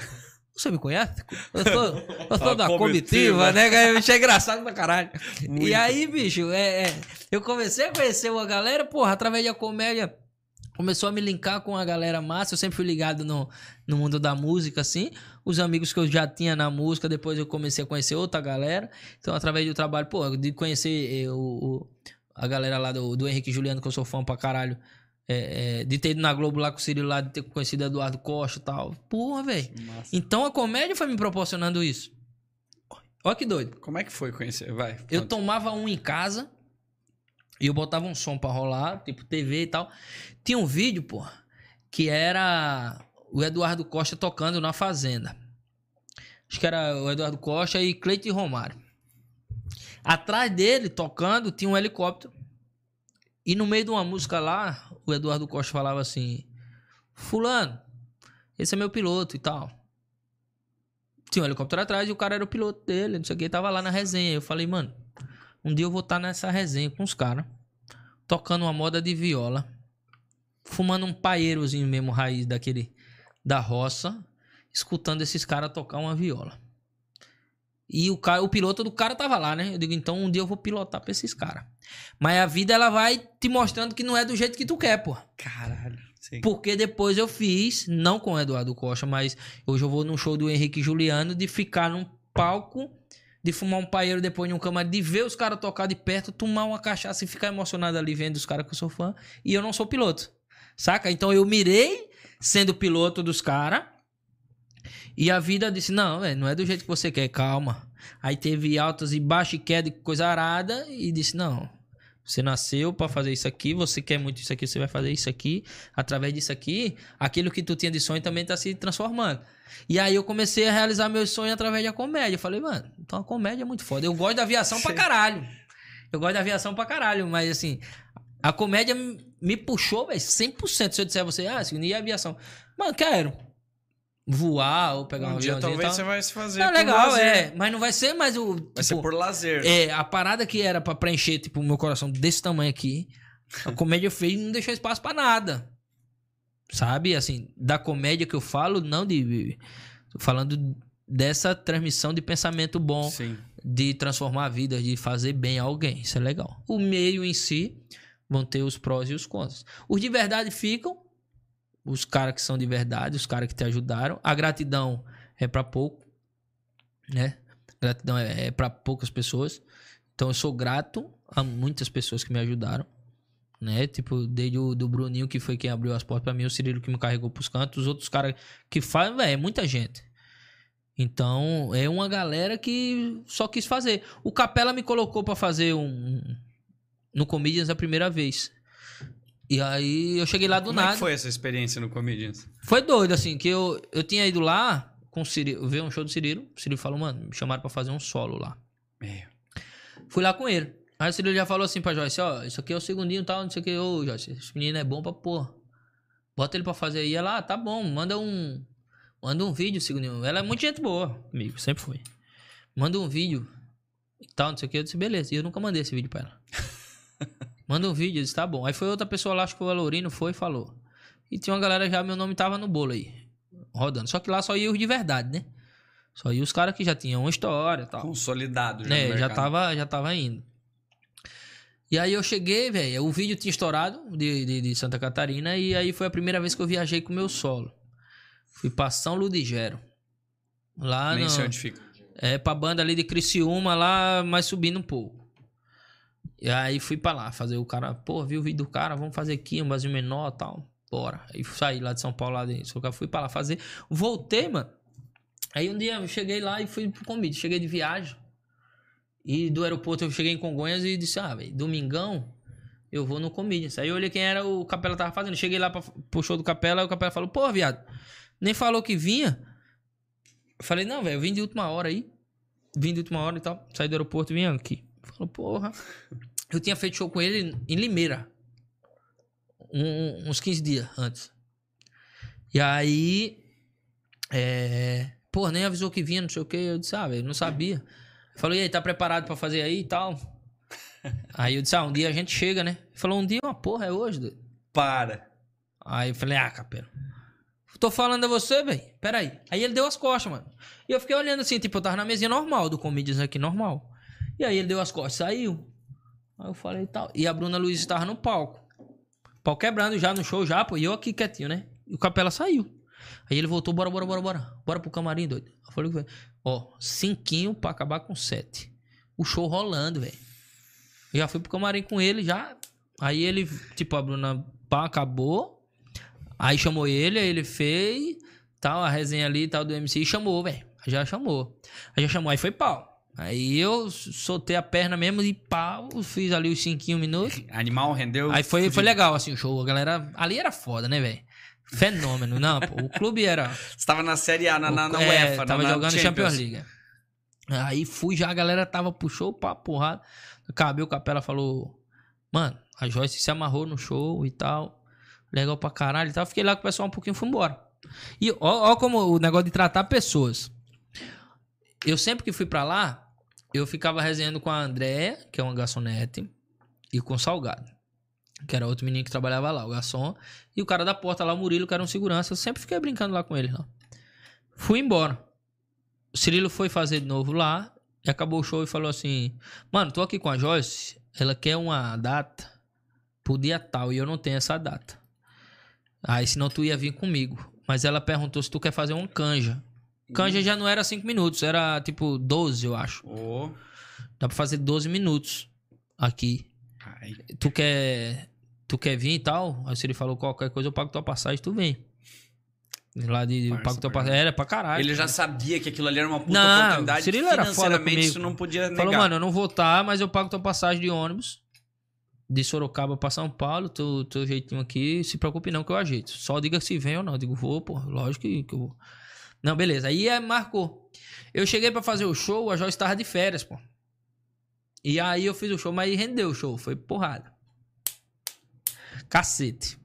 você me conhece? Eu sou, eu sou da comitiva, né? Bicho é engraçado pra caralho. Muito. E aí, bicho, é, é, eu comecei a conhecer uma galera, porra, através da comédia começou a me linkar com a galera massa. Eu sempre fui ligado no, no mundo da música, assim. Os amigos que eu já tinha na música, depois eu comecei a conhecer outra galera. Então, através do trabalho, pô, de conhecer eu, o, a galera lá do, do Henrique Juliano, que eu sou fã pra caralho. É, é, de ter ido na Globo lá com o Cirilo lá, de ter conhecido Eduardo Costa e tal. Porra, velho. Então a comédia foi me proporcionando isso. Olha que doido. Como é que foi conhecer? Vai. Eu tomava um em casa e eu botava um som pra rolar, tipo TV e tal. Tinha um vídeo, pô, que era o Eduardo Costa tocando na Fazenda. Acho que era o Eduardo Costa e Cleiton Romário. Atrás dele, tocando, tinha um helicóptero. E no meio de uma música lá, o Eduardo Costa falava assim: Fulano, esse é meu piloto e tal. Tinha um helicóptero atrás e o cara era o piloto dele, não sei o que, tava lá na resenha. Eu falei, mano, um dia eu vou estar tá nessa resenha com os caras, tocando uma moda de viola, fumando um paeirozinho mesmo, raiz daquele da roça, escutando esses caras tocar uma viola. E o, cara, o piloto do cara tava lá, né? Eu digo, então um dia eu vou pilotar pra esses caras. Mas a vida, ela vai te mostrando que não é do jeito que tu quer, pô. Caralho. Sim. Porque depois eu fiz, não com o Eduardo Costa, mas hoje eu vou num show do Henrique Juliano de ficar num palco de fumar um paeiro depois de um camarim, de ver os caras tocar de perto, tomar uma cachaça e ficar emocionado ali vendo os caras que eu sou fã. E eu não sou piloto. Saca? Então eu mirei sendo piloto dos caras. E a vida disse: não, véio, não é do jeito que você quer, calma. Aí teve altas e baixas e queda e coisa arada. E disse: não, você nasceu para fazer isso aqui, você quer muito isso aqui, você vai fazer isso aqui. Através disso aqui, aquilo que tu tinha de sonho também tá se transformando. E aí eu comecei a realizar meus sonhos através da comédia. Eu falei, mano, então a comédia é muito foda. Eu gosto da aviação pra caralho. Eu gosto da aviação pra caralho, mas assim, a comédia me puxou, velho, 100%. Se eu disser a você, ah, segundo, e a aviação? Mano, quero voar ou pegar um, um dia talvez você vai se fazer é legal é mas não vai ser mais o tipo, vai ser tipo, por lazer é a parada que era para preencher tipo o meu coração desse tamanho aqui a comédia fez não deixou espaço para nada Sabe? Assim, da comédia que eu falo, não de. falando dessa transmissão de pensamento bom, Sim. de transformar a vida, de fazer bem a alguém. Isso é legal. O meio em si vão ter os prós e os contras. Os de verdade ficam, os caras que são de verdade, os caras que te ajudaram. A gratidão é para pouco, né? A gratidão é, é para poucas pessoas. Então eu sou grato a muitas pessoas que me ajudaram né? Tipo, desde o do Bruninho, que foi quem abriu as portas para mim, o Cirilo que me carregou pros cantos, os outros caras que fazem, velho, é muita gente. Então, é uma galera que só quis fazer. O Capela me colocou para fazer um no Comedians a primeira vez. E aí eu cheguei lá do Como nada. Como é foi essa experiência no Comedians? Foi doido, assim, que eu, eu tinha ido lá com o Cirilo, ver um show do Cirilo. O Cirilo falou, mano, me chamaram para fazer um solo lá. Meu. Fui lá com ele. Aí o Cirilo já falou assim pra Joyce, ó, isso aqui é o segundinho e tal, não sei o que. Ô, Joyce, esse menino é bom pra porra. Bota ele pra fazer aí. Ela, ah, tá bom, manda um. Manda um vídeo, segundinho. Ela é muito gente boa, amigo, sempre foi. Manda um vídeo e tal, não sei o que. Eu disse, beleza. E eu nunca mandei esse vídeo pra ela. manda um vídeo, eu disse, tá bom. Aí foi outra pessoa lá, acho que o Valorino foi e falou. E tinha uma galera já, meu nome tava no bolo aí, rodando. Só que lá só ia os de verdade, né? Só ia os caras que já tinham uma história e tal. Consolidado já. É, já tava, já tava indo. E aí eu cheguei, velho, o vídeo tinha estourado de, de, de, Santa Catarina e aí foi a primeira vez que eu viajei com o meu solo. Fui pra São Ludigero. Lá Nem no... sei onde fica. É, pra banda ali de Criciúma, lá, mais subindo um pouco. E aí fui pra lá, fazer o cara, pô, viu o vídeo do cara, vamos fazer aqui, um Brasil menor tal. Bora. Aí saí lá de São Paulo, lá de Sorocaba, fui pra lá fazer. Voltei, mano. Aí um dia eu cheguei lá e fui pro convite. Cheguei de viagem. E do aeroporto eu cheguei em Congonhas e disse, ah, velho, domingão eu vou no Comedians. Aí eu olhei quem era o Capela tava fazendo. Cheguei lá pra, pro show do Capela o Capela falou, pô, viado, nem falou que vinha. Eu falei, não, velho, eu vim de última hora aí. Vim de última hora e tal. Saí do aeroporto e vim aqui. Falou, porra. Eu tinha feito show com ele em Limeira. Um, uns 15 dias antes. E aí. É. Pô, nem avisou que vinha, não sei o que. Eu disse, ah, velho, não sabia. Falou, e aí, tá preparado para fazer aí e tal? aí eu disse, ah, um dia a gente chega, né? Ele falou, um dia uma porra, é hoje, doido. Para. Aí eu falei, ah, capela. Tô falando a você, velho. Pera aí. Aí ele deu as costas, mano. E eu fiquei olhando assim, tipo, eu tava na mesinha normal do Comedians aqui, normal. E aí ele deu as costas, saiu. Aí eu falei tal. E a Bruna Luiz estava no palco. Pau quebrando já no show, já, pô. E eu aqui quietinho, né? E o Capela saiu. Aí ele voltou, bora, bora, bora, bora. Bora pro camarim, doido. Eu falei, ó, cinquinho pra acabar com sete. O show rolando, velho. Já fui pro camarim com ele, já. Aí ele, tipo, a Bruna pá, acabou. Aí chamou ele, aí ele fez, tal, a resenha ali, tal, do MC, e chamou, velho. Já chamou. Aí já chamou, aí foi pau. Aí eu soltei a perna mesmo e pau, fiz ali os 5 minutos. Animal rendeu. Aí foi, foi legal, assim, o show. A galera. Ali era foda, né, velho? Fenômeno. Não, pô, o clube era. Você tava na Série A, na, na, na é, UEFA, Tava na, jogando Champions. Champions League. Aí fui já, a galera tava pro show, pá, porrada. O Capela falou: Mano, a Joyce se amarrou no show e tal. Legal pra caralho e tal. Fiquei lá com o pessoal um pouquinho e fui embora. E ó, ó como o negócio de tratar pessoas. Eu sempre que fui pra lá, eu ficava resenhando com a Andréia, que é uma garçonete, e com o Salgado, que era outro menino que trabalhava lá, o garçom, e o cara da porta lá, o Murilo, que era um segurança. Eu sempre fiquei brincando lá com ele. Lá. Fui embora. O Cirilo foi fazer de novo lá, e acabou o show e falou assim: Mano, tô aqui com a Joyce, ela quer uma data pro dia tal, e eu não tenho essa data. Aí senão tu ia vir comigo. Mas ela perguntou se tu quer fazer uma canja. Canja já não era 5 minutos, era tipo 12, eu acho. Oh. Dá pra fazer 12 minutos aqui. Ai. Tu quer. Tu quer vir e tal? Aí se ele falou qualquer coisa, eu pago tua passagem, tu vem. Lá de Parça, pago tua passagem. Era pra caralho. Ele já sabia que aquilo ali era uma puta não, oportunidade. Cirilo era foda comigo. isso não podia negar. Falou, mano, eu não vou estar, tá, mas eu pago tua passagem de ônibus. De Sorocaba pra São Paulo, teu, teu jeitinho aqui, se preocupe não que eu ajeito. Só diga se vem ou não. Eu digo, vou, pô, lógico que, que eu vou. Não, beleza. Aí é, marcou. Eu cheguei para fazer o show, a Joyce estava de férias, pô. E aí eu fiz o show, mas rendeu o show. Foi porrada. Cacete.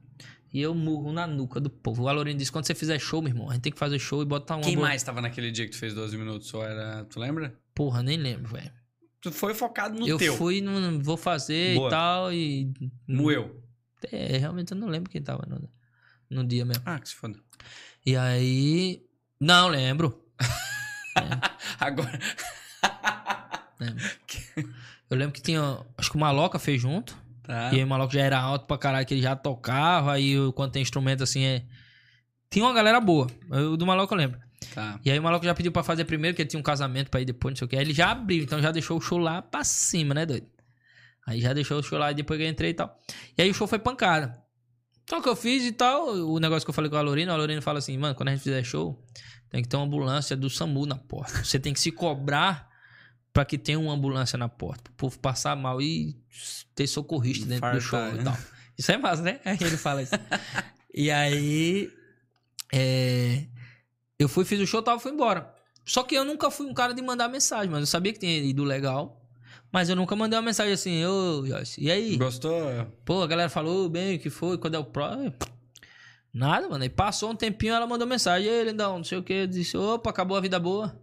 E eu murro na nuca do povo. O Alorinho disse: quando você fizer show, meu irmão, a gente tem que fazer show e botar uma. Quem boa... mais tava naquele dia que tu fez 12 minutos? Só era. Tu lembra? Porra, nem lembro, velho. Tu foi focado no eu teu. Eu fui, no, vou fazer boa. e tal. E. Moeu. É, realmente eu não lembro quem tava no, no dia mesmo. Ah, que se foda. E aí. Não, lembro. Agora. lembro. Eu lembro que tinha. Acho que o Maloca fez junto. Tá. E aí o Maloca já era alto pra caralho, que ele já tocava. Aí quando tem instrumento assim é. Tinha uma galera boa. Eu, do Maloca eu lembro. Tá. E aí o Maloca já pediu pra fazer primeiro, que ele tinha um casamento pra ir depois, não sei o que. Aí ele já abriu, então já deixou o show lá pra cima, né, doido? Aí já deixou o show lá e depois eu entrei e tal. E aí o show foi pancada. Só que eu fiz e tal, o negócio que eu falei com a Lorena, a Lorena fala assim, mano, quando a gente fizer show, tem que ter uma ambulância do SAMU na porta. Você tem que se cobrar para que tenha uma ambulância na porta. O povo passar mal e ter socorrista dentro Fartar, do show né? e tal. Isso é massa, né? Aí ele fala isso. e aí. É, eu fui, fiz o show e tal, fui embora. Só que eu nunca fui um cara de mandar mensagem, mas eu sabia que tinha ido legal. Mas eu nunca mandei uma mensagem assim, ô, Joyce, e aí? Gostou? Pô, a galera falou bem o que foi, quando é o próximo. Nada, mano. Aí passou um tempinho, ela mandou mensagem, ele não, não sei o que. Eu disse, opa, acabou a vida boa.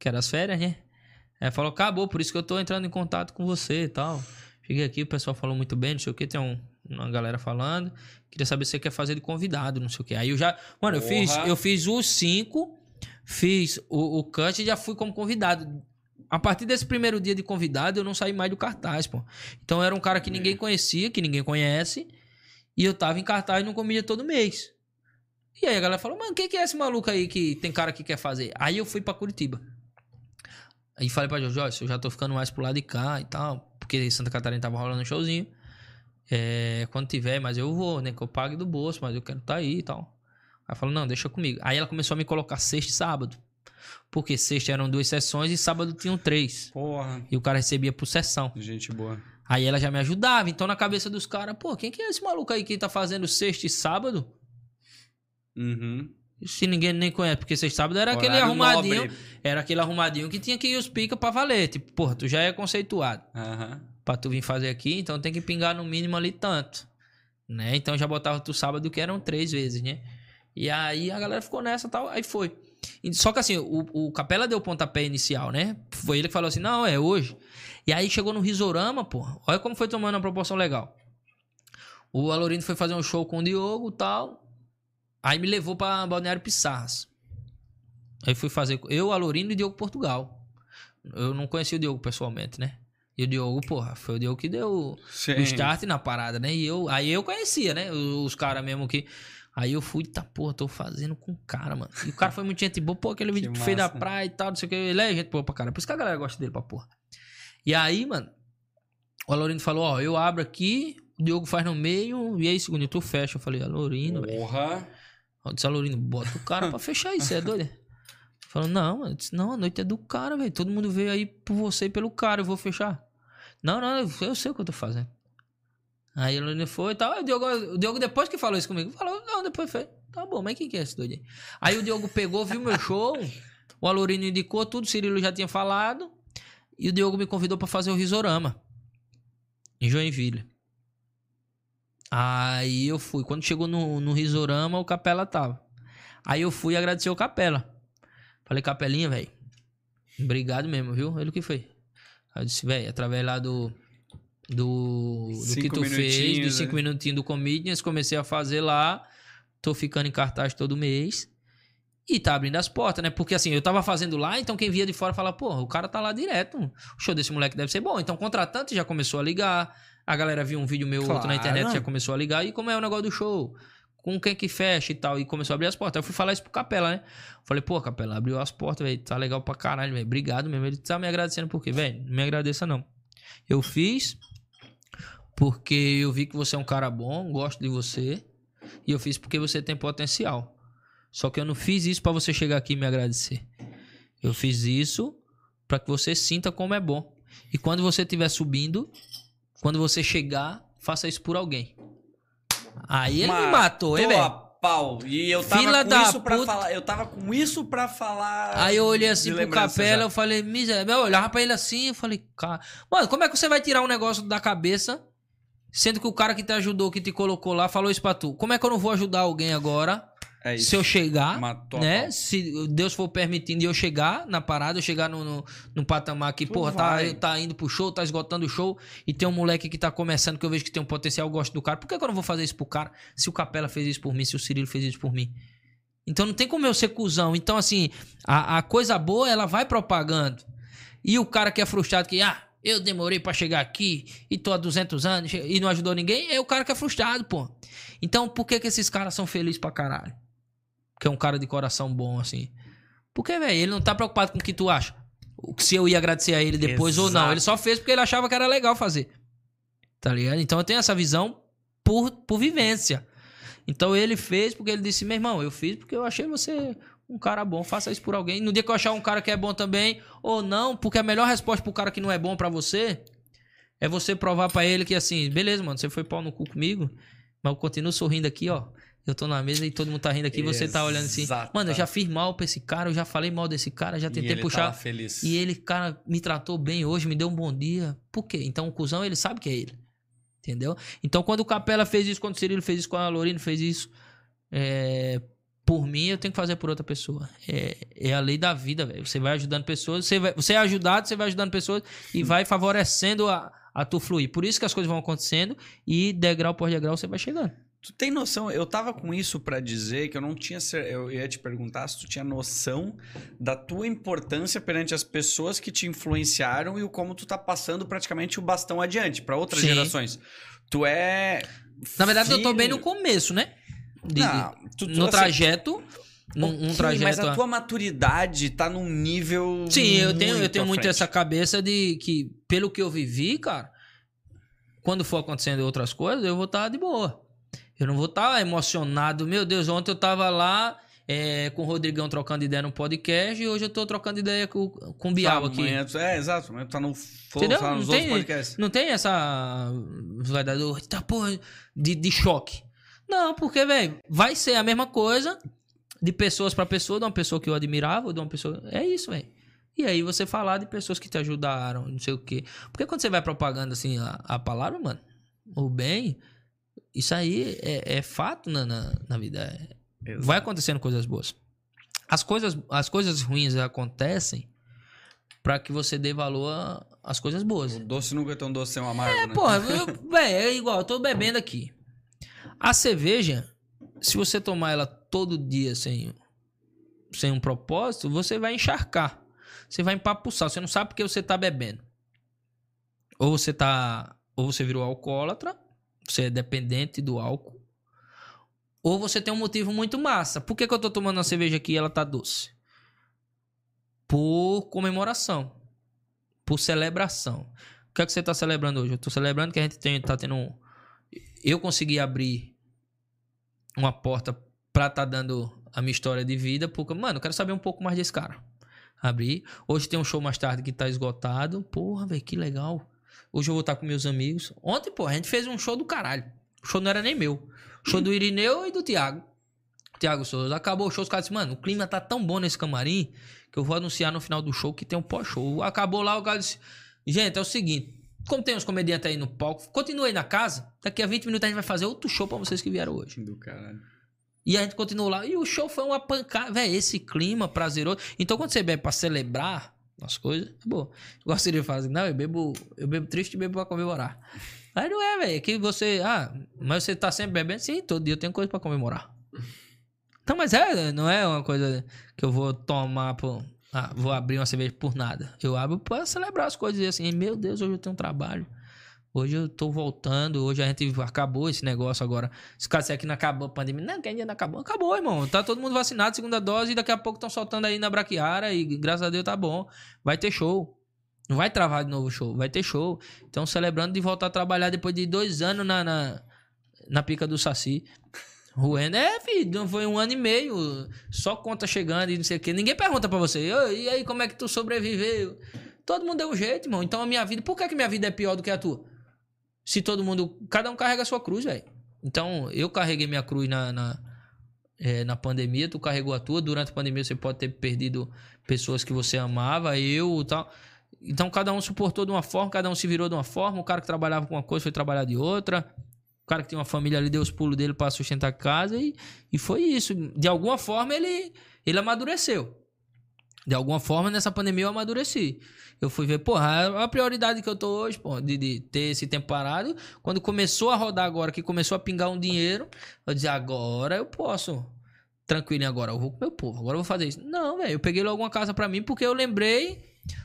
Que era as férias, né? Ela falou, acabou, por isso que eu tô entrando em contato com você e tal. Cheguei aqui, o pessoal falou muito bem, não sei o que, tem um, uma galera falando. Queria saber se você quer fazer de convidado, não sei o que. Aí eu já. Mano, eu fiz, eu fiz os cinco, fiz o, o cut e já fui como convidado a partir desse primeiro dia de convidado, eu não saí mais do cartaz, pô. Então era um cara que ninguém conhecia, que ninguém conhece. E eu tava em cartaz no comida todo mês. E aí a galera falou, mano, quem que é esse maluco aí que tem cara que quer fazer? Aí eu fui para Curitiba. Aí falei pra Jorge, eu já tô ficando mais pro lado de cá e tal. Porque Santa Catarina tava rolando um showzinho. É, quando tiver, mas eu vou, né? Que eu pague do bolso, mas eu quero estar tá aí e tal. Aí falou, não, deixa comigo. Aí ela começou a me colocar sexta e sábado. Porque sexta eram duas sessões e sábado tinham três. Porra. E o cara recebia por sessão. Gente boa. Aí ela já me ajudava. Então na cabeça dos caras, pô, quem que é esse maluco aí que tá fazendo sexta e sábado? Uhum. Se ninguém nem conhece, porque sexta e sábado era Horário aquele arrumadinho. Nobre. Era aquele arrumadinho que tinha que ir os pica pra valer. Tipo, porra, tu já é conceituado. Uhum. Pra tu vir fazer aqui, então tem que pingar no mínimo ali tanto. Né? Então já botava tu sábado que eram três vezes, né? E aí a galera ficou nessa tal. Aí foi. Só que assim, o, o Capela deu o pontapé inicial, né? Foi ele que falou assim: não, é hoje. E aí chegou no Risorama, pô. Olha como foi tomando uma proporção legal. O Alorindo foi fazer um show com o Diogo e tal. Aí me levou pra Balneário Pissarras. Aí fui fazer. Eu, Alorindo e Diogo Portugal. Eu não conheci o Diogo pessoalmente, né? E o Diogo, porra, foi o Diogo que deu Sim. o start na parada, né? E eu, aí eu conhecia, né? Os, caras mesmo que. Aí eu fui, tá, porra, tô fazendo com o cara, mano. E o cara foi muito gente boa, pô, aquele vídeo que, que fez da praia e tal, não sei o que. Ele é gente boa pra cara. Por isso que a galera gosta dele pra porra. E aí, mano, o Alorino falou, ó, eu abro aqui, o Diogo faz no meio, e aí, segundo, tu fecha. Eu falei, Alorino, velho. Porra. Eu disse, Alorino, bota o cara pra fechar isso, é doido? Falou, não, eu disse, não, a noite é do cara, velho. Todo mundo veio aí por você e pelo cara, eu vou fechar. Não, não, eu sei o que eu tô fazendo. Aí ele foi e tal. O Diogo, o Diogo, depois que falou isso comigo, falou, não, depois foi. Tá bom, mas quem que é esse doido aí? Aí o Diogo pegou, viu meu show. o Alorino indicou tudo, o Cirilo já tinha falado. E o Diogo me convidou para fazer o Risorama. Em Joinville. Aí eu fui. Quando chegou no, no Risorama, o Capela tava. Aí eu fui agradecer o Capela. Falei, Capelinha, velho. Obrigado mesmo, viu? Ele que foi. Aí eu disse, velho, através lá do. Do, do que tu fez, dos cinco né? minutinhos do Comedians, comecei a fazer lá. Tô ficando em cartaz todo mês. E tá abrindo as portas, né? Porque assim, eu tava fazendo lá, então quem via de fora fala, porra, o cara tá lá direto. O show desse moleque deve ser bom. Então o contratante já começou a ligar. A galera viu um vídeo meu claro. outro na internet, já começou a ligar. E como é o negócio do show? Com quem que fecha e tal. E começou a abrir as portas. Aí eu fui falar isso pro Capela, né? Falei, pô, Capela, abriu as portas, velho. Tá legal pra caralho, velho. Obrigado mesmo. Ele tá me agradecendo por quê? Velho, não me agradeça não. Eu fiz porque eu vi que você é um cara bom, gosto de você. E eu fiz porque você tem potencial. Só que eu não fiz isso para você chegar aqui e me agradecer. Eu fiz isso para que você sinta como é bom. E quando você estiver subindo, quando você chegar, faça isso por alguém. Aí ele me matou, hein, velho? pau. E eu tava Fila com isso pra falar. Eu tava com isso pra falar. Aí eu olhei assim pro Capela, já. eu falei, miséria. Eu olhava pra ele assim, eu falei, cara. Mano, como é que você vai tirar um negócio da cabeça? Sendo que o cara que te ajudou, que te colocou lá, falou isso pra tu. Como é que eu não vou ajudar alguém agora? É se eu chegar, Matou né? Se Deus for permitindo eu chegar na parada, eu chegar no, no, no patamar que, porra, tá, tá indo pro show, tá esgotando o show, e tem um moleque que tá começando, que eu vejo que tem um potencial, eu gosto do cara. Por que, que eu não vou fazer isso pro cara se o Capela fez isso por mim, se o Cirilo fez isso por mim? Então não tem como eu ser cuzão. Então, assim, a, a coisa boa, ela vai propagando. E o cara que é frustrado, que, ah, eu demorei para chegar aqui e tô há 200 anos e não ajudou ninguém, é o cara que é frustrado, pô. Então, por que que esses caras são felizes pra caralho? que é um cara de coração bom, assim. Porque, velho, ele não tá preocupado com o que tu acha. Se eu ia agradecer a ele depois Exato. ou não. Ele só fez porque ele achava que era legal fazer. Tá ligado? Então eu tenho essa visão por, por vivência. Então ele fez porque ele disse: meu irmão, eu fiz porque eu achei você um cara bom, faça isso por alguém. No dia que eu achar um cara que é bom também, ou não, porque a melhor resposta pro cara que não é bom para você é você provar para ele que assim, beleza, mano, você foi pau no cu comigo, mas eu continuo sorrindo aqui, ó. Eu tô na mesa e todo mundo tá rindo aqui, você tá olhando assim. Mano, eu já fiz mal pra esse cara, eu já falei mal desse cara, já tentei e puxar. feliz. E ele, cara, me tratou bem hoje, me deu um bom dia. Por quê? Então o cuzão, ele sabe que é ele. Entendeu? Então quando o Capela fez isso, quando o Cirilo fez isso, quando a Lorino fez isso, é, por mim, eu tenho que fazer por outra pessoa. É, é a lei da vida, velho. Você vai ajudando pessoas, você, vai, você é ajudado, você vai ajudando pessoas e vai favorecendo a, a tu fluir. Por isso que as coisas vão acontecendo e degrau por degrau você vai chegando. Tu tem noção? Eu tava com isso para dizer que eu não tinha. Eu ia te perguntar se tu tinha noção da tua importância perante as pessoas que te influenciaram e o como tu tá passando praticamente o bastão adiante para outras Sim. gerações. Tu é. Na verdade, filho... eu tô bem no começo, né? De, não, tu, no assim, trajeto. Num, um trajeto. Mas a tua maturidade tá num nível. Sim, eu tenho, eu tenho muito essa cabeça de que, pelo que eu vivi, cara, quando for acontecendo outras coisas, eu vou estar tá de boa. Eu não vou estar tá emocionado. Meu Deus, ontem eu tava lá é, com o Rodrigão trocando ideia no podcast e hoje eu tô trocando ideia com, com o Bial aqui. Amanhã, é, exato. Amanhã tá no Entendeu? Tá nos não tem, podcasts. Não tem essa. Vai dar. Tá, porra, de, de choque. Não, porque, velho, vai ser a mesma coisa de pessoas para pessoa, de uma pessoa que eu admirava, de uma pessoa. É isso, velho. E aí você falar de pessoas que te ajudaram, não sei o quê. Porque quando você vai propagando assim a, a palavra, mano, o bem, isso aí é, é fato na, na, na vida. É, vai acontecendo coisas boas. As coisas, as coisas ruins acontecem para que você dê valor às coisas boas. O doce nunca é tão doce sem um amargo, é, né? porra, é igual, eu tô bebendo aqui. A cerveja, se você tomar ela todo dia sem, sem um propósito, você vai encharcar. Você vai empapuçar. Você não sabe porque você tá bebendo. Ou você tá. Ou você virou alcoólatra, você é dependente do álcool. Ou você tem um motivo muito massa. Por que, que eu tô tomando uma cerveja aqui e ela tá doce? Por comemoração. Por celebração. O que é que você tá celebrando hoje? Eu tô celebrando que a gente tem, tá tendo um. Eu consegui abrir uma porta pra tá dando a minha história de vida, porque, mano, eu quero saber um pouco mais desse cara. Abri. Hoje tem um show mais tarde que tá esgotado. Porra, velho, que legal. Hoje eu vou estar com meus amigos. Ontem, pô, a gente fez um show do caralho. O show não era nem meu. Show do Irineu e do Thiago. Thiago Souza. Acabou o show, os caras disseram, mano, o clima tá tão bom nesse camarim que eu vou anunciar no final do show que tem um pós-show. Acabou lá, o cara disse, gente, é o seguinte, como tem uns comediantes aí no palco, continue aí na casa, daqui a 20 minutos a gente vai fazer outro show pra vocês que vieram hoje. Do caralho. E a gente continuou lá. E o show foi uma pancada. Véi, esse clima prazeroso. Então, quando você bebe pra celebrar as coisas, é bom. Gostaria de falar assim, não, eu bebo, eu bebo triste e bebo pra comemorar. Aí não é, velho. É que você. Ah, mas você tá sempre bebendo? Sim, todo dia eu tenho coisa pra comemorar. Então, mas é, não é uma coisa que eu vou tomar por. Ah, vou abrir uma cerveja por nada. Eu abro pra celebrar as coisas e assim, meu Deus, hoje eu tenho um trabalho. Hoje eu tô voltando, hoje a gente acabou esse negócio agora. Se caso que não acabou a pandemia, não, que ainda não acabou. Acabou, irmão. Tá todo mundo vacinado, segunda dose, e daqui a pouco estão soltando aí na Braquiara e graças a Deus tá bom. Vai ter show. Não vai travar de novo show, vai ter show. Então, celebrando de voltar a trabalhar depois de dois anos na, na, na pica do Saci. Ruendo, é, filho, foi um ano e meio, só conta chegando e não sei o quê. Ninguém pergunta pra você, e aí, como é que tu sobreviveu? Todo mundo deu um jeito, irmão. Então a minha vida, por que, que minha vida é pior do que a tua? se todo mundo. Cada um carrega a sua cruz, velho. Então, eu carreguei minha cruz na, na, é, na pandemia, tu carregou a tua. Durante a pandemia, você pode ter perdido pessoas que você amava, eu tal. Então, cada um suportou de uma forma, cada um se virou de uma forma. O cara que trabalhava com uma coisa foi trabalhar de outra. Cara que tinha uma família ali deu os pulos dele para sustentar a casa e, e foi isso. De alguma forma, ele, ele amadureceu. De alguma forma, nessa pandemia, eu amadureci. Eu fui ver, porra, a prioridade que eu tô hoje, pô, de, de, ter esse tempo parado, quando começou a rodar agora, que começou a pingar um dinheiro, eu dizia, agora eu posso. Tranquilo, agora eu vou com meu povo, agora eu vou fazer isso. Não, velho, eu peguei logo uma casa para mim porque eu lembrei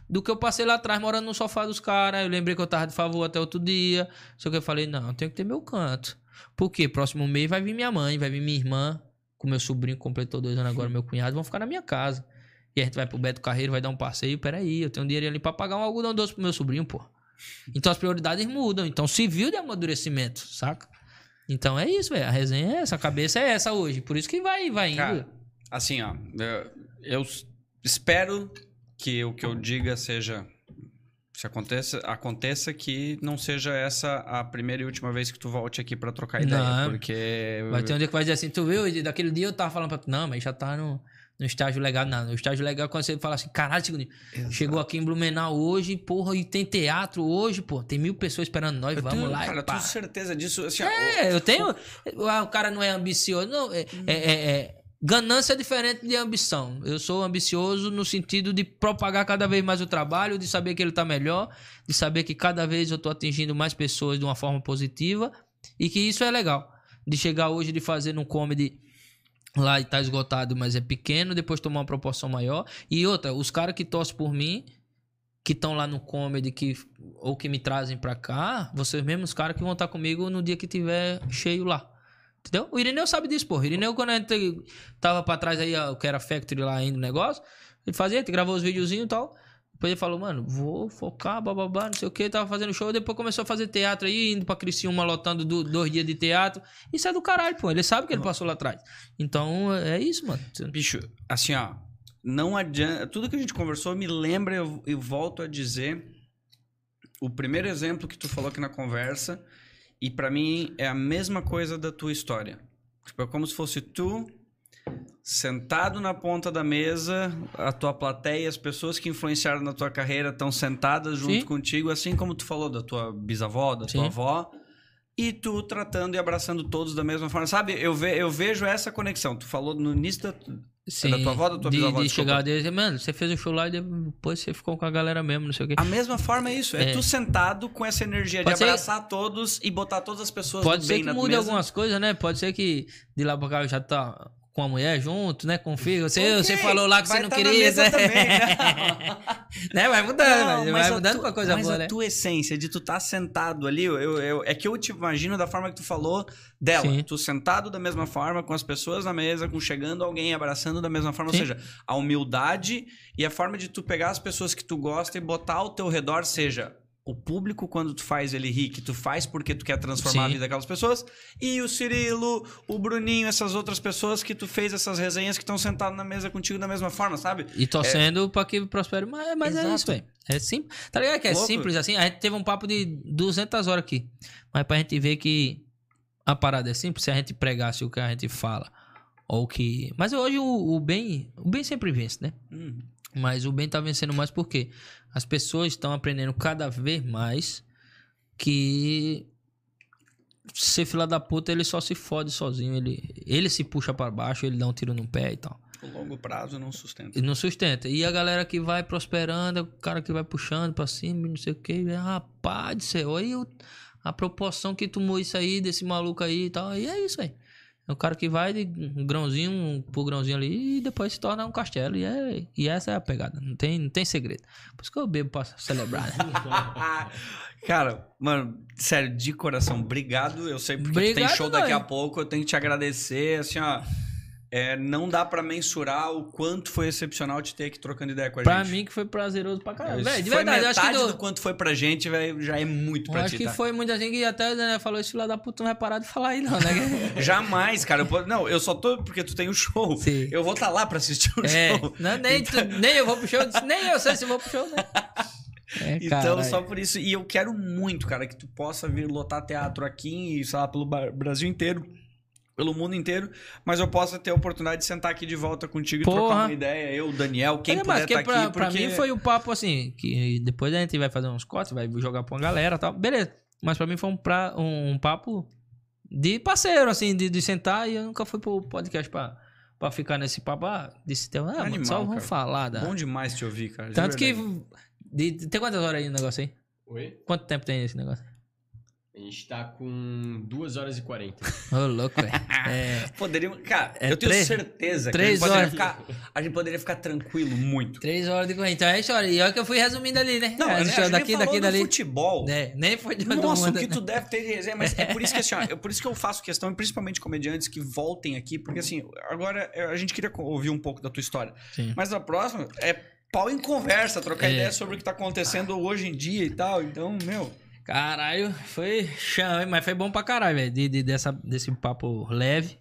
do que eu passei lá atrás morando no sofá dos caras. Eu lembrei que eu tava de favor até outro dia. Só que eu falei, não, eu tenho que ter meu canto. Porque próximo mês vai vir minha mãe, vai vir minha irmã, com meu sobrinho, completou dois anos agora, meu cunhado, vão ficar na minha casa. E a gente vai pro Beto Carreiro, vai dar um passeio. Peraí, eu tenho um dinheiro ali pra pagar um algodão doce pro meu sobrinho, pô. Então as prioridades mudam. Então viu de amadurecimento, saca? Então é isso, velho. A resenha é essa, a cabeça é essa hoje. Por isso que vai, vai indo. Cara, assim, ó. Eu espero que o que eu diga seja se aconteça, aconteça que não seja essa a primeira e última vez que tu volte aqui para trocar ideia, não, porque vai ter um dia que vai dizer assim, tu viu, daquele dia eu tava falando para tu, não, mas já tá no no estágio legal, não. No estágio legal, quando você fala assim, caralho, segundo, chegou aqui em Blumenau hoje, porra, e tem teatro hoje, pô. Tem mil pessoas esperando nós, eu vamos tenho, lá. Cara, eu tenho certeza disso. Assim, é, eu tenho. O cara não é ambicioso. Não, é, hum. é, é, é, ganância é diferente de ambição. Eu sou ambicioso no sentido de propagar cada vez mais o trabalho, de saber que ele tá melhor, de saber que cada vez eu tô atingindo mais pessoas de uma forma positiva e que isso é legal. De chegar hoje de fazer no comedy lá e tá esgotado, mas é pequeno, depois tomar uma proporção maior. E outra, os caras que torcem por mim, que estão lá no comedy, que, ou que me trazem pra cá, vocês mesmos caras que vão estar tá comigo no dia que tiver cheio lá. Entendeu? O Irineu sabe disso, pô. O Irineu, quando a gente tava pra trás aí, o que era Factory lá ainda o negócio, ele fazia, ele gravou os videozinhos e tal. Depois ele falou, mano, vou focar, bababá, não sei o que, tava fazendo show. Depois começou a fazer teatro aí, indo pra Criciúma, lotando do, dois dias de teatro. Isso é do caralho, pô. Ele sabe que ele passou lá atrás. Então, é isso, mano. Bicho, assim, ó. Não adianta. Tudo que a gente conversou me lembra, eu volto a dizer. O primeiro exemplo que tu falou aqui na conversa. E para mim é a mesma coisa da tua história. Tipo, é como se fosse tu sentado na ponta da mesa, a tua plateia, as pessoas que influenciaram na tua carreira estão sentadas junto Sim. contigo, assim como tu falou da tua bisavó, da Sim. tua avó, e tu tratando e abraçando todos da mesma forma. Sabe, eu, ve, eu vejo essa conexão. Tu falou no início da, Sim, da tua avó, da tua de, bisavó. De chegar e dizer, mano, você fez o show lá e depois você ficou com a galera mesmo, não sei o quê. A mesma forma é isso. É, é tu sentado com essa energia Pode de abraçar todos e botar todas as pessoas Pode ser que mude algumas coisas, né? Pode ser que de lá pra cá já tá com a mulher junto, né? Com o filho. Você, okay. você falou lá que vai você não tá queria. né? Também, né? né? Vai mudando, não, vai mudando com a coisa mas boa, a né? tua essência de tu estar tá sentado ali, eu, eu, eu, é que eu te imagino da forma que tu falou dela. Sim. Tu sentado da mesma forma, com as pessoas na mesa, com chegando alguém, abraçando da mesma forma. Sim. Ou seja, a humildade e a forma de tu pegar as pessoas que tu gosta e botar ao teu redor, seja o público, quando tu faz ele rir, que tu faz porque tu quer transformar Sim. a vida daquelas pessoas, e o Cirilo, o Bruninho, essas outras pessoas que tu fez essas resenhas que estão sentados na mesa contigo da mesma forma, sabe? E torcendo é... pra que prospere, mas, mas é isso, velho. É simples. Tá ligado que é Louco. simples assim? A gente teve um papo de 200 horas aqui, mas pra gente ver que a parada é simples, se a gente pregasse o que a gente fala, ou que... Mas hoje o, o bem, o bem sempre vence, né? Hum. Mas o bem tá vencendo mais porque as pessoas estão aprendendo cada vez mais que ser fila da puta, ele só se fode sozinho. Ele, ele se puxa para baixo, ele dá um tiro no pé e tal. O longo prazo não sustenta. Não sustenta. E a galera que vai prosperando, o cara que vai puxando para cima, não sei o que. Rapaz do céu, aí a proporção que tomou isso aí, desse maluco aí e tal. E é isso aí. É o cara que vai de um grãozinho por grãozinho ali e depois se torna um castelo. E, é, e essa é a pegada. Não tem, não tem segredo. Por isso que eu bebo pra celebrar, né? cara, mano, sério, de coração, obrigado. Eu sei porque obrigado, tem show daqui a pouco. Eu tenho que te agradecer, assim, ó. É, não dá para mensurar o quanto foi excepcional te ter aqui trocando ideia com a pra gente. Pra mim que foi prazeroso pra caralho. Véio, de foi verdade, metade acho que do... do quanto foi pra gente, véio, já é muito pra eu Acho que tá? foi muita gente que até né, falou esse filho da puta não vai parar de falar aí não, né? Jamais, cara. Eu, não, eu só tô porque tu tem o show. Sim. Eu vou estar tá lá pra assistir o é, show. Não, nem, então... tu, nem eu vou pro show, nem eu sei se vou pro show, né? É, então, só por isso. E eu quero muito, cara, que tu possa vir lotar teatro aqui, sei lá, pelo Brasil inteiro pelo mundo inteiro, mas eu possa ter a oportunidade de sentar aqui de volta contigo Porra. e trocar uma ideia, eu, Daniel, quem é, puder estar tá pra, aqui. Porque... Pra mim foi o um papo assim, que depois a gente vai fazer uns cortes, vai jogar pra uma galera e tal, beleza. Mas pra mim foi um, pra, um papo de parceiro, assim, de, de sentar e eu nunca fui pro podcast pra, pra ficar nesse papo, ah, desse tema, ah, Animal, só vamos cara. falar. Da... Bom demais te ouvir, cara. Tanto que, de, tem quantas horas aí no negócio aí? Oi? Quanto tempo tem esse negócio? A gente tá com 2 horas e 40. Ô, oh, louco, velho. É... Poderíamos. Cara, é eu tenho três, certeza que a gente, horas. Ficar, a gente poderia ficar tranquilo muito. 3 horas e 40. Então é história. E olha que eu fui resumindo ali, né? Não, é, né, daqui, daqui, dali. futebol. É, nem foi de Nossa, o que tu deve ter de resenha. Mas é por isso que assim, ó, é por isso que eu faço questão, e principalmente comediantes que voltem aqui, porque assim, agora a gente queria ouvir um pouco da tua história. Sim. Mas a próxima é pau em conversa, trocar é. ideia sobre o que tá acontecendo hoje em dia e tal. Então, meu. Caralho, foi chão, mas foi bom pra caralho, velho. De, de, dessa, desse papo leve.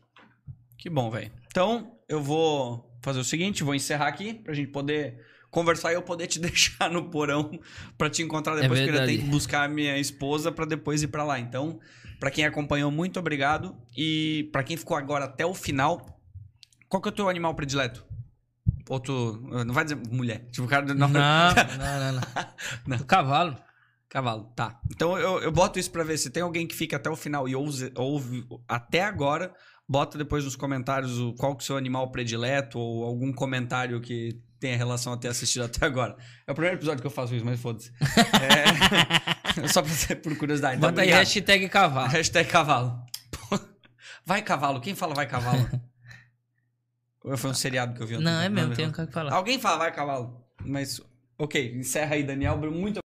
Que bom, velho. Então, eu vou fazer o seguinte, vou encerrar aqui pra gente poder conversar e eu poder te deixar no porão pra te encontrar depois, é que eu tenho que buscar a minha esposa pra depois ir pra lá. Então, pra quem acompanhou, muito obrigado. E pra quem ficou agora até o final, qual que é o teu animal predileto? Ou tu. Não vai dizer mulher. Tipo, o cara. Não, não, não. não, não. não. Cavalo. Cavalo, tá. Então eu, eu boto isso pra ver se tem alguém que fica até o final e ouve, ouve até agora. Bota depois nos comentários o, qual que é o seu animal predileto ou algum comentário que tenha relação a ter assistido até agora. É o primeiro episódio que eu faço isso, mas foda-se. É... Só pra ser por curiosidade. Bota então, aí hashtag cavalo. Hashtag cavalo. Vai cavalo. Quem fala vai cavalo? Ou foi um seriado que eu vi? Não, é mesmo, tem um cara que falar. Alguém fala vai cavalo. Mas, ok, encerra aí, Daniel. Muito